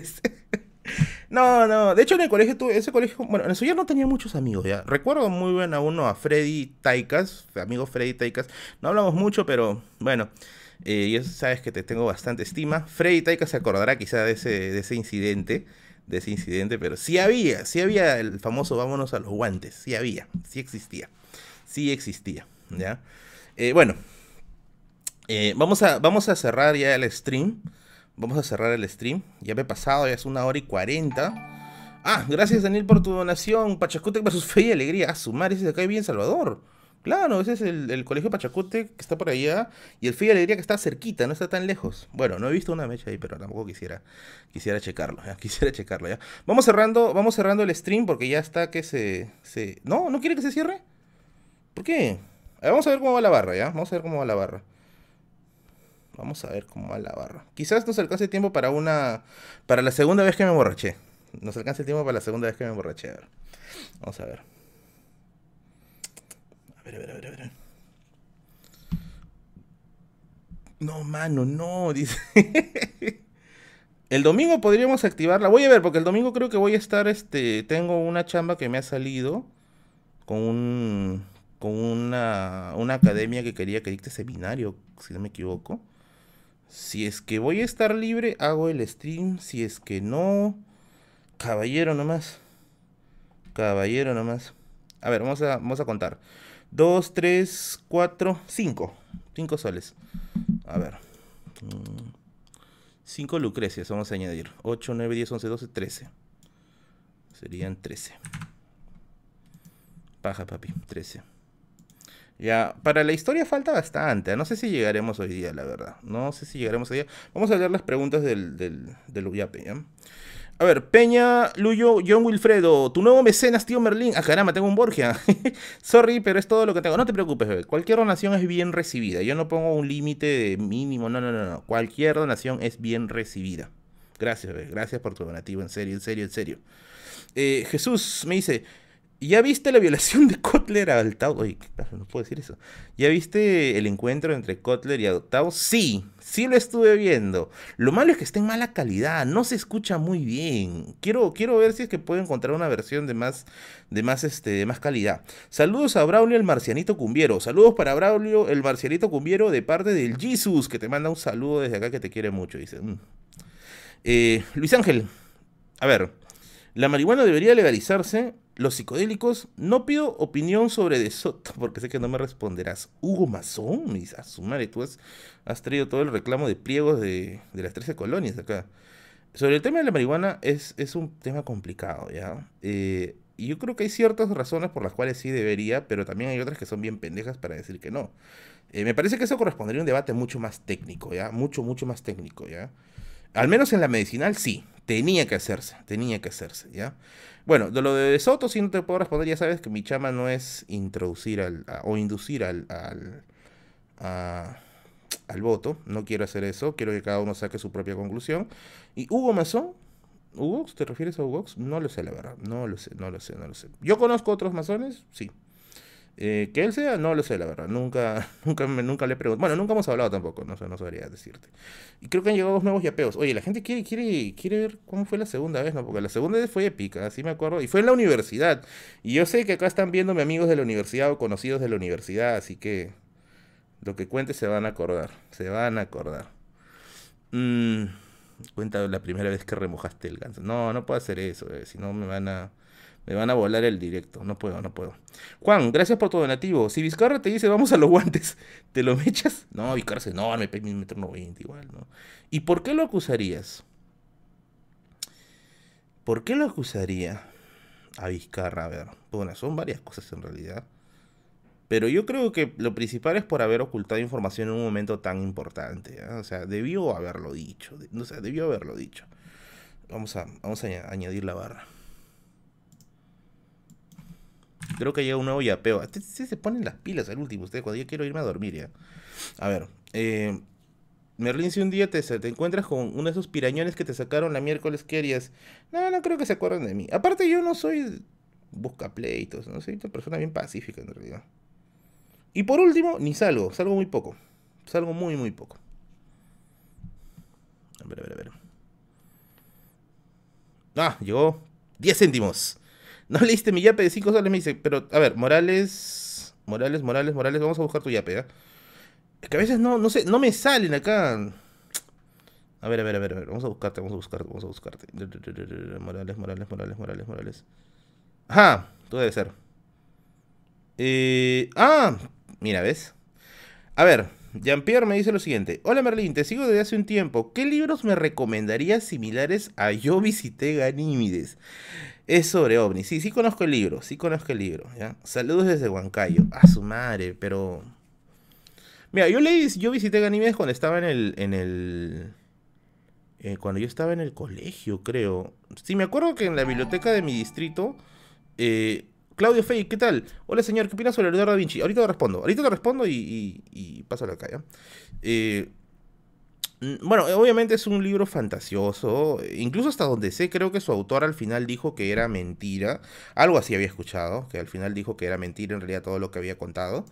No, no. De hecho, en el colegio, tuve, ese colegio, bueno, en el ya no tenía muchos amigos, ya. Recuerdo muy bien a uno, a Freddy Taikas, amigo Freddy Taikas. No hablamos mucho, pero bueno, eh, ya sabes que te tengo bastante estima. Freddy Taikas se acordará quizá de ese, de ese incidente, de ese incidente, pero sí había, sí había el famoso vámonos a los guantes, sí había, sí existía, sí existía, ¿ya? Eh, bueno, eh, vamos, a, vamos a cerrar ya el stream. Vamos a cerrar el stream. Ya me he pasado, ya es una hora y cuarenta. Ah, gracias Daniel por tu donación. Pachacute versus Fe y Alegría. Ah, su madre, ese de acá bien Salvador. Claro, ese es el, colegio Pachacute que está por allá. Y el Fe y Alegría que está cerquita, no está tan lejos. Bueno, no he visto una mecha ahí, pero tampoco quisiera, quisiera checarlo. Quisiera checarlo ya. Vamos cerrando, vamos cerrando el stream porque ya está que se, se. ¿No? ¿No quiere que se cierre? ¿Por qué? vamos a ver cómo va la barra, ¿ya? Vamos a ver cómo va la barra. Vamos a ver cómo va la barra. Quizás nos alcance tiempo para una. Para la segunda vez que me emborraché. Nos alcance tiempo para la segunda vez que me emborraché. A ver. Vamos a ver. A ver, a ver, a ver, a ver. No, mano, no. Dice. el domingo podríamos activarla. Voy a ver, porque el domingo creo que voy a estar. Este. Tengo una chamba que me ha salido. Con un. Con una, una academia que quería que dicte seminario, si no me equivoco. Si es que voy a estar libre, hago el stream. Si es que no, caballero nomás. Caballero nomás. A ver, vamos a, contar. 2, 3, 4, 5. 5 soles. A ver. 5 mm, lucrecias vamos a añadir. 8, 9, 10, 11, 12, 13. Serían 13. Paja, papi. 13. Ya, para la historia falta bastante. No sé si llegaremos hoy día, la verdad. No sé si llegaremos hoy día. Vamos a leer las preguntas del, del, del Uyape, ¿ya? A ver, Peña, Luyo, John Wilfredo, tu nuevo mecenas, tío Merlín. Ah, caramba, tengo un Borgia. Sorry, pero es todo lo que tengo. No te preocupes, bebé. Cualquier donación es bien recibida. Yo no pongo un límite mínimo. No, no, no, no. Cualquier donación es bien recibida. Gracias, bebé. Gracias por tu donativo. En serio, en serio, en serio. Eh, Jesús me dice. ¿Ya viste la violación de Kotler a Altao? Oye, no puedo decir eso. ¿Ya viste el encuentro entre Kotler y Altao? Sí, sí lo estuve viendo. Lo malo es que está en mala calidad, no se escucha muy bien. Quiero, quiero ver si es que puedo encontrar una versión de más, de más, este, de más calidad. Saludos a Braulio el Marcianito Cumbiero. Saludos para Braulio el Marcianito Cumbiero de parte del Jesus, que te manda un saludo desde acá que te quiere mucho. Dice. Mm. Eh, Luis Ángel, a ver, la marihuana debería legalizarse los psicodélicos, no pido opinión sobre De Soto, porque sé que no me responderás. Hugo Mazón, me dice, a su madre, tú has, traído todo el reclamo de pliegos de, las 13 colonias acá. Sobre el tema de la marihuana es, es un tema complicado, ¿ya? Eh, y yo creo que hay ciertas razones por las cuales sí debería, pero también hay otras que son bien pendejas para decir que no. Eh, me parece que eso correspondería a un debate mucho más técnico, ¿ya? Mucho, mucho más técnico, ¿ya? Al menos en la medicinal sí, tenía que hacerse, tenía que hacerse, ¿ya? Bueno, de lo de Soto, si no te puedo responder, ya sabes que mi chama no es introducir al, o inducir al, al, al voto. No quiero hacer eso, quiero que cada uno saque su propia conclusión. Y Hugo Mazón, ¿Hugo? ¿Te refieres a Hugo? No lo sé, la verdad. No lo sé, no lo sé, no lo sé. ¿Yo conozco otros masones? Sí. Eh, que él sea, no lo sé, la verdad. Nunca, nunca, nunca le he preguntado. Bueno, nunca hemos hablado tampoco, no, sé, no sabría decirte. Y creo que han llegado dos nuevos yapeos. Oye, la gente quiere, quiere, quiere ver cómo fue la segunda vez, ¿no? Porque la segunda vez fue épica, así me acuerdo. Y fue en la universidad. Y yo sé que acá están viéndome amigos de la universidad o conocidos de la universidad, así que lo que cuente se van a acordar. Se van a acordar. Mm, cuenta la primera vez que remojaste el ganso. No, no puedo hacer eso, eh, si no me van a me van a volar el directo. No puedo, no puedo. Juan, gracias por tu donativo. Si Vizcarra te dice vamos a los guantes, ¿te lo mechas? No, Vizcarra es enorme, me un metro noventa igual, ¿no? ¿Y por qué lo acusarías? ¿Por qué lo acusaría a Vizcarra? A ver, bueno, son varias cosas en realidad. Pero yo creo que lo principal es por haber ocultado información en un momento tan importante. O sea, debió haberlo dicho. O sea, debió haberlo dicho. Vamos a, vamos a añadir la barra. Creo que llega un nuevo yapeo. Este, este se ponen las pilas al último, ustedes, cuando yo quiero irme a dormir ya. A ver, eh, Merlin, si un día te, te, encuentras con uno de esos pirañones que te sacaron la miércoles, ¿qué harías? No, no creo que se acuerden de mí. Aparte, yo no soy busca pleitos, no soy una persona bien pacífica en realidad. Y por último, ni salgo, salgo muy poco. Salgo muy, muy poco. A ver, a ver, a ver. Ah, llegó 10 céntimos. No leíste mi yape de 5 soles, me dice. Pero, a ver, Morales. Morales, Morales, Morales. Vamos a buscar tu yape, ¿eh? Es que a veces no, no sé, no me salen acá. A ver, a ver, a ver, a ver. Vamos a buscarte, vamos a buscarte, vamos a buscarte. Morales, Morales, Morales, Morales, Morales. Ajá, tú debe ser. Eh, ah, mira, ¿ves? A ver, Jean-Pierre me dice lo siguiente. Hola Merlín, te sigo desde hace un tiempo. ¿Qué libros me recomendarías similares a Yo visité Ganímides? Es sobre ovni. Sí, sí conozco el libro, sí conozco el libro. ¿ya? Saludos desde Huancayo. A su madre, pero... Mira, yo leí, yo visité Ganímedes cuando estaba en el... En el eh, cuando yo estaba en el colegio, creo. Sí, me acuerdo que en la biblioteca de mi distrito... Eh, Claudio Fey, ¿qué tal? Hola señor, ¿qué opinas sobre Leonardo da Vinci? Ahorita te respondo, ahorita te respondo y, y, y paso la calle. Eh, bueno, obviamente es un libro fantasioso, incluso hasta donde sé, creo que su autor al final dijo que era mentira, algo así había escuchado, que al final dijo que era mentira en realidad todo lo que había contado.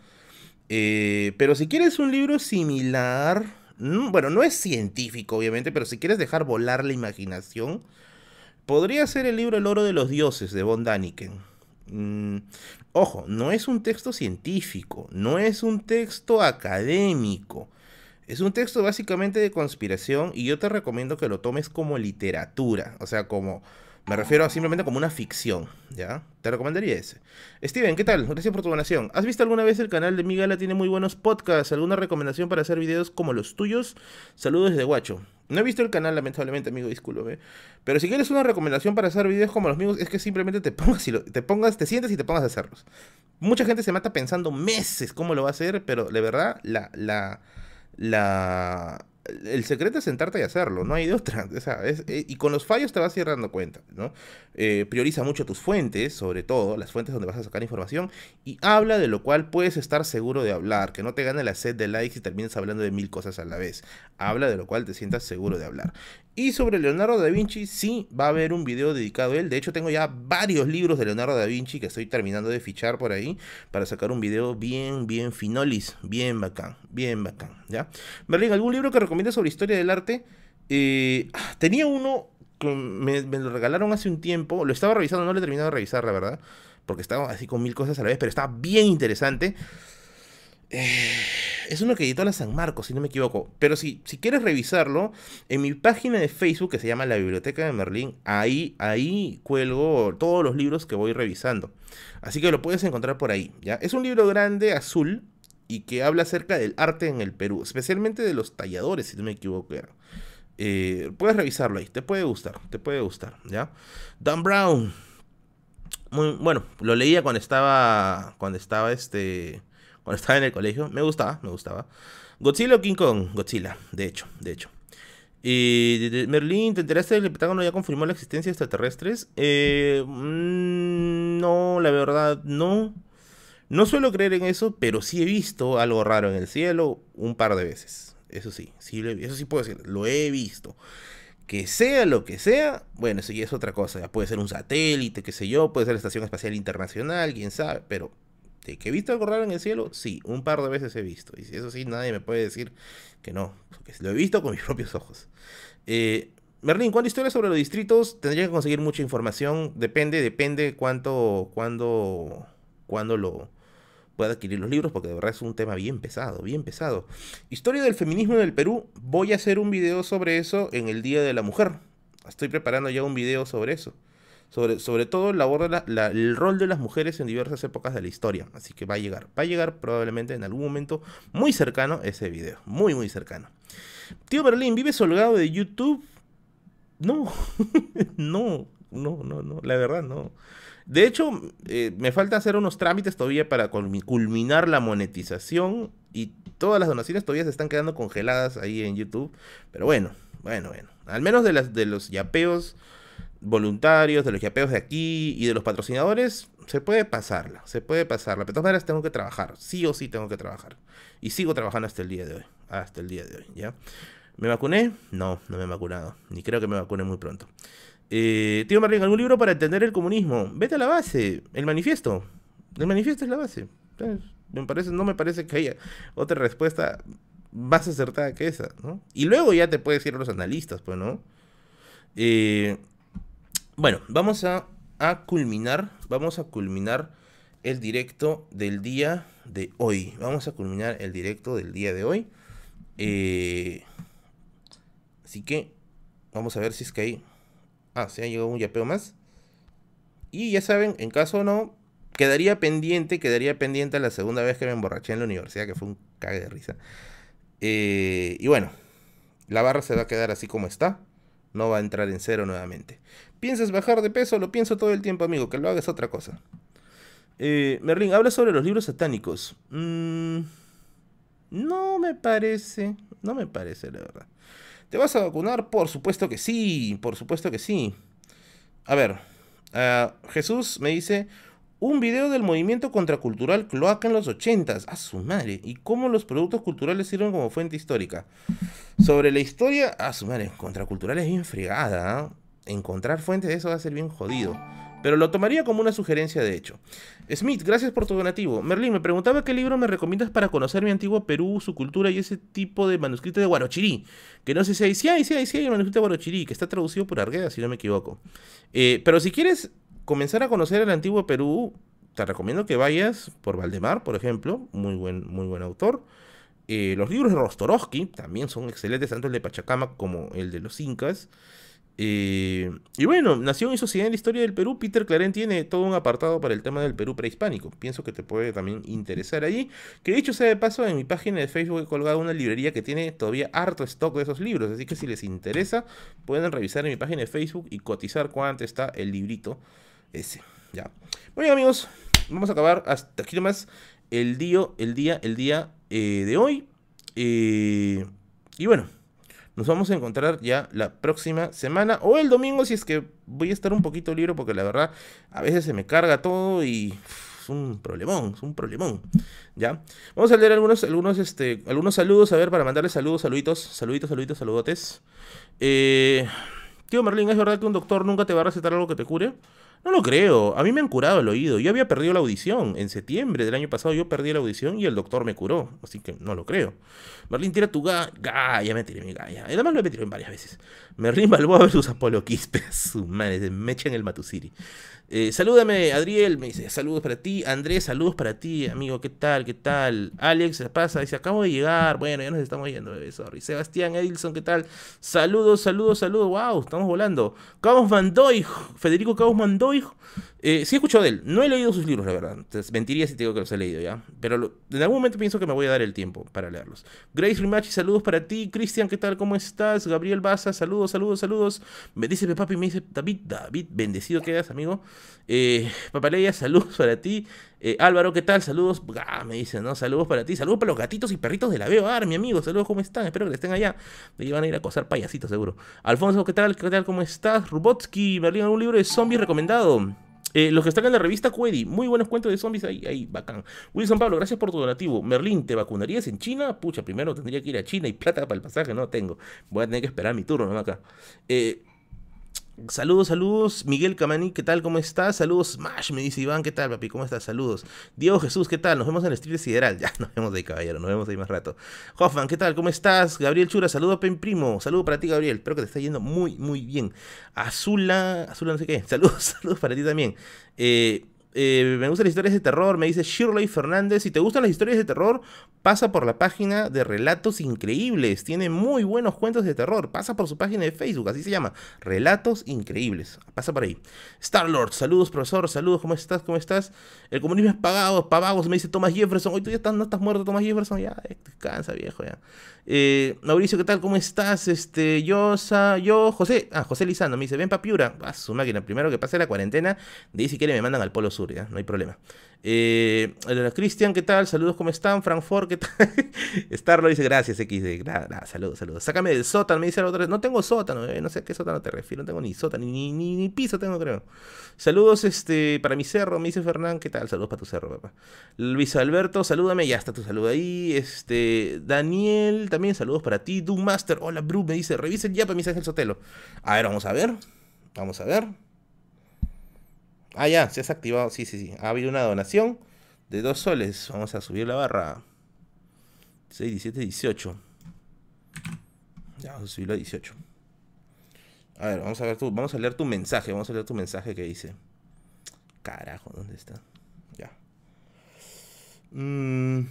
Eh, pero si quieres un libro similar, mm, bueno, no es científico obviamente, pero si quieres dejar volar la imaginación, podría ser el libro El oro de los dioses de von Daniken. Mm, ojo, no es un texto científico, no es un texto académico es un texto básicamente de conspiración y yo te recomiendo que lo tomes como literatura, o sea, como me refiero a simplemente como una ficción, ¿ya? Te recomendaría ese. Steven, ¿qué tal? Gracias por tu donación. ¿Has visto alguna vez el canal de Migala? Tiene muy buenos podcasts. ¿Alguna recomendación para hacer videos como los tuyos? Saludos desde Guacho. No he visto el canal, lamentablemente, amigo, discúlpeme. Pero si quieres una recomendación para hacer videos como los míos, es que simplemente te pongas, y te pongas, te sientes y te pongas a hacerlos. Mucha gente se mata pensando meses cómo lo va a hacer, pero de verdad, la, la, la, el secreto es sentarte y hacerlo, no hay de otra. Eh, y con los fallos te vas a ir dando cuenta, ¿no? Eh, prioriza mucho tus fuentes, sobre todo, las fuentes donde vas a sacar información, y habla de lo cual puedes estar seguro de hablar, que no te gane la sed de likes y termines hablando de mil cosas a la vez. Habla de lo cual te sientas seguro de hablar. Y sobre Leonardo da Vinci, sí, va a haber un video dedicado a él. De hecho, tengo ya varios libros de Leonardo da Vinci que estoy terminando de fichar por ahí para sacar un video bien, bien finolis, bien bacán, bien bacán, ¿ya? Berlín, ¿algún libro que recomiende sobre historia del arte? Eh, ah, tenía uno que me, me, lo regalaron hace un tiempo, lo estaba revisando, no lo he terminado de revisar, la verdad, porque estaba así con mil cosas a la vez, pero estaba bien interesante. Es uno que editó la San Marcos, si no me equivoco. Pero si, si quieres revisarlo, en mi página de Facebook, que se llama La Biblioteca de Merlín, ahí, ahí cuelgo todos los libros que voy revisando. Así que lo puedes encontrar por ahí. ¿ya? Es un libro grande, azul, y que habla acerca del arte en el Perú, especialmente de los talladores, si no me equivoco. Eh, puedes revisarlo ahí, te puede gustar, te puede gustar, ¿ya? Dan Brown. Bueno, lo leía cuando estaba, cuando estaba este cuando estaba en el colegio. Me gustaba, me gustaba. Godzilla o King Kong? Godzilla, de hecho, de hecho. Y Merlín, ¿te enteraste del Pentágono ya confirmó la existencia de extraterrestres? Eh, mm, no, la verdad, no. No suelo creer en eso, pero sí he visto algo raro en el cielo un par de veces. Eso sí, sí eso sí puedo decir, lo he visto. Que sea lo que sea, bueno, eso ya es otra cosa. puede ser un satélite, qué sé yo, puede ser la Estación Espacial Internacional, quién sabe, pero ¿Que he visto algo raro en el cielo? Sí, un par de veces he visto. Y eso sí, nadie me puede decir que no. Porque lo he visto con mis propios ojos. Eh, Merlin, ¿cuánta historia sobre los distritos? Tendría que conseguir mucha información. Depende, depende cuánto, cuándo, cuándo lo pueda adquirir los libros, porque de verdad es un tema bien pesado, bien pesado. Historia del feminismo en el Perú. Voy a hacer un video sobre eso en el Día de la Mujer. Estoy preparando ya un video sobre eso. Sobre, sobre todo aborda el rol de las mujeres en diversas épocas de la historia. Así que va a llegar, va a llegar probablemente en algún momento muy cercano ese video. Muy, muy cercano. Tío Berlín, ¿vives holgado de YouTube? No, no, no, no, no, la verdad no. De hecho, eh, me falta hacer unos trámites todavía para culminar la monetización y todas las donaciones todavía se están quedando congeladas ahí en YouTube. Pero bueno, bueno, bueno. Al menos de, las, de los yapeos voluntarios, de los yapeos de aquí y de los patrocinadores, se puede pasarla, se puede pasarla. Pero de todas maneras tengo que trabajar, sí o sí tengo que trabajar. Y sigo trabajando hasta el día de hoy, hasta el día de hoy, ¿ya? ¿Me vacuné? No, no me he vacunado, ni creo que me vacune muy pronto. Eh, tío Marlene, ¿algún libro para entender el comunismo? Vete a la base, el manifiesto. El manifiesto es la base. Me parece, no me parece que haya otra respuesta más acertada que esa. Y luego ya te puedes ir a los analistas, pues, ¿no? Eh, bueno, vamos a, culminar, vamos a culminar el directo del día de hoy. Vamos a culminar el directo del día de hoy. Eh, así que vamos a ver si es que hay... Ah, se ha llegado un yapeo más. Y ya saben, en caso no, quedaría pendiente, quedaría pendiente la segunda vez que me emborraché en la universidad, que fue un cague de risa. Eh, y bueno, la barra se va a quedar así como está. No va a entrar en cero nuevamente. ¿Piensas bajar de peso? Lo pienso todo el tiempo, amigo. Que lo hagas otra cosa. Eh, Merlin, habla sobre los libros satánicos. Mm, no me parece. No me parece, la verdad. ¿Te vas a vacunar? Por supuesto que sí. Por supuesto que sí. A ver. Ah, Jesús me dice. Un video del movimiento contracultural cloaca en los 80 A su madre. ¿Y cómo los productos culturales sirven como fuente histórica? Sobre la historia. A su madre. Contracultural es bien fregada. ¿ah? Encontrar fuentes de eso va a ser bien jodido pero lo tomaría como una sugerencia de hecho. Smith, gracias por tu donativo. Merlin, me preguntaba qué libro me recomiendas para conocer mi antiguo Perú, su cultura y ese tipo de manuscrito de Guarochirí. Que no sé si hay, sí hay, sí sí hay el manuscrito de Guarochirí, que está traducido por Argueda, si no me equivoco. Eh, pero si quieres comenzar a conocer el antiguo Perú, te recomiendo que vayas por Valdemar, por ejemplo, muy buen, muy buen autor. Eh, los libros de Rostorowski también son excelentes, tanto el de Pachacama como el de los Incas. Eh, y bueno, Nación y Sociedad en la Historia del Perú, Peter Claren tiene todo un apartado para el tema del Perú prehispánico. Pienso que te puede también interesar allí. Que dicho sea de paso, en mi página de Facebook he colgado una librería que tiene todavía harto stock de esos libros. Así que si les interesa, pueden revisar en mi página de Facebook y cotizar cuánto está el librito ese. Ya. Bueno amigos, vamos a acabar hasta aquí nomás el día, el día, el día eh, de hoy. Eh, y bueno. Nos vamos a encontrar ya la próxima semana o el domingo si es que voy a estar un poquito libre porque la verdad a veces se me carga todo y es un problemón, es un problemón. ¿Ya? Vamos a leer algunos, algunos, este, algunos saludos, a ver, para mandarles saludos, saluditos, saluditos, saluditos, saludotes. Eh, tío Merlin, ¿es verdad que un doctor nunca te va a recetar algo que te cure? No lo creo. A mí me han curado el oído. Yo había perdido la audición. En septiembre del año pasado yo perdí la audición y el doctor me curó. Así que no lo creo. Merlin, tira tu ga. Ga, me tiré mi ga. Ya. Además lo he metido en varias veces. Merlin Balboa versus Apolo Quispe. Su madre, me echan el Matusiri. Eh, salúdame, Adriel, me dice, saludos para ti. Andrés, saludos para ti, amigo, ¿qué tal? ¿Qué tal? Alex, se pasa? Dice, acabo de llegar. Bueno, ya nos estamos yendo, bebé, sorry. Sebastián Edilson, ¿qué tal? Saludos, saludos, saludos. Wow, estamos volando. Cabos Mandoy, Federico Cabos Mandoy. Eh, sí he escuchado de él. No he leído sus libros, la verdad. Entonces, mentiría si te digo que los he leído, ¿ya? Pero en algún momento pienso que me voy a dar el tiempo para leerlos. Grace Rimachi, saludos para ti. Cristian, ¿qué tal? ¿Cómo estás? Gabriel Baza, saludos, saludos, saludos. Me dice Pepapi, me dice David, David, bendecido quedas, amigo. Eh, Papaleya, saludos para ti. Eh, Álvaro, ¿qué tal? Saludos. Ah, me dicen, ¿no? Saludos para ti. Saludos para los gatitos y perritos de la Veo mi amigo. Saludos, ¿cómo están? Espero que estén allá. Me van a ir a acosar payasitos, seguro. Alfonso, ¿qué tal? ¿Qué tal? ¿Cómo estás? Rubotsky, me un libro de zombies recomendado. Eh, los que están en la revista Query, muy buenos cuentos de zombies ahí, ahí, bacán. Wilson Pablo, gracias por tu donativo. Merlín, ¿te vacunarías en China? Pucha, primero tendría que ir a China y plata para el pasaje, no tengo. Voy a tener que esperar mi turno, ¿no? Acá. Eh, Saludos, saludos. Miguel Camani, ¿qué tal? ¿Cómo estás? Saludos, Smash, me dice Iván, ¿qué tal, papi? ¿Cómo estás? Saludos. Diego Jesús, ¿qué tal? Nos vemos en el Street Sideral. Ya, nos vemos ahí, caballero, nos vemos ahí más rato. Hoffman, ¿qué tal? ¿Cómo estás? Gabriel Chura, saludo, Pen Primo. Saludo para ti, Gabriel. Espero que te esté yendo muy, muy bien. Azula, Azula no sé qué. Saludos, saludos para ti también. Eh, eh, me gustan las historias de terror, me dice Shirley Fernández. Si te gustan las historias de terror, pasa por la página de Relatos Increíbles. Tiene muy buenos cuentos de terror. Pasa por su página de Facebook, así se llama. Relatos Increíbles. Pasa por ahí. Starlord, saludos, profesor. Saludos, ¿cómo estás? ¿Cómo estás? El comunismo es pagado, pavagos, me dice Thomas Jefferson. Hoy tú ya estás, no estás muerto, Thomas Jefferson. Ya, descansa, viejo, ya. Eh, Mauricio, ¿qué tal? ¿Cómo estás? Este, yo, yo, José, ah, José Lizando, me dice, ven papiura, a su máquina, primero que pase la cuarentena, de ahí si quiere me mandan al Polo Sur, ya, no hay problema. Eh, Cristian, ¿qué tal? Saludos, ¿cómo están? Frankfurt, ¿qué tal? Starlo dice, gracias, X. Nada, saludos, saludos. Sácame del sótano, me dice la otra No tengo sótano, eh, no sé a qué sótano te refiero, no tengo ni sótano, ni, ni, ni, piso tengo, creo. Saludos este, para mi cerro, me dice Fernán, ¿qué tal? Saludos para tu cerro, papá. Luis Alberto, salúdame, ya está tu saludo ahí. Este, Daniel, también saludos para ti. Doom Master, hola, Bru, me dice, revisen ya para mi el Sotelo. A ver, vamos a ver. Vamos a ver. Ah, ya, se ha activado. Sí, sí, sí. Ha habido una donación de dos soles. Vamos a subir la barra. 6, 17, 18. Ya, vamos a subirlo a 18. A ver, vamos a ver tu, vamos a leer tu mensaje. Vamos a leer tu mensaje que dice. Carajo, ¿dónde está? Ya. Mm.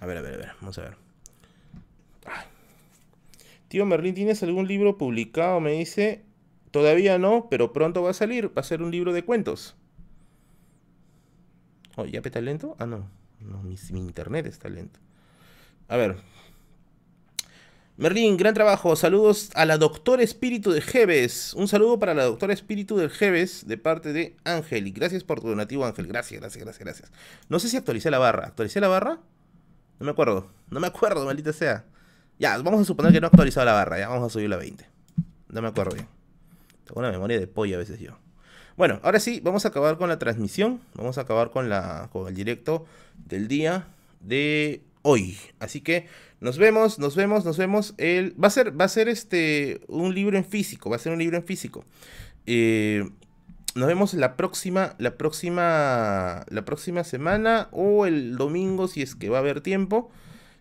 A ver, a ver, a ver. Vamos a ver. Tío Merlín, ¿tienes algún libro publicado? Me dice, todavía no, pero pronto va a salir. Va a ser un libro de cuentos. Oh, ¿ya peta lento? Ah, no. No, mi, internet está lento. A ver. Merlín, gran trabajo. Saludos a la doctora Espíritu de Jeves. Un saludo para la doctora Espíritu de Jeves de parte de Ángel. Y gracias por tu donativo, Ángel. Gracias, gracias, gracias, gracias. No sé si actualicé la barra. ¿Actualicé la barra? No me acuerdo. No me acuerdo, maldita sea. Ya, vamos a suponer que no he actualizado la barra. Ya, vamos a subirla a 20. No me acuerdo bien. Tengo una memoria de pollo a veces yo. Bueno, ahora sí, vamos a acabar con la transmisión. Vamos a acabar con, la, con el directo del día de hoy. Así que nos vemos, nos vemos, nos vemos. El, va a ser, va a ser este un libro en físico, va a ser un libro en físico. Eh, nos vemos la próxima, la próxima, la próxima semana o el domingo si es que va a haber tiempo.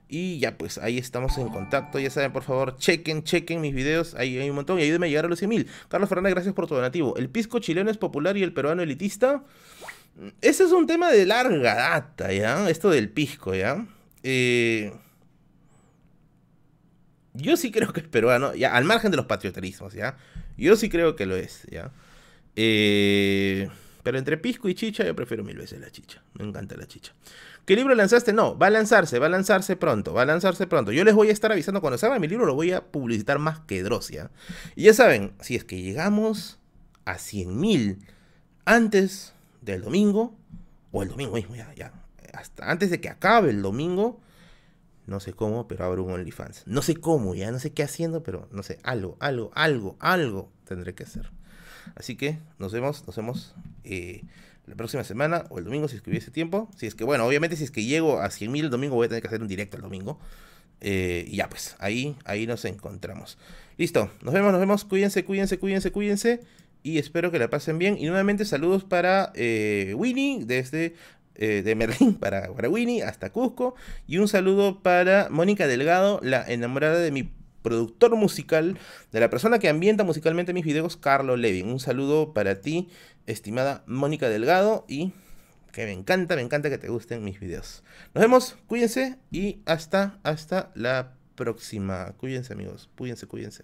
Y ya pues ahí estamos en contacto. Ya saben, por favor, chequen, chequen mis videos. Ahí hay un montón y ayúdenme a llegar a los 100.000. Carlos Fernández, gracias por tu donativo. ¿El pisco chileno es popular y el peruano elitista? Ese es un tema de larga data, ¿ya? Esto del pisco, ¿ya? Eh, yo sí creo que es peruano, ya, al margen de los patriotarismos, ¿ya? Yo sí creo que lo es, ¿ya? Eh, pero entre pisco y chicha, yo prefiero mil veces la chicha. Me encanta la chicha. ¿Qué libro lanzaste? No, va a lanzarse, va a lanzarse pronto, va a lanzarse pronto. Yo les voy a estar avisando cuando salga mi libro, lo voy a publicitar más que Drosia. Y ya saben, si es que llegamos a 100 mil antes del domingo, o el domingo mismo, ya, ya, hasta antes de que acabe el domingo, no sé cómo, pero abro un OnlyFans. No sé cómo, ya no sé qué haciendo, pero no sé, algo, algo, algo, algo tendré que hacer. Así que nos vemos, nos vemos eh, la próxima semana o el domingo si es que hubiese tiempo. Si es que, bueno, obviamente si es que llego a 100.000 el domingo voy a tener que hacer un directo el domingo. Eh, y ya pues, ahí, ahí nos encontramos. Listo, nos vemos, nos vemos. Cuídense, cuídense, cuídense, cuídense. Y espero que la pasen bien. Y nuevamente saludos para eh, Winnie desde de Merlín para, para Winnie hasta Cusco. Y un saludo para Mónica Delgado, la enamorada de mi productor musical, de la persona que ambienta musicalmente mis videos, Carlo Levin. Un saludo para ti, estimada Mónica Delgado, y que me encanta, me encanta que te gusten mis videos. Nos vemos, cuídense y hasta, hasta la próxima. Cuídense amigos, cuídense, cuídense.